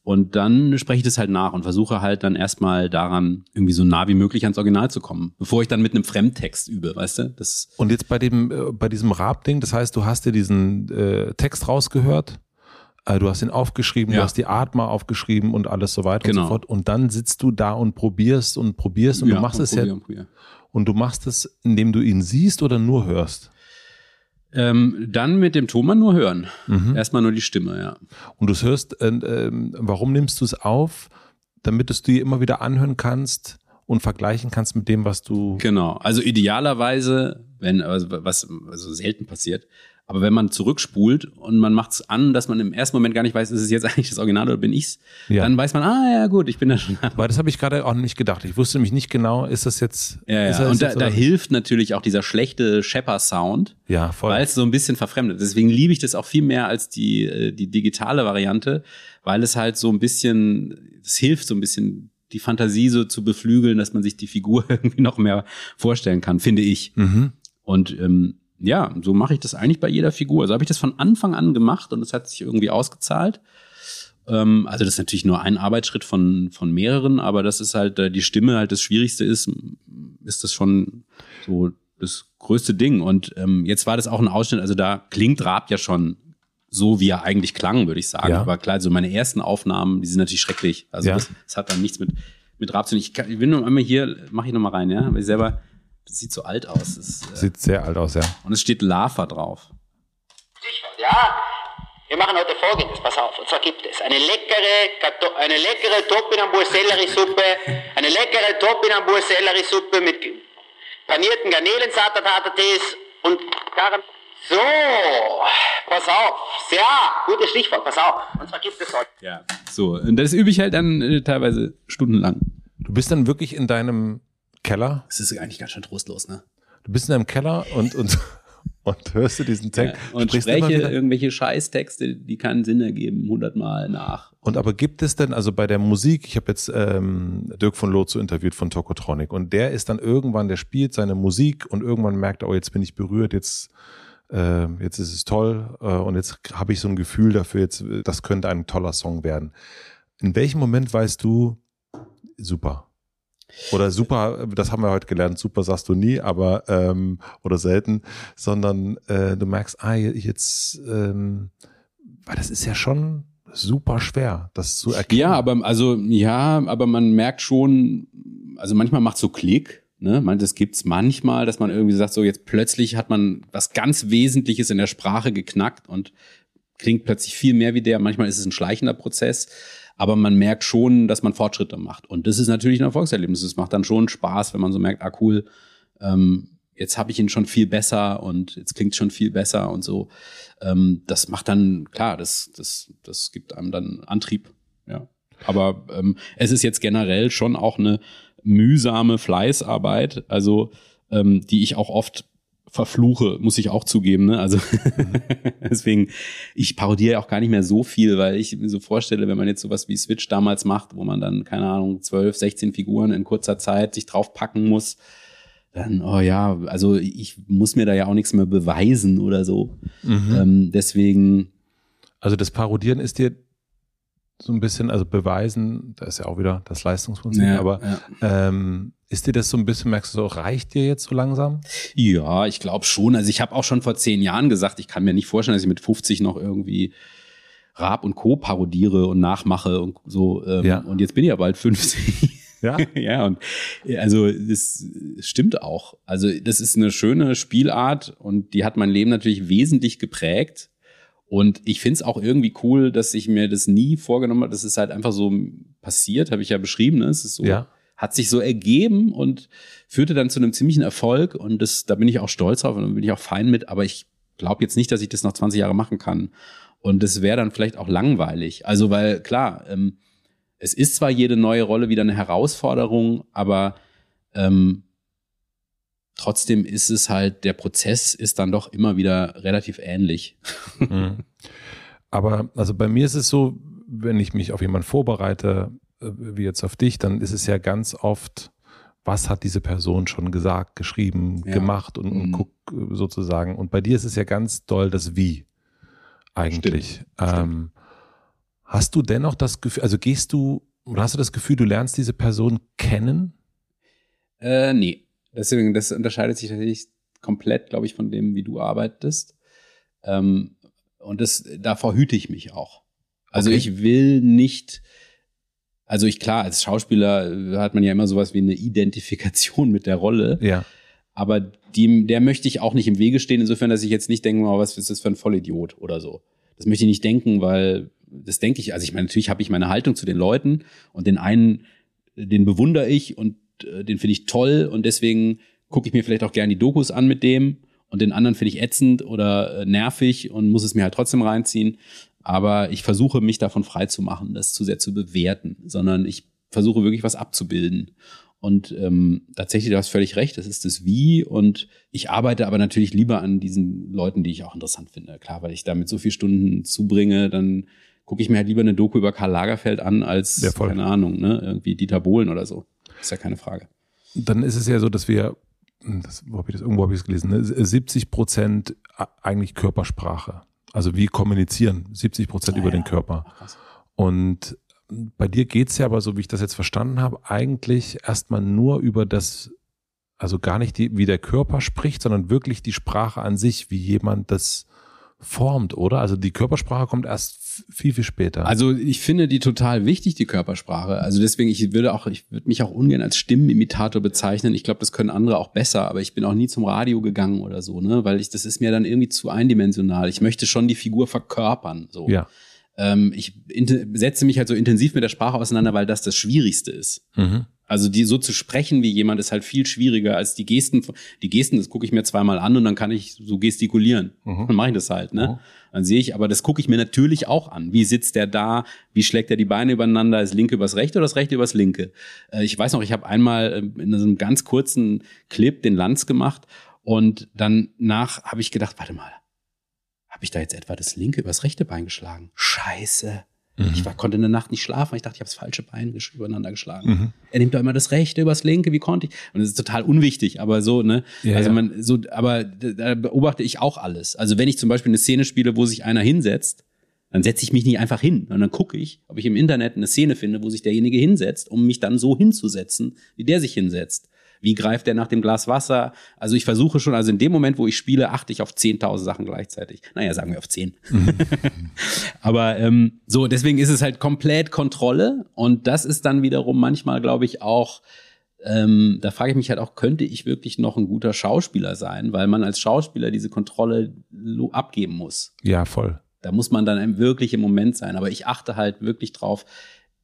Und dann spreche ich das halt nach und versuche halt dann erstmal daran, irgendwie so nah wie möglich ans Original zu kommen, bevor ich dann mit einem Fremdtext übe, weißt du? Das, Und jetzt bei dem, äh, bei diesem Rap-Ding, das heißt, du hast dir diesen äh, Text rausgehört, äh, du hast ihn aufgeschrieben, du Ja. hast die Atma aufgeschrieben und alles so weiter und Genau. so fort. Und dann sitzt du da und probierst und probierst und du machst und es ja, probier und probier. und du machst es, indem du ihn siehst oder nur hörst. Ähm, dann mit dem Thomann nur hören. Mhm. Erstmal nur die Stimme, ja. Und du hörst, äh, ähm, warum nimmst du es auf? Damit du es dir immer wieder anhören kannst und vergleichen kannst mit dem, was du. Genau. Also idealerweise, wenn, also was also selten passiert, aber wenn man zurückspult und man macht es an, dass man im ersten Moment gar nicht weiß, ist es jetzt eigentlich das Original oder bin ich's, Ja. dann weiß man, ah ja gut, ich bin da schon. Weil das habe ich gerade auch nicht gedacht. Ich wusste nämlich nicht genau, ist das jetzt. Ja, ja. das Und da, da hilft natürlich auch dieser schlechte Shepper-Sound, Ja, voll. weil es so ein bisschen verfremdet. Deswegen liebe ich das auch viel mehr als die, äh, die digitale Variante, weil es halt so ein bisschen, es hilft so ein bisschen die Fantasie so zu beflügeln, dass man sich die Figur irgendwie noch mehr vorstellen kann, finde ich. mhm. Und ähm, ja, so mache ich das eigentlich bei jeder Figur. Also habe ich das von Anfang an gemacht und es hat sich irgendwie ausgezahlt. Ähm, also das ist natürlich nur ein Arbeitsschritt von, von mehreren, aber das ist halt, äh, die Stimme halt das Schwierigste ist, ist das schon so das größte Ding. Und ähm, jetzt war das auch ein Ausschnitt, also da klingt Raab ja schon so, wie er eigentlich klang, würde ich sagen. Ja. Aber klar, so meine ersten Aufnahmen, die sind natürlich schrecklich. Also Ja. das, das hat dann nichts mit, mit Raab zu tun. Ich, kann, ich will nur einmal hier, mache ich noch mal rein, ja, weil ich selber, das sieht so alt aus. Das, äh, Sieht sehr alt aus, ja. und es steht Lava drauf. Stichwort, ja. Wir machen heute folgendes, pass auf. Und zwar gibt es eine leckere, eine leckere Topinambur-Sellerie-Suppe, eine leckere Topinambur-Sellerie-Suppe mit panierten Garnelensalat-Tees und Karam. So, pass auf. Ja, gutes Stichwort, pass auf. Und zwar gibt es heute. Ja. So, und das übe ich halt dann äh, teilweise stundenlang. Du bist dann wirklich in deinem Keller. Das ist eigentlich ganz schön trostlos, ne? Du bist in deinem Keller und, und, und hörst du diesen Ja, Text. und sprichst immer spreche irgendwelche Scheißtexte, die keinen Sinn ergeben, hundertmal nach. Und aber gibt es denn, also bei der Musik, ich habe jetzt ähm, Dirk von Lotso interviewt von Tokotronic und der ist dann irgendwann, der spielt seine Musik und irgendwann merkt er, oh, jetzt bin ich berührt, jetzt, äh, jetzt ist es toll äh, und jetzt habe ich so ein Gefühl dafür, jetzt, das könnte ein toller Song werden. In welchem Moment weißt du, super? Oder super, das haben wir heute gelernt, super sagst du nie, aber ähm, oder selten, sondern äh, du merkst, ah, jetzt, ähm, weil das ist ja schon super schwer, das zu erkennen. Ja, aber also ja, aber man merkt schon, also manchmal macht so Klick. Ne, man, das gibt's manchmal, dass man irgendwie sagt, so jetzt plötzlich hat man was ganz Wesentliches in der Sprache geknackt und klingt plötzlich viel mehr wie der. Manchmal ist es ein schleichender Prozess, aber man merkt schon, dass man Fortschritte macht. Und das ist natürlich ein Erfolgserlebnis. Es macht dann schon Spaß, wenn man so merkt, ah cool, ähm, jetzt habe ich ihn schon viel besser und jetzt klingt schon viel besser und so. Ähm, das macht dann, klar, das, das, das gibt einem dann Antrieb. Ja. Aber ähm, es ist jetzt generell schon auch eine mühsame Fleißarbeit, also ähm, die ich auch oft verfluche, muss ich auch zugeben. Ne? Also deswegen, ich parodiere ja auch gar nicht mehr so viel, weil ich mir so vorstelle, wenn man jetzt sowas wie Switch damals macht, wo man dann, keine Ahnung, 12, 16 Figuren in kurzer Zeit sich draufpacken muss, dann, oh ja, also ich muss mir da ja auch nichts mehr beweisen oder so. Mhm. Ähm, deswegen, Also das Parodieren ist dir so ein bisschen, also beweisen, da ist ja auch wieder das Leistungsprinzip, ja, aber ja. ähm, ist dir das so ein bisschen, merkst du so, reicht dir jetzt so langsam? Ja, ich glaube schon. Also ich habe auch schon vor zehn Jahren gesagt, ich kann mir nicht vorstellen, dass ich mit 50 noch irgendwie Raab und Co. parodiere und nachmache und so. Ähm, Ja. Und jetzt bin ich ja bald 50. Ja. ja, und also das stimmt auch. Also das ist eine schöne Spielart und die hat mein Leben natürlich wesentlich geprägt. Und ich finde es auch irgendwie cool, dass ich mir das nie vorgenommen habe. Das ist halt einfach so passiert, habe ich ja beschrieben. Ne? Es ist so, Ja. Hat sich so ergeben und führte dann zu einem ziemlichen Erfolg. Und das, da bin ich auch stolz drauf und da bin ich auch fein mit. Aber ich glaube jetzt nicht, dass ich das noch 20 Jahre machen kann. Und das wäre dann vielleicht auch langweilig. Also, weil klar, ähm, es ist zwar jede neue Rolle wieder eine Herausforderung, aber ähm, trotzdem ist es halt, der Prozess ist dann doch immer wieder relativ ähnlich. Mhm. Aber also bei mir ist es so, wenn ich mich auf jemanden vorbereite, wie jetzt auf dich, dann ist es ja ganz oft, was hat diese Person schon gesagt, geschrieben, Ja. gemacht und, und Mhm. guck äh, sozusagen. Und bei dir ist es ja ganz doll das Wie eigentlich. Stimmt. Ähm, hast du dennoch das Gefühl, also gehst du oder hast du das Gefühl, du lernst diese Person kennen? Äh, nee. Deswegen, das unterscheidet sich tatsächlich komplett, glaube ich, von dem, wie du arbeitest. Ähm, und das, davor hüte ich mich auch. Also Okay. ich will nicht, also ich klar, als Schauspieler äh, hat man ja immer sowas wie eine Identifikation mit der Rolle, Ja. aber die, der möchte ich auch nicht im Wege stehen, insofern, dass ich jetzt nicht denke, oh, was ist das für ein Vollidiot oder so. Das möchte ich nicht denken, weil das denke ich, also ich meine, natürlich habe ich meine Haltung zu den Leuten und den einen, den bewundere ich und äh, den finde ich toll und deswegen gucke ich mir vielleicht auch gerne die Dokus an mit dem und den anderen finde ich ätzend oder äh, nervig und muss es mir halt trotzdem reinziehen. Aber ich versuche mich davon frei zu machen, das zu sehr zu bewerten, sondern ich versuche wirklich was abzubilden. Und ähm, tatsächlich, du hast völlig recht, das ist das Wie. Und ich arbeite aber natürlich lieber an diesen Leuten, die ich auch interessant finde. Klar, weil ich damit so viele Stunden zubringe, dann gucke ich mir halt lieber eine Doku über Karl Lagerfeld an, als, keine Ahnung, ne, irgendwie Dieter Bohlen oder so. Ist ja keine Frage. dann ist es ja so, dass wir, das, wo hab ich das, irgendwo habe ich es gelesen, ne, 70 Prozent eigentlich Körpersprache. Also wir kommunizieren 70 Prozent Ah über ja. den Körper. Ach. Und bei dir geht's ja aber, so wie ich das jetzt verstanden habe, eigentlich erstmal nur über das, also gar nicht die, wie der Körper spricht, sondern wirklich die Sprache an sich, wie jemand das formt, oder? Also die Körpersprache kommt erst viel, viel später. Also ich finde die total wichtig, die Körpersprache. Also deswegen, ich würde auch, ich würde mich auch ungern als Stimmenimitator bezeichnen. Ich glaube, das können andere auch besser, aber ich bin auch nie zum Radio gegangen oder so, ne? Weil ich, das ist mir dann irgendwie zu eindimensional. Ich möchte schon die Figur verkörpern. So. ja. Ähm, ich setze mich halt so intensiv mit der Sprache auseinander, weil das das Schwierigste ist. Mhm. Also die so zu sprechen wie jemand ist halt viel schwieriger als die Gesten. Die Gesten, das gucke ich mir zweimal an und dann kann ich so gestikulieren. Mhm. Dann mache ich das halt, ne? Mhm. Dann sehe ich, aber das gucke ich mir natürlich auch an. Wie sitzt der da? Wie schlägt er die Beine übereinander? Das linke übers rechte oder das rechte übers linke? Äh, ich weiß noch, ich habe einmal äh, in so einem ganz kurzen Clip den Lanz gemacht und danach habe ich gedacht, warte mal, habe ich da jetzt etwa das linke übers rechte Bein geschlagen? Scheiße. Mhm. Ich war, konnte in der Nacht nicht schlafen. weil Ich dachte, ich habe das falsche Bein übereinander geschlagen. Mhm. Er nimmt doch immer das rechte übers linke. Wie konnte ich? Und das ist total unwichtig, aber so, ne? Ja, also man, so, aber da da beobachte ich auch alles. Also wenn ich zum Beispiel eine Szene spiele, wo sich einer hinsetzt, dann setze ich mich nicht einfach hin, sondern gucke ich, ob ich im Internet eine Szene finde, wo sich derjenige hinsetzt, um mich dann so hinzusetzen, wie der sich hinsetzt. Wie greift der nach dem Glas Wasser? Also ich versuche schon, also in dem Moment, wo ich spiele, achte ich auf 10.000 Sachen gleichzeitig. Naja, sagen wir auf 10. Aber ähm, so, deswegen ist es halt komplett Kontrolle und das ist dann wiederum manchmal, glaube ich, auch, ähm, da frage ich mich halt auch, könnte ich wirklich noch ein guter Schauspieler sein, weil man als Schauspieler diese Kontrolle abgeben muss. Ja, voll. Da muss man dann im- wirklich im Moment sein. Aber ich achte halt wirklich drauf,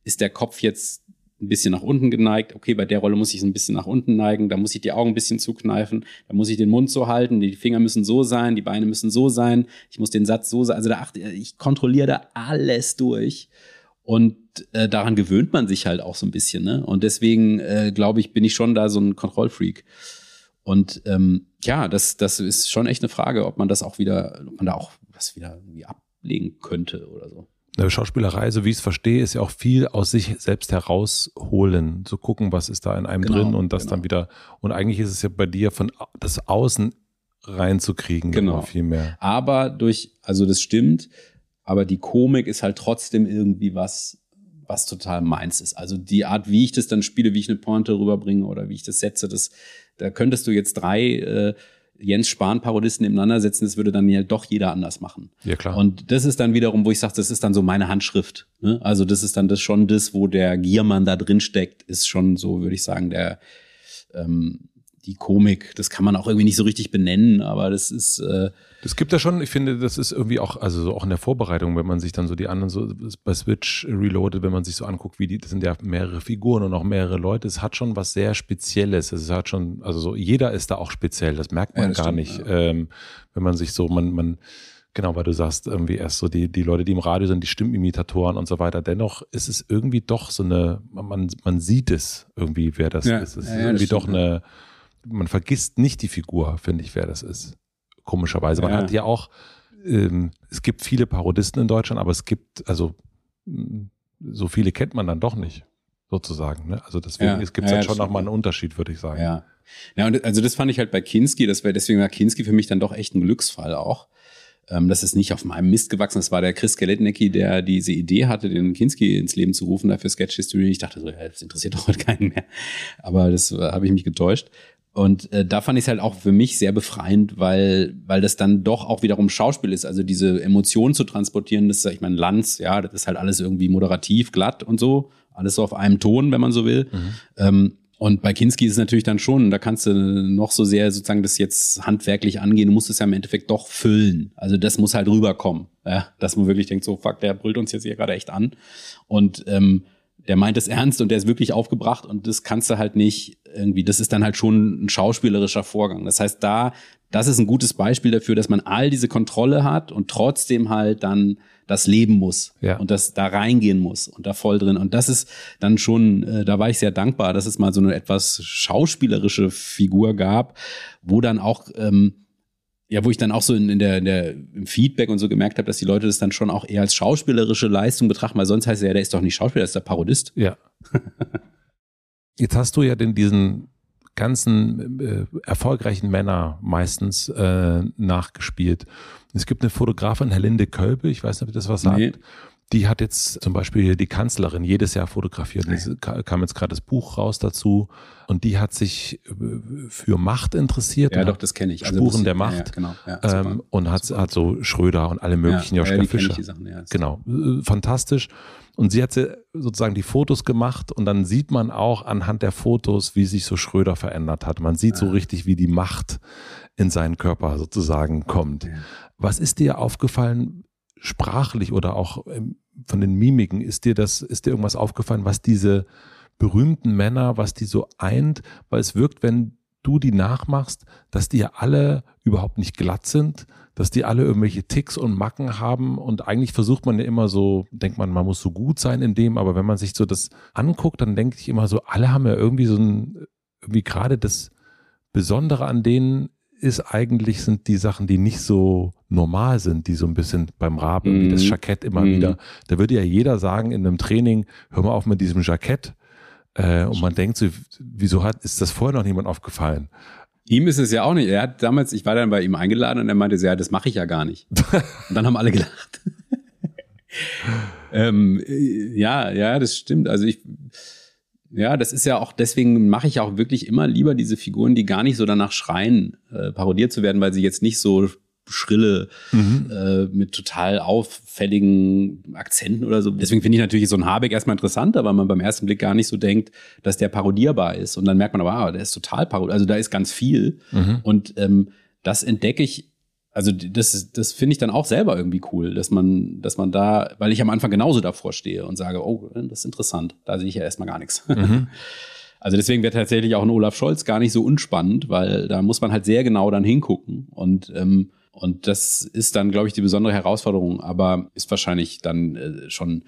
ist der Kopf jetzt ein bisschen nach unten geneigt. Okay, bei der Rolle muss ich es ein bisschen nach unten neigen. Da muss ich die Augen ein bisschen zukneifen. Da muss ich den Mund so halten. Die Finger müssen so sein. Die Beine müssen so sein. Ich muss den Satz so sein. Also da achte ich kontrolliere da alles durch. Und äh, daran gewöhnt man sich halt auch so ein bisschen. Ne? Und deswegen äh, glaube ich, bin ich schon da so ein Kontrollfreak. Und ähm, ja, das, das ist schon echt eine Frage, ob man das auch wieder, ob man da auch was wieder irgendwie ablegen könnte oder so. Eine Schauspielerei, so wie ich es verstehe, ist ja auch viel aus sich selbst herausholen, zu gucken, was ist da in einem Genau, drin und das genau. dann wieder. Und eigentlich ist es ja bei dir von das Außen reinzukriegen, Genau. viel mehr. Aber durch, also das stimmt, aber die Komik ist halt trotzdem irgendwie was, was total meins ist. Also die Art, wie ich das dann spiele, wie ich eine Pointe rüberbringe oder wie ich das setze, das, da könntest du jetzt drei äh, Jens Spahn-Parodisten nebeneinander setzen, das würde dann ja doch jeder anders machen. Ja, klar. Und das ist dann wiederum, wo ich sage, das ist dann so meine Handschrift. Ne? Also das ist dann das schon das, wo der Giermann da drin steckt, ist schon so, würde ich sagen, der, ähm, die Komik. Das kann man auch irgendwie nicht so richtig benennen, aber das ist. Äh, das gibt ja schon, ich finde, das ist irgendwie auch, also so auch in der Vorbereitung, wenn man sich dann so die anderen so bei Switch Reloaded, wenn man sich so anguckt, wie die, das sind ja mehrere Figuren und auch mehrere Leute, es hat schon was sehr Spezielles. Es hat schon, also so, jeder ist da auch speziell, das merkt man ja, das gar stimmt, nicht. Ja. Ähm, wenn man sich so, man, man, Genau, weil du sagst, irgendwie erst so die, die Leute, die im Radio sind, die Stimmimitatoren und so weiter. Dennoch ist es irgendwie doch so eine, man, man sieht es irgendwie, wer das ja, ist. Es ist ja, irgendwie doch eine, man vergisst nicht die Figur, finde ich, wer das ist. Komischerweise. Man ja. hat ja auch, ähm, es gibt viele Parodisten in Deutschland, aber es gibt, also so viele kennt man dann doch nicht, sozusagen. Ne? Also deswegen ja, gibt es ja, dann schon nochmal einen Unterschied, würde ich sagen. Ja. Ja, und also das fand ich halt bei Kinski, das wäre deswegen war Kinski für mich dann doch echt ein Glücksfall auch. Ähm, das ist nicht auf meinem Mist gewachsen. Das war der Chris Galetnecki, der diese Idee hatte, den Kinski ins Leben zu rufen, dafür Sketch History. Ich dachte so, ja, das interessiert doch heute keinen mehr. Aber das äh, habe ich mich getäuscht. Und äh, da fand ich es halt auch für mich sehr befreiend, weil, weil das dann doch auch wiederum Schauspiel ist. Also diese Emotionen zu transportieren, das ist, ich meine, Lanz, ja, das ist halt alles irgendwie moderativ, glatt und so. Alles so auf einem Ton, wenn man so will. Mhm. Ähm, und bei Kinski ist es natürlich dann schon, da kannst du noch so sehr sozusagen das jetzt handwerklich angehen, du musst es ja im Endeffekt doch füllen. Also das muss halt rüberkommen, ja, dass man wirklich denkt, so fuck, der brüllt uns jetzt hier gerade echt an. Und ähm, der meint es ernst und der ist wirklich aufgebracht und das kannst du halt nicht irgendwie, das ist dann halt schon ein schauspielerischer Vorgang. Das heißt, da, das ist ein gutes Beispiel dafür, dass man all diese Kontrolle hat und trotzdem halt dann das leben muss ja. und das da reingehen muss und da voll drin. Und das ist dann schon, äh, da war ich sehr dankbar, dass es mal so eine etwas schauspielerische Figur gab, wo dann auch, ähm, ja, wo ich dann auch so in, in, der, in der im Feedback und so gemerkt habe, dass die Leute das dann schon auch eher als schauspielerische Leistung betrachten, weil sonst heißt es ja, der ist doch nicht Schauspieler, der ist der Parodist. Ja. Jetzt hast du ja den, diesen ganzen äh, erfolgreichen Männer meistens äh, nachgespielt. Es gibt eine Fotografin, Helinde Kölbe, ich weiß nicht, ob das was sagt. Nee. Die hat jetzt zum Beispiel die Kanzlerin jedes Jahr fotografiert. Es kam jetzt gerade das Buch raus dazu. Und die hat sich äh, für Macht interessiert. Ja, doch, das kenne ich. Also Spuren der Macht. Ja, genau. Ja, ähm, und hat, hat so Schröder und alle möglichen, ja, Joschka ja, Fischer. Sachen, ja, genau. Äh, fantastisch. Und sie hat sozusagen die Fotos gemacht und dann sieht man auch anhand der Fotos, wie sich so Schröder verändert hat. Man sieht so richtig, wie die Macht in seinen Körper sozusagen kommt. Was ist dir aufgefallen, sprachlich oder auch ähm, von den Mimiken? Ist dir das, ist dir irgendwas aufgefallen, was diese berühmten Männer, was die so eint? Weil es wirkt, wenn du die nachmachst, dass die ja alle überhaupt nicht glatt sind, dass die alle irgendwelche Ticks und Macken haben und eigentlich versucht man ja immer so, denkt man, man muss so gut sein in dem, aber wenn man sich so das anguckt, dann denke ich immer so, alle haben ja irgendwie so ein, irgendwie gerade das Besondere an denen ist eigentlich, sind die Sachen, die nicht so normal sind, die so ein bisschen beim Raben, mm. wie das mhm. Jackett immer mm. wieder. Da würde ja jeder sagen in einem Training, hör mal auf mit diesem Jackett. Äh, und man denkt so, wieso hat, ist das vorher noch niemand aufgefallen? Ihm ist es ja auch nicht. Er hat damals, ich war dann bei ihm eingeladen und er meinte ja, das mache ich ja gar nicht. Und dann haben alle gelacht. ähm, ja, ja, das stimmt. Also ich, ja, das ist ja auch, deswegen mache ich auch wirklich immer lieber diese Figuren, die gar nicht so danach schreien, äh, parodiert zu werden, weil sie jetzt nicht so schrille, mhm. äh, mit total auffälligen Akzenten oder so. Deswegen finde ich natürlich so ein Habeck erstmal interessant, weil man beim ersten Blick gar nicht so denkt, dass der parodierbar ist. Und dann merkt man aber, ah, der ist total parodierbar. Also da ist ganz viel. Mhm. Und ähm, das entdecke ich also das, das finde ich dann auch selber irgendwie cool, dass man, dass man da, weil ich am Anfang genauso davor stehe und sage, oh, das ist interessant, da sehe ich ja erstmal gar nichts. Mhm. Also deswegen wäre tatsächlich auch ein Olaf Scholz gar nicht so unspannend, weil da muss man halt sehr genau dann hingucken und ähm, und das ist dann, glaube ich, die besondere Herausforderung, aber ist wahrscheinlich dann äh, schon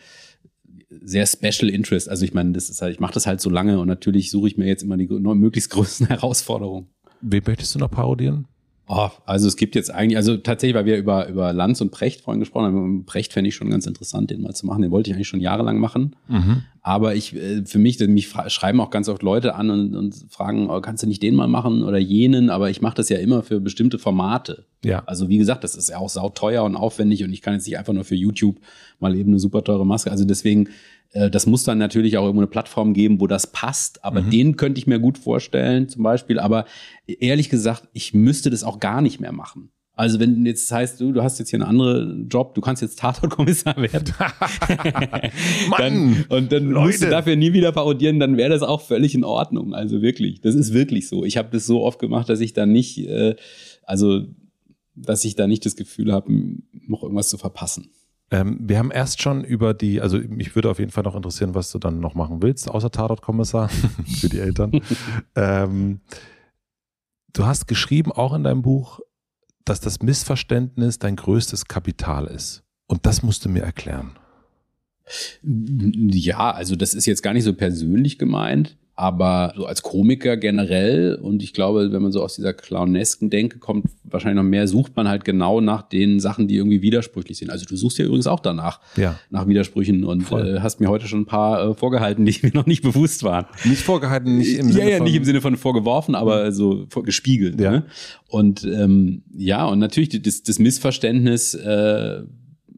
sehr Special Interest. Also ich meine, das ist halt, ich mache das halt so lange und natürlich suche ich mir jetzt immer die möglichst größten Herausforderungen. Wen möchtest du noch parodieren? Oh, also es gibt jetzt eigentlich, also tatsächlich, weil wir über, über Lanz und Precht vorhin gesprochen haben, Precht fände ich schon ganz interessant, den mal zu machen. Den wollte ich eigentlich schon jahrelang machen. Mhm. Aber ich, äh, für mich, mich schreiben auch ganz oft Leute an und, und fragen, oh, kannst du nicht den mal machen oder jenen? Aber ich mache das ja immer für bestimmte Formate. Ja. Also wie gesagt, das ist ja auch sauteuer und aufwendig und ich kann jetzt nicht einfach nur für YouTube mal eben eine super teure Maske. Also deswegen, das muss dann natürlich auch irgendwo eine Plattform geben, wo das passt. Aber mhm. den könnte ich mir gut vorstellen, zum Beispiel. Aber ehrlich gesagt, ich müsste das auch gar nicht mehr machen. Also wenn jetzt heißt, du, du hast jetzt hier einen anderen Job, du kannst jetzt Tatortkommissar werden. dann, und dann Leute. musst du dafür nie wieder parodieren, dann wäre das auch völlig in Ordnung. Also wirklich, das ist wirklich so. Ich habe das so oft gemacht, dass ich da nicht, äh, also dass ich da nicht das Gefühl habe, noch irgendwas zu verpassen. Ähm, wir haben erst schon über die, also mich würde auf jeden Fall noch interessieren, was du dann noch machen willst, außer Tatortkommissar für die Eltern. ähm, du hast geschrieben, auch in deinem Buch, dass das Missverständnis dein größtes Kapital ist. Und das musst du mir erklären. Ja, also das ist jetzt gar nicht so persönlich gemeint, aber so als Komiker generell und ich glaube, wenn man so aus dieser clownesken Denke kommt, wahrscheinlich noch mehr, sucht man halt genau nach den Sachen, die irgendwie widersprüchlich sind. Also du suchst ja übrigens auch danach, ja. nach Widersprüchen und äh, hast mir heute schon ein paar äh, vorgehalten, die mir noch nicht bewusst waren. Nicht vorgehalten, nicht im Sinne ja, ja, nicht im Sinne von vorgeworfen, aber so gespiegelt. Ja. Ne? Und ähm, ja, und natürlich das, das Missverständnis äh,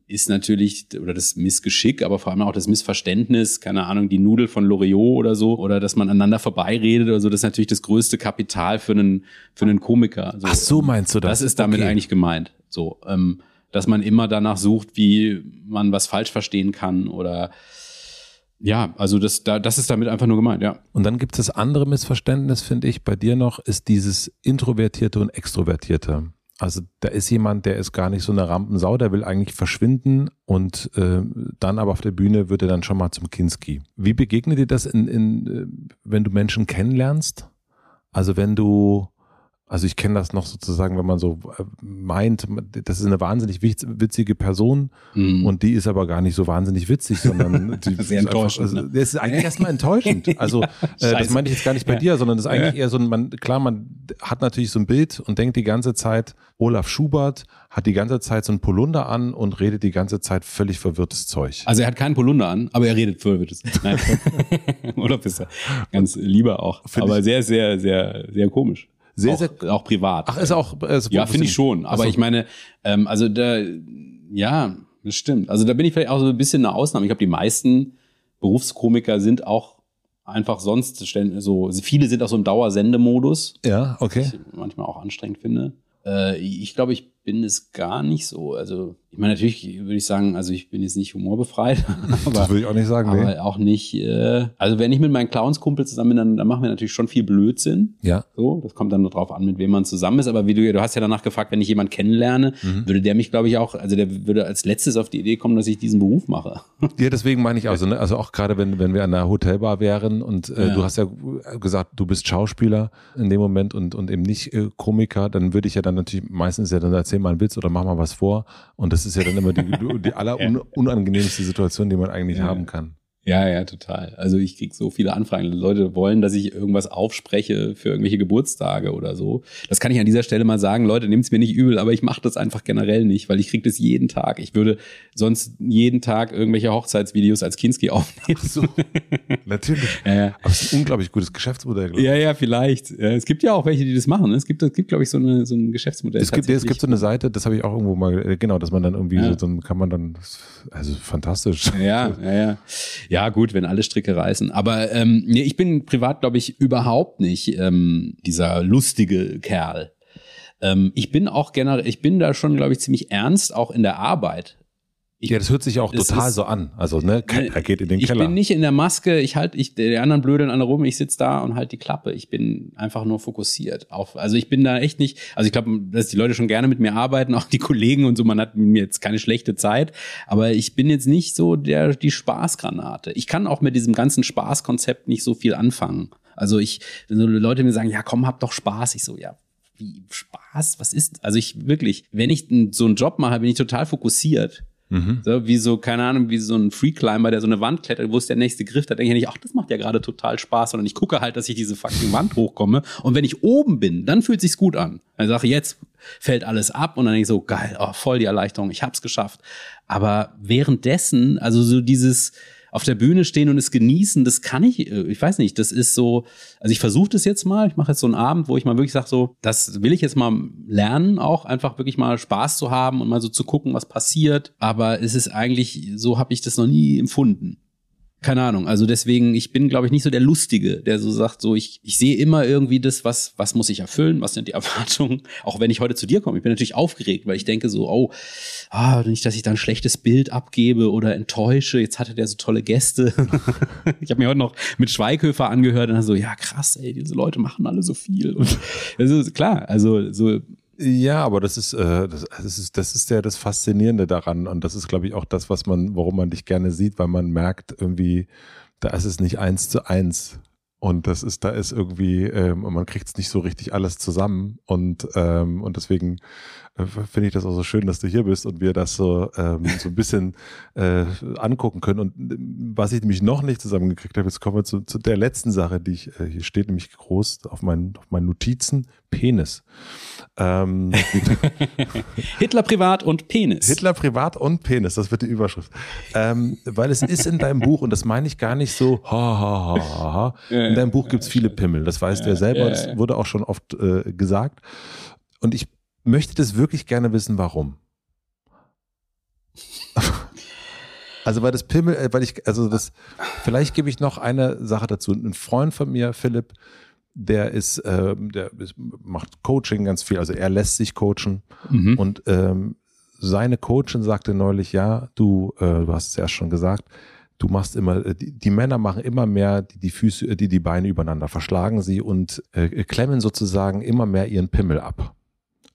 ist natürlich, oder das Missgeschick, aber vor allem auch das Missverständnis, keine Ahnung, die Nudel von Loriot oder so, oder dass man aneinander vorbeiredet oder so, das ist natürlich das größte Kapital für einen, für einen Komiker. So, Ach so meinst du das? Das ist damit okay. eigentlich gemeint. So, ähm, dass man immer danach sucht, wie man was falsch verstehen kann oder ja, also das, da, das ist damit einfach nur gemeint, ja. Und dann gibt es das andere Missverständnis, finde ich, bei dir noch, ist dieses Introvertierte und Extrovertierte. Also da ist jemand, der ist gar nicht so eine Rampensau, der will eigentlich verschwinden und äh, dann aber auf der Bühne wird er dann schon mal zum Kinski. Wie begegnet dir das, in, in, äh, wenn du Menschen kennenlernst? Also wenn du also ich kenne das noch sozusagen, wenn man so äh, meint, das ist eine wahnsinnig witzige Person mm. und die ist aber gar nicht so wahnsinnig witzig, sondern die Sehr enttäuschend. Einfach, also, das ist eigentlich erstmal enttäuschend. Also ja, äh, das meine ich jetzt gar nicht bei ja. dir, sondern das ist eigentlich ja. eher so ein, man, klar, man hat natürlich so ein Bild und denkt die ganze Zeit, Olaf Schubert hat die ganze Zeit so ein Polunder an und redet die ganze Zeit völlig verwirrtes Zeug. Also er hat keinen Polunder an, aber er redet verwirrtes. Nein. Olaf ist er ganz lieber auch. Find aber sehr, sehr, sehr, sehr komisch sehr, auch, sehr auch privat. Ach, ist auch. Ist ja, finde ich schon. Aber so. ich meine, ähm, also da, ja, das stimmt. Also da bin ich vielleicht auch so ein bisschen eine Ausnahme. Ich glaube, die meisten Berufskomiker sind auch einfach sonst so. Viele sind auch so im Dauersendemodus. Ja, okay. Was ich manchmal auch anstrengend finde. Äh, ich glaube, ich bin es gar nicht so. Also, ich meine, natürlich würde ich sagen, also ich bin jetzt nicht humorbefreit. aber, das würde ich auch nicht sagen, aber nee. auch nicht, äh, also wenn ich mit meinen Clownskumpel zusammen bin, dann, dann machen wir natürlich schon viel Blödsinn. Ja. So, das kommt dann nur drauf an, mit wem man zusammen ist. Aber wie du, du hast ja danach gefragt, wenn ich jemanden kennenlerne, mhm. würde der mich, glaube ich, auch, also der würde als letztes auf die Idee kommen, dass ich diesen Beruf mache. Ja, deswegen meine ich also, ne? also auch gerade wenn, wenn wir an einer Hotelbar wären und äh, ja. du hast ja gesagt, du bist Schauspieler in dem Moment und, und eben nicht äh, Komiker, dann würde ich ja dann natürlich meistens ja dann erzähl mal einen Witz oder mach mal was vor. Und das ist ja dann immer die, die allerunangenehmste Situation, die man eigentlich ja. haben kann. Ja, ja, total. Also ich krieg so viele Anfragen. Leute wollen, dass ich irgendwas aufspreche für irgendwelche Geburtstage oder so. Das kann ich an dieser Stelle mal sagen. Leute, nehmt's mir nicht übel, aber ich mache das einfach generell nicht, weil ich krieg das jeden Tag. Ich würde sonst jeden Tag irgendwelche Hochzeitsvideos als Kinski aufnehmen. So, natürlich. Ja, ja. Aber es ist ein unglaublich gutes Geschäftsmodell. Ja, ja, vielleicht. Es gibt ja auch welche, die das machen. Es gibt, es gibt glaube ich, so, eine, so ein Geschäftsmodell. Es gibt, es gibt so eine Seite, das habe ich auch irgendwo mal, äh, genau, dass man dann irgendwie ja. so, dann kann man dann, also fantastisch. Ja, ja, ja. Ja, gut, wenn alle Stricke reißen. Aber ähm, nee, ich bin privat, glaube ich, überhaupt nicht ähm, dieser lustige Kerl. Ähm, ich bin auch generell, ich bin da schon, glaube ich, ziemlich ernst, auch in der Arbeit. Ich, ja, das hört sich auch total ist, so an. Also, ne, er geht in den ich Keller. Ich bin nicht in der Maske, ich halt, ich, die anderen blödeln an rum, ich sitze da und halt die Klappe. Ich bin einfach nur fokussiert auf, also ich bin da echt nicht, also ich glaube, dass die Leute schon gerne mit mir arbeiten, auch die Kollegen und so, man hat mir jetzt keine schlechte Zeit, aber ich bin jetzt nicht so der, die Spaßgranate. Ich kann auch mit diesem ganzen Spaßkonzept nicht so viel anfangen. Also ich, wenn so Leute mir sagen, ja komm, hab doch Spaß, ich so, ja, wie Spaß? Was ist? Also ich wirklich, wenn ich so einen Job mache, bin ich total fokussiert Mhm. So, wie so, keine Ahnung, wie so ein Freeclimber, der so eine Wand klettert, wo ist der nächste Griff? Da denke ich nicht, ach, das macht ja gerade total Spaß, sondern ich gucke halt, dass ich diese fucking Wand hochkomme. Und wenn ich oben bin, dann fühlt sich's gut an. Dann sage ich, jetzt fällt alles ab und dann denke ich so, geil, oh, voll die Erleichterung, ich hab's geschafft. Aber währenddessen, also so dieses, auf der Bühne stehen und es genießen, das kann ich, äh, ich weiß nicht, das ist so, also ich versuche das jetzt mal, ich mache jetzt so einen Abend, wo ich mal wirklich sage, so, das will ich jetzt mal lernen, auch einfach wirklich mal Spaß zu haben und mal so zu gucken, was passiert. Aber es ist eigentlich, so habe ich das noch nie empfunden. Keine Ahnung. Also deswegen, ich bin, glaube ich, nicht so der Lustige, der so sagt, so ich, ich sehe immer irgendwie das, was, was muss ich erfüllen, was sind die Erwartungen. Auch wenn ich heute zu dir komme, ich bin natürlich aufgeregt, weil ich denke so, oh, ah, nicht, dass ich da ein schlechtes Bild abgebe oder enttäusche. Jetzt hatte der so tolle Gäste. ich habe mir heute noch mit Schweighöfer angehört und dann so, ja krass, ey, diese Leute machen alle so viel. Und das ist klar, also so ja, aber das ist, äh, das, das ist, das ist ja das Faszinierende daran. Und das ist, glaube ich, auch das, was man, warum man dich gerne sieht, weil man merkt, irgendwie, da ist es nicht eins zu eins. Und das ist, da ist irgendwie, ähm, man kriegt es nicht so richtig alles zusammen. Und, ähm, und deswegen äh, finde ich das auch so schön, dass du hier bist und wir das so, ähm, so ein bisschen äh, angucken können. Und äh, was ich nämlich noch nicht zusammengekriegt habe, jetzt kommen wir zu, zu der letzten Sache, die ich, äh, hier steht nämlich groß auf meinen, auf meinen Notizen, Penis. Ähm, Hitler privat und Penis. Hitler privat und Penis, das wird die Überschrift. Ähm, weil es ist in deinem Buch, und das meine ich gar nicht so, ha, ha, ha, ha. In deinem Buch gibt es viele Pimmel, das weißt du ja selber, das wurde auch schon oft äh, gesagt. Und ich möchte das wirklich gerne wissen, warum. Also weil das Pimmel, äh, weil ich, also das, vielleicht gebe ich noch eine Sache dazu. Ein Freund von mir, Philipp, der ist, ähm, der ist, macht Coaching ganz viel, also er lässt sich coachen mhm. und ähm, seine Coachin sagte neulich, ja, du, äh, du hast es ja schon gesagt, du machst immer, äh, die, die Männer machen immer mehr die, die Füße, äh, die, die Beine übereinander, verschlagen sie und äh, klemmen sozusagen immer mehr ihren Pimmel ab.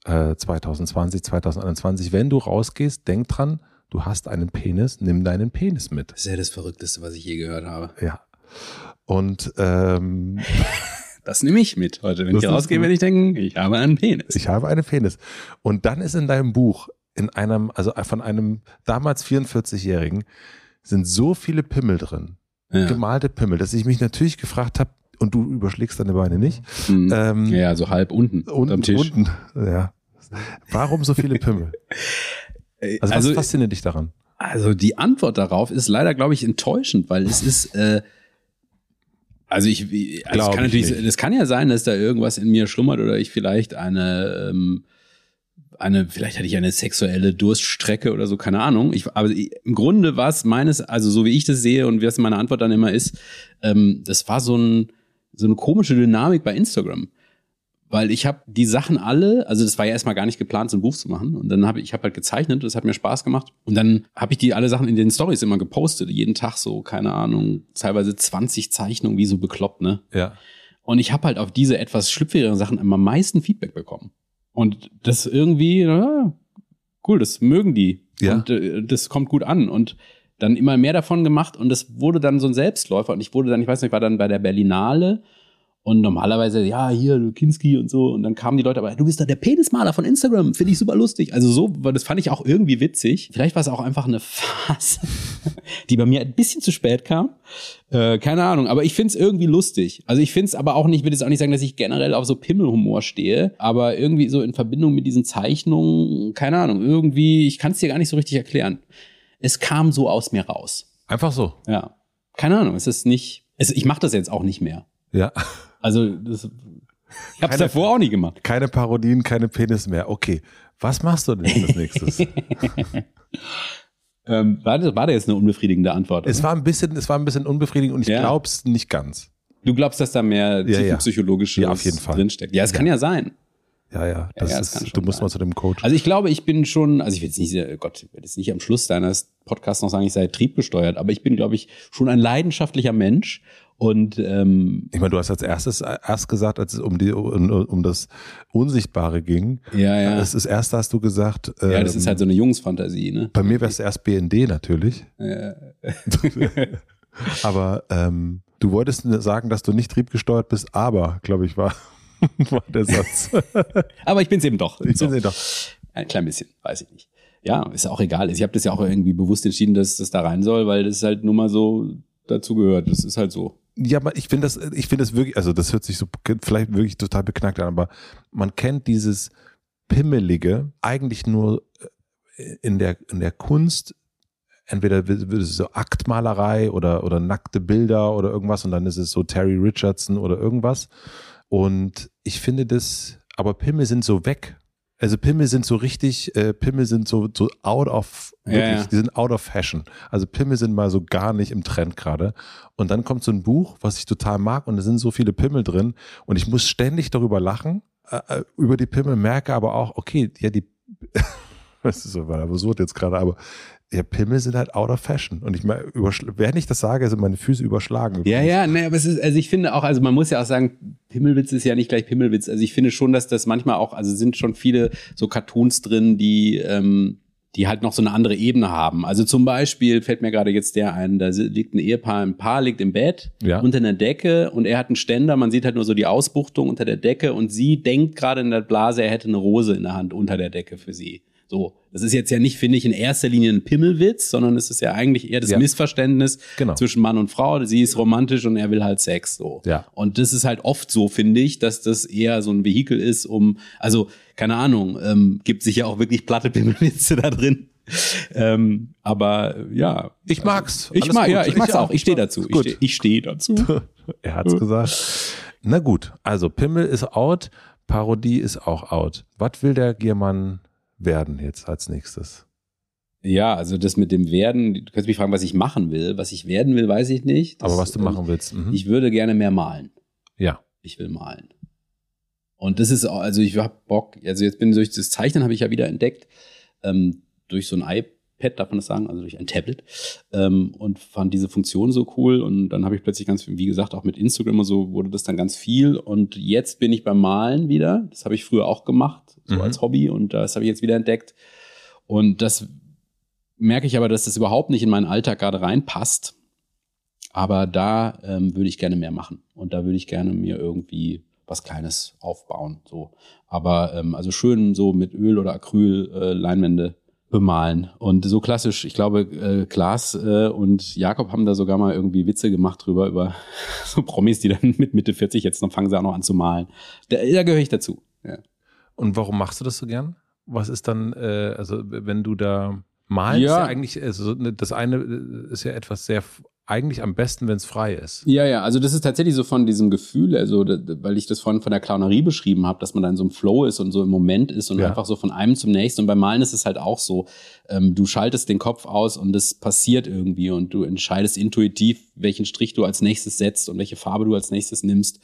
Äh, 2020, 2021. Wenn du rausgehst, denk dran, du hast einen Penis, nimm deinen Penis mit. Das ist ja das Verrückteste, was ich je gehört habe. Ja. Und ähm, Das nehme ich mit heute. Wenn das ich rausgehe, werde ich denken, ich habe einen Penis. Ich habe einen Penis. Und dann ist in deinem Buch, in einem, also von einem damals 44-Jährigen, sind so viele Pimmel drin. Ja. Gemalte Pimmel, dass ich mich natürlich gefragt habe, und du überschlägst deine Beine nicht. Mhm. Ähm, ja, so halb unten, unten am Tisch. Unten, ja. Warum so viele Pimmel? Also, was also, fasziniert dich daran? Also die Antwort darauf ist leider, glaube ich, enttäuschend, weil es ist äh, also ich, also kann natürlich, das kann ja sein, dass da irgendwas in mir schlummert oder ich vielleicht eine, ähm, eine, vielleicht hatte ich eine sexuelle Durststrecke oder so, keine Ahnung. Ich, aber im Grunde war es meines, also so wie ich das sehe und wie es meine Antwort dann immer ist, ähm, das war so ein, so eine komische Dynamik bei Instagram weil ich habe die Sachen alle, also das war ja erstmal gar nicht geplant, so ein Buch zu machen. Und dann habe ich, ich habe halt gezeichnet, das hat mir Spaß gemacht. Und dann habe ich die alle Sachen in den Stories immer gepostet, jeden Tag so, keine Ahnung, teilweise 20 Zeichnungen, wie so bekloppt, ne? Ja. Und ich habe halt auf diese etwas schlüpfrigeren Sachen immer am meisten Feedback bekommen. Und das irgendwie, na, cool, das mögen die. Ja. Und äh, das kommt gut an. Und dann immer mehr davon gemacht und das wurde dann so ein Selbstläufer. Und ich wurde dann, ich weiß nicht, ich war dann bei der Berlinale und normalerweise, ja, hier, Kinski und so. Und dann kamen die Leute, aber du bist da der Penismaler von Instagram, finde ich super lustig. Also so, das fand ich auch irgendwie witzig. Vielleicht war es auch einfach eine Phase, die bei mir ein bisschen zu spät kam. Äh, keine Ahnung, aber ich finde es irgendwie lustig. Also ich finde es aber auch nicht, ich würde jetzt auch nicht sagen, dass ich generell auf so Pimmelhumor stehe, aber irgendwie so in Verbindung mit diesen Zeichnungen, keine Ahnung, irgendwie, ich kann es dir gar nicht so richtig erklären. Es kam so aus mir raus. Einfach so. Ja. Keine Ahnung, es ist nicht, es, ich mache das jetzt auch nicht mehr. Ja. Also das, ich habe es davor auch nie gemacht. Keine Parodien, keine Penis mehr. Okay, was machst du denn als nächstes? ähm, war, das, war das jetzt eine unbefriedigende Antwort? Es war ein bisschen, es war ein bisschen unbefriedigend und ich ja. glaube es nicht ganz. Du glaubst, dass da mehr ja, ja. psychologisches ja, auf jeden Fall. drinsteckt? Ja, es kann ja sein. Ja, ja, das, ja, das ist, du musst sein. mal zu dem Coach. Also ich glaube, ich bin schon, also ich will jetzt nicht, oh Gott, ich werde jetzt nicht am Schluss deines Podcasts noch sagen, ich sei triebgesteuert, aber ich bin, glaube ich, schon ein leidenschaftlicher Mensch und ähm, ich meine, du hast als erstes erst gesagt, als es um die um, um das Unsichtbare ging. Ja, ja. Das ist erst hast du gesagt. Ähm, ja, das ist halt so eine Jungsfantasie, ne? Bei mir wäre es erst BND natürlich. Ja. aber ähm, du wolltest sagen, dass du nicht triebgesteuert bist, aber, glaube ich, war, war der Satz. aber ich bin es eben doch. Ich so. bin es doch. Ein klein bisschen, weiß ich nicht. Ja, ist auch egal. Ich habe das ja auch irgendwie bewusst entschieden, dass das da rein soll, weil das halt nur mal so dazu gehört. Das ist halt so. Ja, aber ich finde das, ich finde das wirklich, also das hört sich so vielleicht wirklich total beknackt an, aber man kennt dieses Pimmelige eigentlich nur äh, in der, in der Kunst, entweder wird es so Aktmalerei oder, oder nackte Bilder oder irgendwas und dann ist es so Terry Richardson oder irgendwas. Und ich finde das, aber Pimmel sind so weg Also Pimmel sind so richtig, äh, Pimmel sind so, so out of, wirklich, Ja, ja. die sind out of fashion. Also Pimmel sind mal so gar nicht im Trend gerade. Und dann kommt so ein Buch, was ich total mag und da sind so viele Pimmel drin und ich muss ständig darüber lachen, äh, äh, über die Pimmel, merke aber auch, okay, ja, die, das ist so absurd jetzt gerade, aber ja, Pimmel sind halt out of fashion. Und ich meine, während ich das sage, sind meine Füße überschlagen. Ja, ja, ne, aber es ist, also ich finde auch, also man muss ja auch sagen, Pimmelwitz ist ja nicht gleich Pimmelwitz. Also ich finde schon, dass das manchmal auch, also sind schon viele so Cartoons drin, die, ähm, die halt noch so eine andere Ebene haben. Also zum Beispiel fällt mir gerade jetzt der ein, da liegt ein Ehepaar, ein Paar liegt im Bett Ja. unter einer Decke und er hat einen Ständer, man sieht halt nur so die Ausbuchtung unter der Decke und sie denkt gerade in der Blase, er hätte eine Rose in der Hand unter der Decke für sie. So, das ist jetzt ja nicht, finde ich, in erster Linie ein Pimmelwitz, sondern es ist ja eigentlich eher das Ja. Missverständnis Genau. zwischen Mann und Frau. Sie ist romantisch und er will halt Sex. So. Ja. Und das ist halt oft so, finde ich, dass das eher so ein Vehikel ist, um, also, keine Ahnung, ähm, gibt sicher auch wirklich platte Pimmelwitze da drin. Ähm, aber ja. Ich mag's. Ich Alles mag, gut. ja, ich mag's Ich auch. auch. Ich stehe dazu. Ist Ich gut. stehe steh dazu. Er hat's gesagt. Na gut, also Pimmel ist out, Parodie ist auch out. Was will der Giermann werden jetzt als nächstes? Ja, also das mit dem Werden, du kannst mich fragen, was ich machen will. Was ich werden will, weiß ich nicht. Das, Aber was du machen willst. Mhm. Ich würde gerne mehr malen. ja. ich will malen. Und das ist, also ich hab Bock, also jetzt bin durch das Zeichnen habe ich ja wieder entdeckt, ähm, durch so ein iPad, darf man das sagen, also durch ein Tablet, ähm, und fand diese Funktion so cool. Und dann habe ich plötzlich ganz, wie gesagt, auch mit Instagram und so wurde das dann ganz viel. Und jetzt bin ich beim Malen wieder. Das habe ich früher auch gemacht, so Mhm. als Hobby, und das habe ich jetzt wieder entdeckt. Und das merke ich aber, dass das überhaupt nicht in meinen Alltag gerade reinpasst. Aber da ähm, würde ich gerne mehr machen. Und da würde ich gerne mir irgendwie was Kleines aufbauen. So. Aber ähm, also schön so mit Öl oder Acryl äh, Leinwände bemalen. Und so klassisch, ich glaube, äh, Klaas äh, und Jakob haben da sogar mal irgendwie Witze gemacht drüber, über so Promis, die dann mit Mitte 40 jetzt noch fangen sie auch noch an zu malen. Da, da gehöre ich dazu. Ja. Und warum machst du das so gern? Was ist dann, äh, also wenn du da malst, Ja. ja. eigentlich, also das eine äh, ist ja etwas sehr, eigentlich am besten, wenn es frei ist. Ja, ja, also das ist tatsächlich so von diesem Gefühl, also da- weil ich das vorhin von der Clownerie beschrieben habe, dass man da in so einem Flow ist und so im Moment ist und Ja. einfach so von einem zum nächsten. Und beim Malen ist es halt auch so, ähm, du schaltest den Kopf aus und das passiert irgendwie und du entscheidest intuitiv, welchen Strich du als nächstes setzt und welche Farbe du als nächstes nimmst.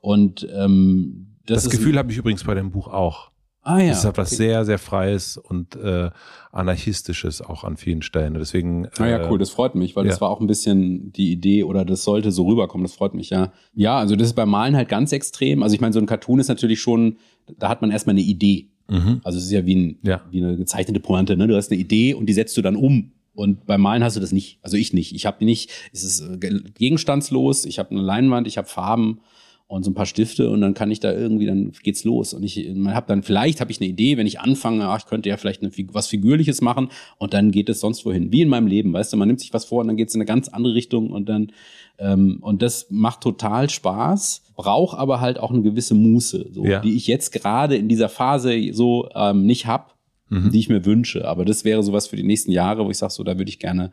Und ähm, das, Das, Gefühl habe ich übrigens bei dem Buch auch. ah, ja, Es ist etwas okay. sehr, sehr Freies und äh, Anarchistisches auch an vielen Stellen. Deswegen. Ah ja, äh, cool, das freut mich, weil das ja. war auch ein bisschen die Idee oder das sollte so rüberkommen, das freut mich, ja. Ja, also das ist beim Malen halt ganz extrem. Also ich meine, so ein Cartoon ist natürlich schon, da hat man erstmal eine Idee. Mhm. Also es ist ja wie, ein, Ja. wie eine gezeichnete Pointe, ne? Du hast eine Idee und die setzt du dann um. Und beim Malen hast du das nicht. Also ich nicht. Ich habe nicht, es ist äh, ge- gegenstandslos, ich habe eine Leinwand, ich habe Farben und so ein paar Stifte und dann kann ich da irgendwie, dann geht's los. Und ich man hab dann, vielleicht habe ich eine Idee, wenn ich anfange, ach, ich könnte ja vielleicht eine, was Figürliches machen und dann geht es sonst wohin. Wie in meinem Leben, weißt du, man nimmt sich was vor und dann geht's in eine ganz andere Richtung und dann, ähm, und das macht total Spaß, braucht aber halt auch eine gewisse Muße, so, Ja. die ich jetzt gerade in dieser Phase so ähm, nicht hab, Mhm. die ich mir wünsche. Aber das wäre sowas für die nächsten Jahre, wo ich sage, so, da würde ich gerne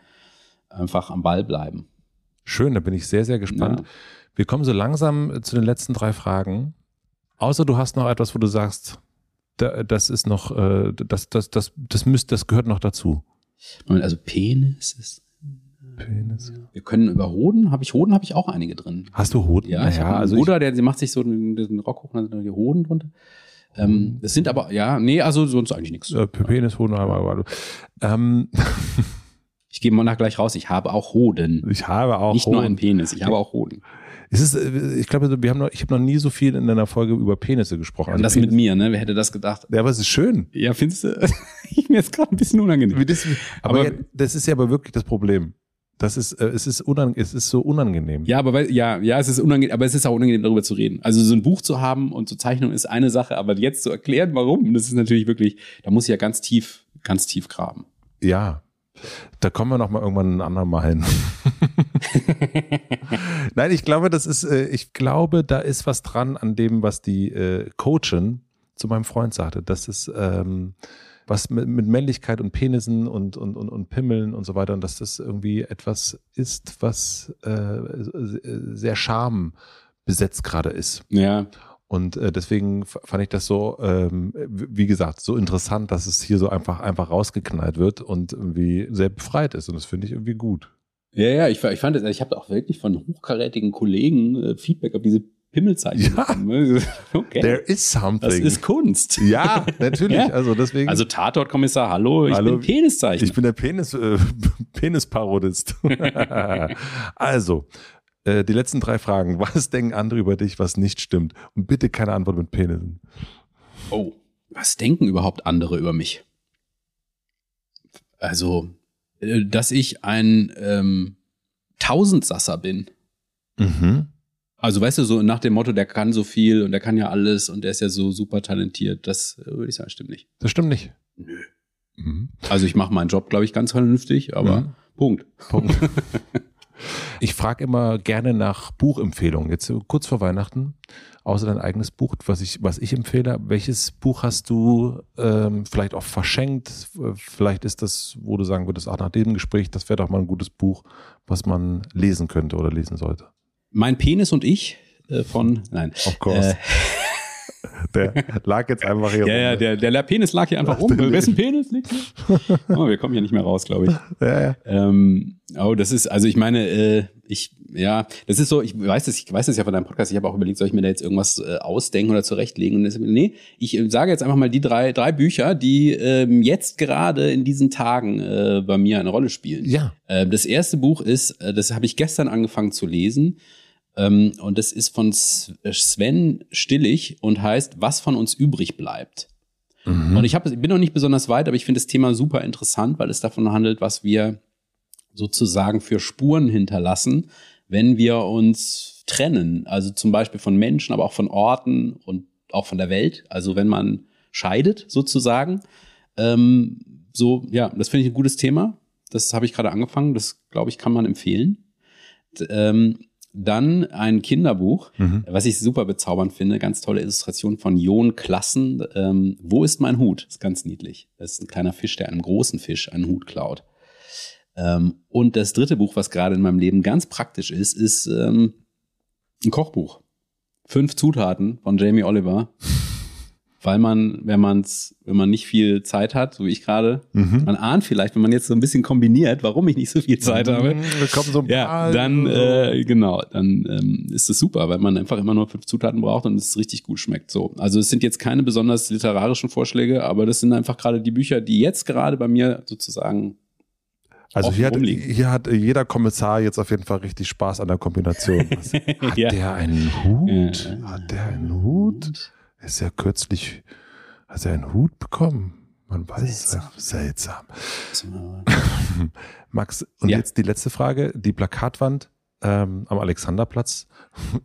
einfach am Ball bleiben. Schön, da bin ich sehr, sehr gespannt. Ja. Wir kommen so langsam äh, zu den letzten drei Fragen. Außer du hast noch etwas, wo du sagst, da, das ist noch, äh, das, das, das, das müsst, das gehört noch dazu. Also Penis ist. Penis. Wir können über Hoden, habe ich Hoden, habe ich auch einige drin. Hast du Hoden? Ja, einen also Bruder, der, der macht sich so den, den Rock hoch und dann sind da die Hoden drunter. Ähm, das sind aber, ja, nee, also sonst eigentlich nichts. ich, äh, Penis, Hoden, aber, aber ähm, Ich gehe mal nach gleich raus, ich habe auch Hoden. ich habe auch Nicht Hoden. nur einen Penis, ich habe auch Hoden. Es ist, äh, ich glaube, wir haben noch, ich habe noch nie so viel in einer Folge über Penisse gesprochen. Und das Also mit Penis- mir, ne? Wer hätte das gedacht? Ja, aber es ist schön. Ja, findest du? ich mir jetzt gerade ein bisschen unangenehm. Das, aber Aber- ja, das ist ja aber wirklich das Problem. Das ist, äh, es ist, unang es ist so unangenehm. Ja, aber weil, ja, ja, es ist unangenehm, aber es ist auch unangenehm, darüber zu reden. Also so ein Buch zu haben und so Zeichnung ist eine Sache, aber jetzt zu erklären, warum, das ist natürlich wirklich, da muss ich ja ganz tief, ganz tief graben. Ja. Da kommen wir noch mal irgendwann ein andermal hin. Nein, ich glaube, das ist, äh, ich glaube, da ist was dran an dem, was die äh, Coachin zu meinem Freund sagte. Das ist ähm, was mit, mit Männlichkeit und Penissen und, und, und, und Pimmeln und so weiter und dass das irgendwie etwas ist, was äh, sehr Charme besetzt gerade ist. Ja, Und äh, deswegen fand ich das so, ähm, wie gesagt, so interessant, dass es hier so einfach, einfach rausgeknallt wird und irgendwie sehr befreit ist. Und das finde ich irgendwie gut. Ja, ja, ich, ich fand es, ich habe auch wirklich von hochkarätigen Kollegen äh, Feedback auf diese Pimmelzeichen Ja. bekommen. Okay. There is something. das ist Kunst. ja, natürlich. Ja. Also deswegen. Also Tatort-Kommissar, hallo, ich Hallo. bin Peniszeichen. Ich bin der Penis, äh, Penisparodist. also, äh, die letzten drei Fragen. Was denken andere über dich, was nicht stimmt? Und bitte keine Antwort mit Penissen. Oh, was denken überhaupt andere über mich? Also, äh, dass ich ein ähm, Tausendsasser bin. Mhm. Also, weißt du, so nach dem Motto, der kann so viel und der kann ja alles und der ist ja so super talentiert, das äh, würde ich sagen, stimmt nicht. Das stimmt nicht. Nö. Mhm. Also, ich mache meinen Job, glaube ich, ganz vernünftig, aber Mhm. Punkt. Punkt. Ich frage immer gerne nach Buchempfehlungen. Jetzt so kurz vor Weihnachten, außer dein eigenes Buch, was ich, was ich empfehle. Welches Buch hast du ähm, vielleicht auch verschenkt? Vielleicht ist das, wo du sagen würdest, auch nach dem Gespräch, das wäre doch mal ein gutes Buch, was man lesen könnte oder lesen sollte. Mein Penis und ich äh, von, nein. Of course. Äh, Der lag jetzt einfach hier ja, ja, rum. der, der, der Penis lag hier einfach rum. Wessen Penis liegt hier? Oh, wir kommen hier nicht mehr raus, glaube ich. Ja, ja. Ähm, oh, das ist, also ich meine, äh, ich, ja, das ist so, ich weiß das, ich weiß das ja von deinem Podcast, ich habe auch überlegt, soll ich mir da jetzt irgendwas äh, ausdenken oder zurechtlegen? Und das, nee, ich äh, sage jetzt einfach mal die drei, drei Bücher, die ähm, jetzt gerade in diesen Tagen äh, bei mir eine Rolle spielen. Ja. Äh, das erste Buch ist, äh, das habe ich gestern angefangen zu lesen. Ähm, und das ist von S- Sven Stillig und heißt Was von uns übrig bleibt. Mhm. Und ich, hab, ich bin noch nicht besonders weit, aber ich finde das Thema super interessant, weil es davon handelt, was wir sozusagen für Spuren hinterlassen, wenn wir uns trennen. Also zum Beispiel von Menschen, aber auch von Orten und auch von der Welt. Also wenn man scheidet sozusagen. Ähm, so, ja, das finde ich ein gutes Thema. Das habe ich gerade angefangen. Das, glaube ich, kann man empfehlen. Ähm, dann ein Kinderbuch, Mhm. was ich super bezaubernd finde. Ganz tolle Illustration von Jon Klassen. Ähm, Wo ist mein Hut? ist ganz niedlich. Das ist ein kleiner Fisch, der einem großen Fisch einen Hut klaut. Ähm, und das dritte Buch, was gerade in meinem Leben ganz praktisch ist, ist ähm, ein Kochbuch. Fünf Zutaten von Jamie Oliver. Weil man, wenn man's, wenn man nicht viel Zeit hat, so wie ich gerade, Mhm. man ahnt vielleicht, wenn man jetzt so ein bisschen kombiniert, warum ich nicht so viel Zeit habe. Mhm, kommen so ein Ja, dann äh, genau, dann ähm, ist es super, weil man einfach immer nur fünf Zutaten braucht und es richtig gut schmeckt. So, also es sind jetzt keine besonders literarischen Vorschläge, aber das sind einfach gerade die Bücher, die jetzt gerade bei mir sozusagen Also hier hat, hier hat jeder Kommissar jetzt auf jeden Fall richtig Spaß an der Kombination. Hat Ja. der einen Hut? Ja. Hat der einen Hut? Ist ja kürzlich, hat er einen Hut bekommen? Man weiß es Seltsam. Max, und Ja. jetzt die letzte Frage. Die Plakatwand ähm, am Alexanderplatz.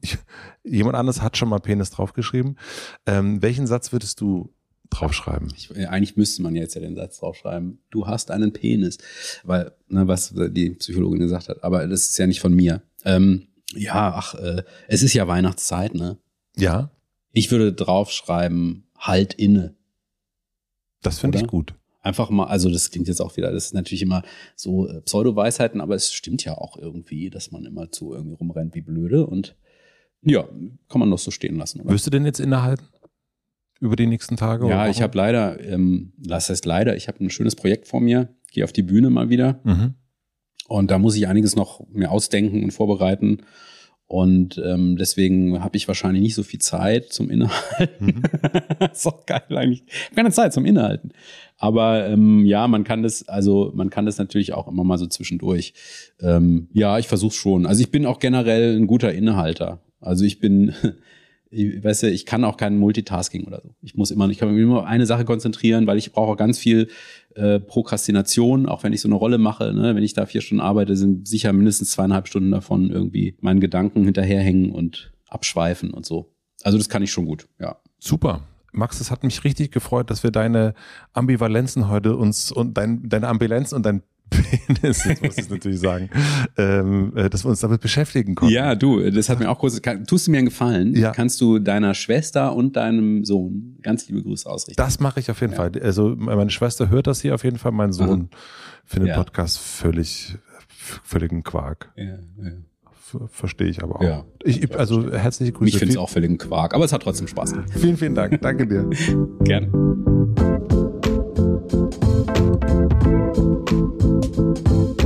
Jemand anderes hat schon mal Penis draufgeschrieben. Ähm, welchen Satz würdest du draufschreiben? Ich, äh, eigentlich müsste man jetzt ja den Satz draufschreiben, du hast einen Penis, weil, ne, was die Psychologin gesagt hat, aber das ist ja nicht von mir. Ähm, ja, ach, äh, es ist ja Weihnachtszeit, ne? Ja, Ich würde draufschreiben, halt inne. das finde ich gut. Einfach mal, also das klingt jetzt auch wieder, das ist natürlich immer so äh, Pseudo-Weisheiten, aber es stimmt ja auch irgendwie, dass man immer zu irgendwie rumrennt wie blöde und ja, kann man doch so stehen lassen, oder? Wirst du denn jetzt innehalten? Über die nächsten Tage? Ja, ich habe leider, ähm, das heißt leider, ich habe ein schönes Projekt vor mir, gehe auf die Bühne mal wieder Mhm. und da muss ich einiges noch mir ausdenken und vorbereiten und ähm, deswegen habe ich wahrscheinlich nicht so viel Zeit zum Innehalten. Mhm. ist doch geil eigentlich. Keine Zeit zum Innehalten. Aber ähm, ja, man kann das, also man kann das natürlich auch immer mal so zwischendurch. Ähm, ja, ich versuche schon. Also ich bin auch generell ein guter Innehalter. Also ich bin, ich, weißt du, ich kann auch kein Multitasking oder so. Ich muss immer, ich kann mich immer auf eine Sache konzentrieren, weil ich brauche ganz viel äh, Prokrastination, auch wenn ich so eine Rolle mache. Ne? Wenn ich da vier Stunden arbeite, sind sicher mindestens zweieinhalb Stunden davon irgendwie meinen Gedanken hinterherhängen und abschweifen und so. Also das kann ich schon gut, ja. Super. Max, es hat mich richtig gefreut, dass wir deine Ambivalenzen heute uns und dein, deine Ambivalenz und dein Penis, muss ich natürlich sagen, ähm, äh, dass wir uns damit beschäftigen konnten. Ja, du, das hat mir auch kann, tust du mir einen Gefallen? Ja. Kannst du deiner Schwester und deinem Sohn ganz liebe Grüße ausrichten? Das mache ich auf jeden Ja. Fall. Also meine Schwester hört das hier auf jeden Fall. Mein Sohn findet Ja. Podcast völlig, völligen Quark. ja, ja. verstehe ich aber auch. Ja. Ich, also herzliche Grüße. Ich finde es auch völlig ein Quark, aber es hat trotzdem Spaß gemacht. Vielen, vielen Dank. Danke dir. Gerne. Thank you.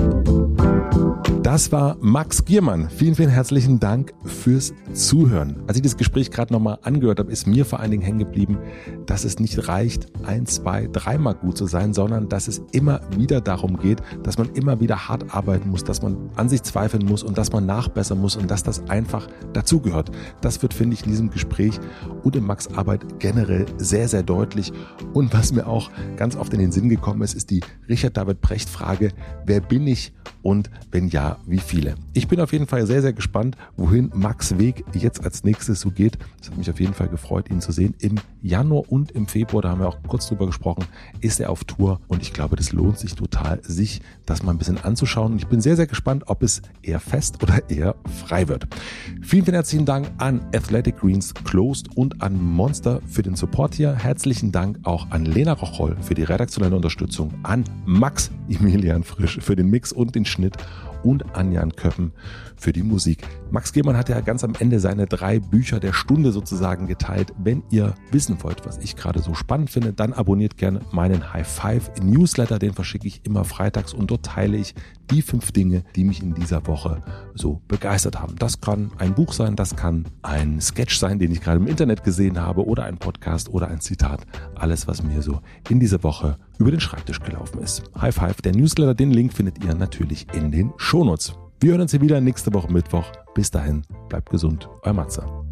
Das war Max Giermann. Vielen, vielen herzlichen Dank fürs Zuhören. Als ich das Gespräch gerade nochmal angehört habe, ist mir vor allen Dingen hängen geblieben, dass es nicht reicht, ein, zwei, dreimal gut zu sein, sondern dass es immer wieder darum geht, dass man immer wieder hart arbeiten muss, dass man an sich zweifeln muss und dass man nachbessern muss und dass das einfach dazugehört. Das wird, finde ich, in diesem Gespräch und in Max Arbeit generell sehr, sehr deutlich. Und was mir auch ganz oft in den Sinn gekommen ist, ist die Richard David Brecht Frage, wer bin ich und wenn ja, wie viele. Ich bin auf jeden Fall sehr, sehr gespannt, wohin Max Weg jetzt als nächstes so geht. Es hat mich auf jeden Fall gefreut, ihn zu sehen. Im Januar und im Februar, da haben wir auch kurz drüber gesprochen, ist er auf Tour und ich glaube, das lohnt sich total, sich das mal ein bisschen anzuschauen. Und ich bin sehr, sehr gespannt, ob es eher fest oder eher frei wird. Vielen, vielen herzlichen Dank an Athletic Greens Closed und an Monster für den Support hier. Herzlichen Dank auch an Lena Rocholl für die redaktionelle Unterstützung, an Max Emilian Frisch für den Mix und den Schnitt und Anjan Köppen für die Musik. Max Gehmann hat ja ganz am Ende seine drei Bücher der Stunde sozusagen geteilt. Wenn ihr wissen wollt, was ich gerade so spannend finde, dann abonniert gerne meinen High Five Newsletter. Den verschicke ich immer freitags und dort teile ich die fünf Dinge, die mich in dieser Woche so begeistert haben. Das kann ein Buch sein, das kann ein Sketch sein, den ich gerade im Internet gesehen habe oder ein Podcast oder ein Zitat. Alles, was mir so in dieser Woche über den Schreibtisch gelaufen ist. High Five, der Newsletter, den Link findet ihr natürlich in den Shownotes. Wir hören uns hier wieder nächste Woche Mittwoch. Bis dahin, bleibt gesund, euer Matze.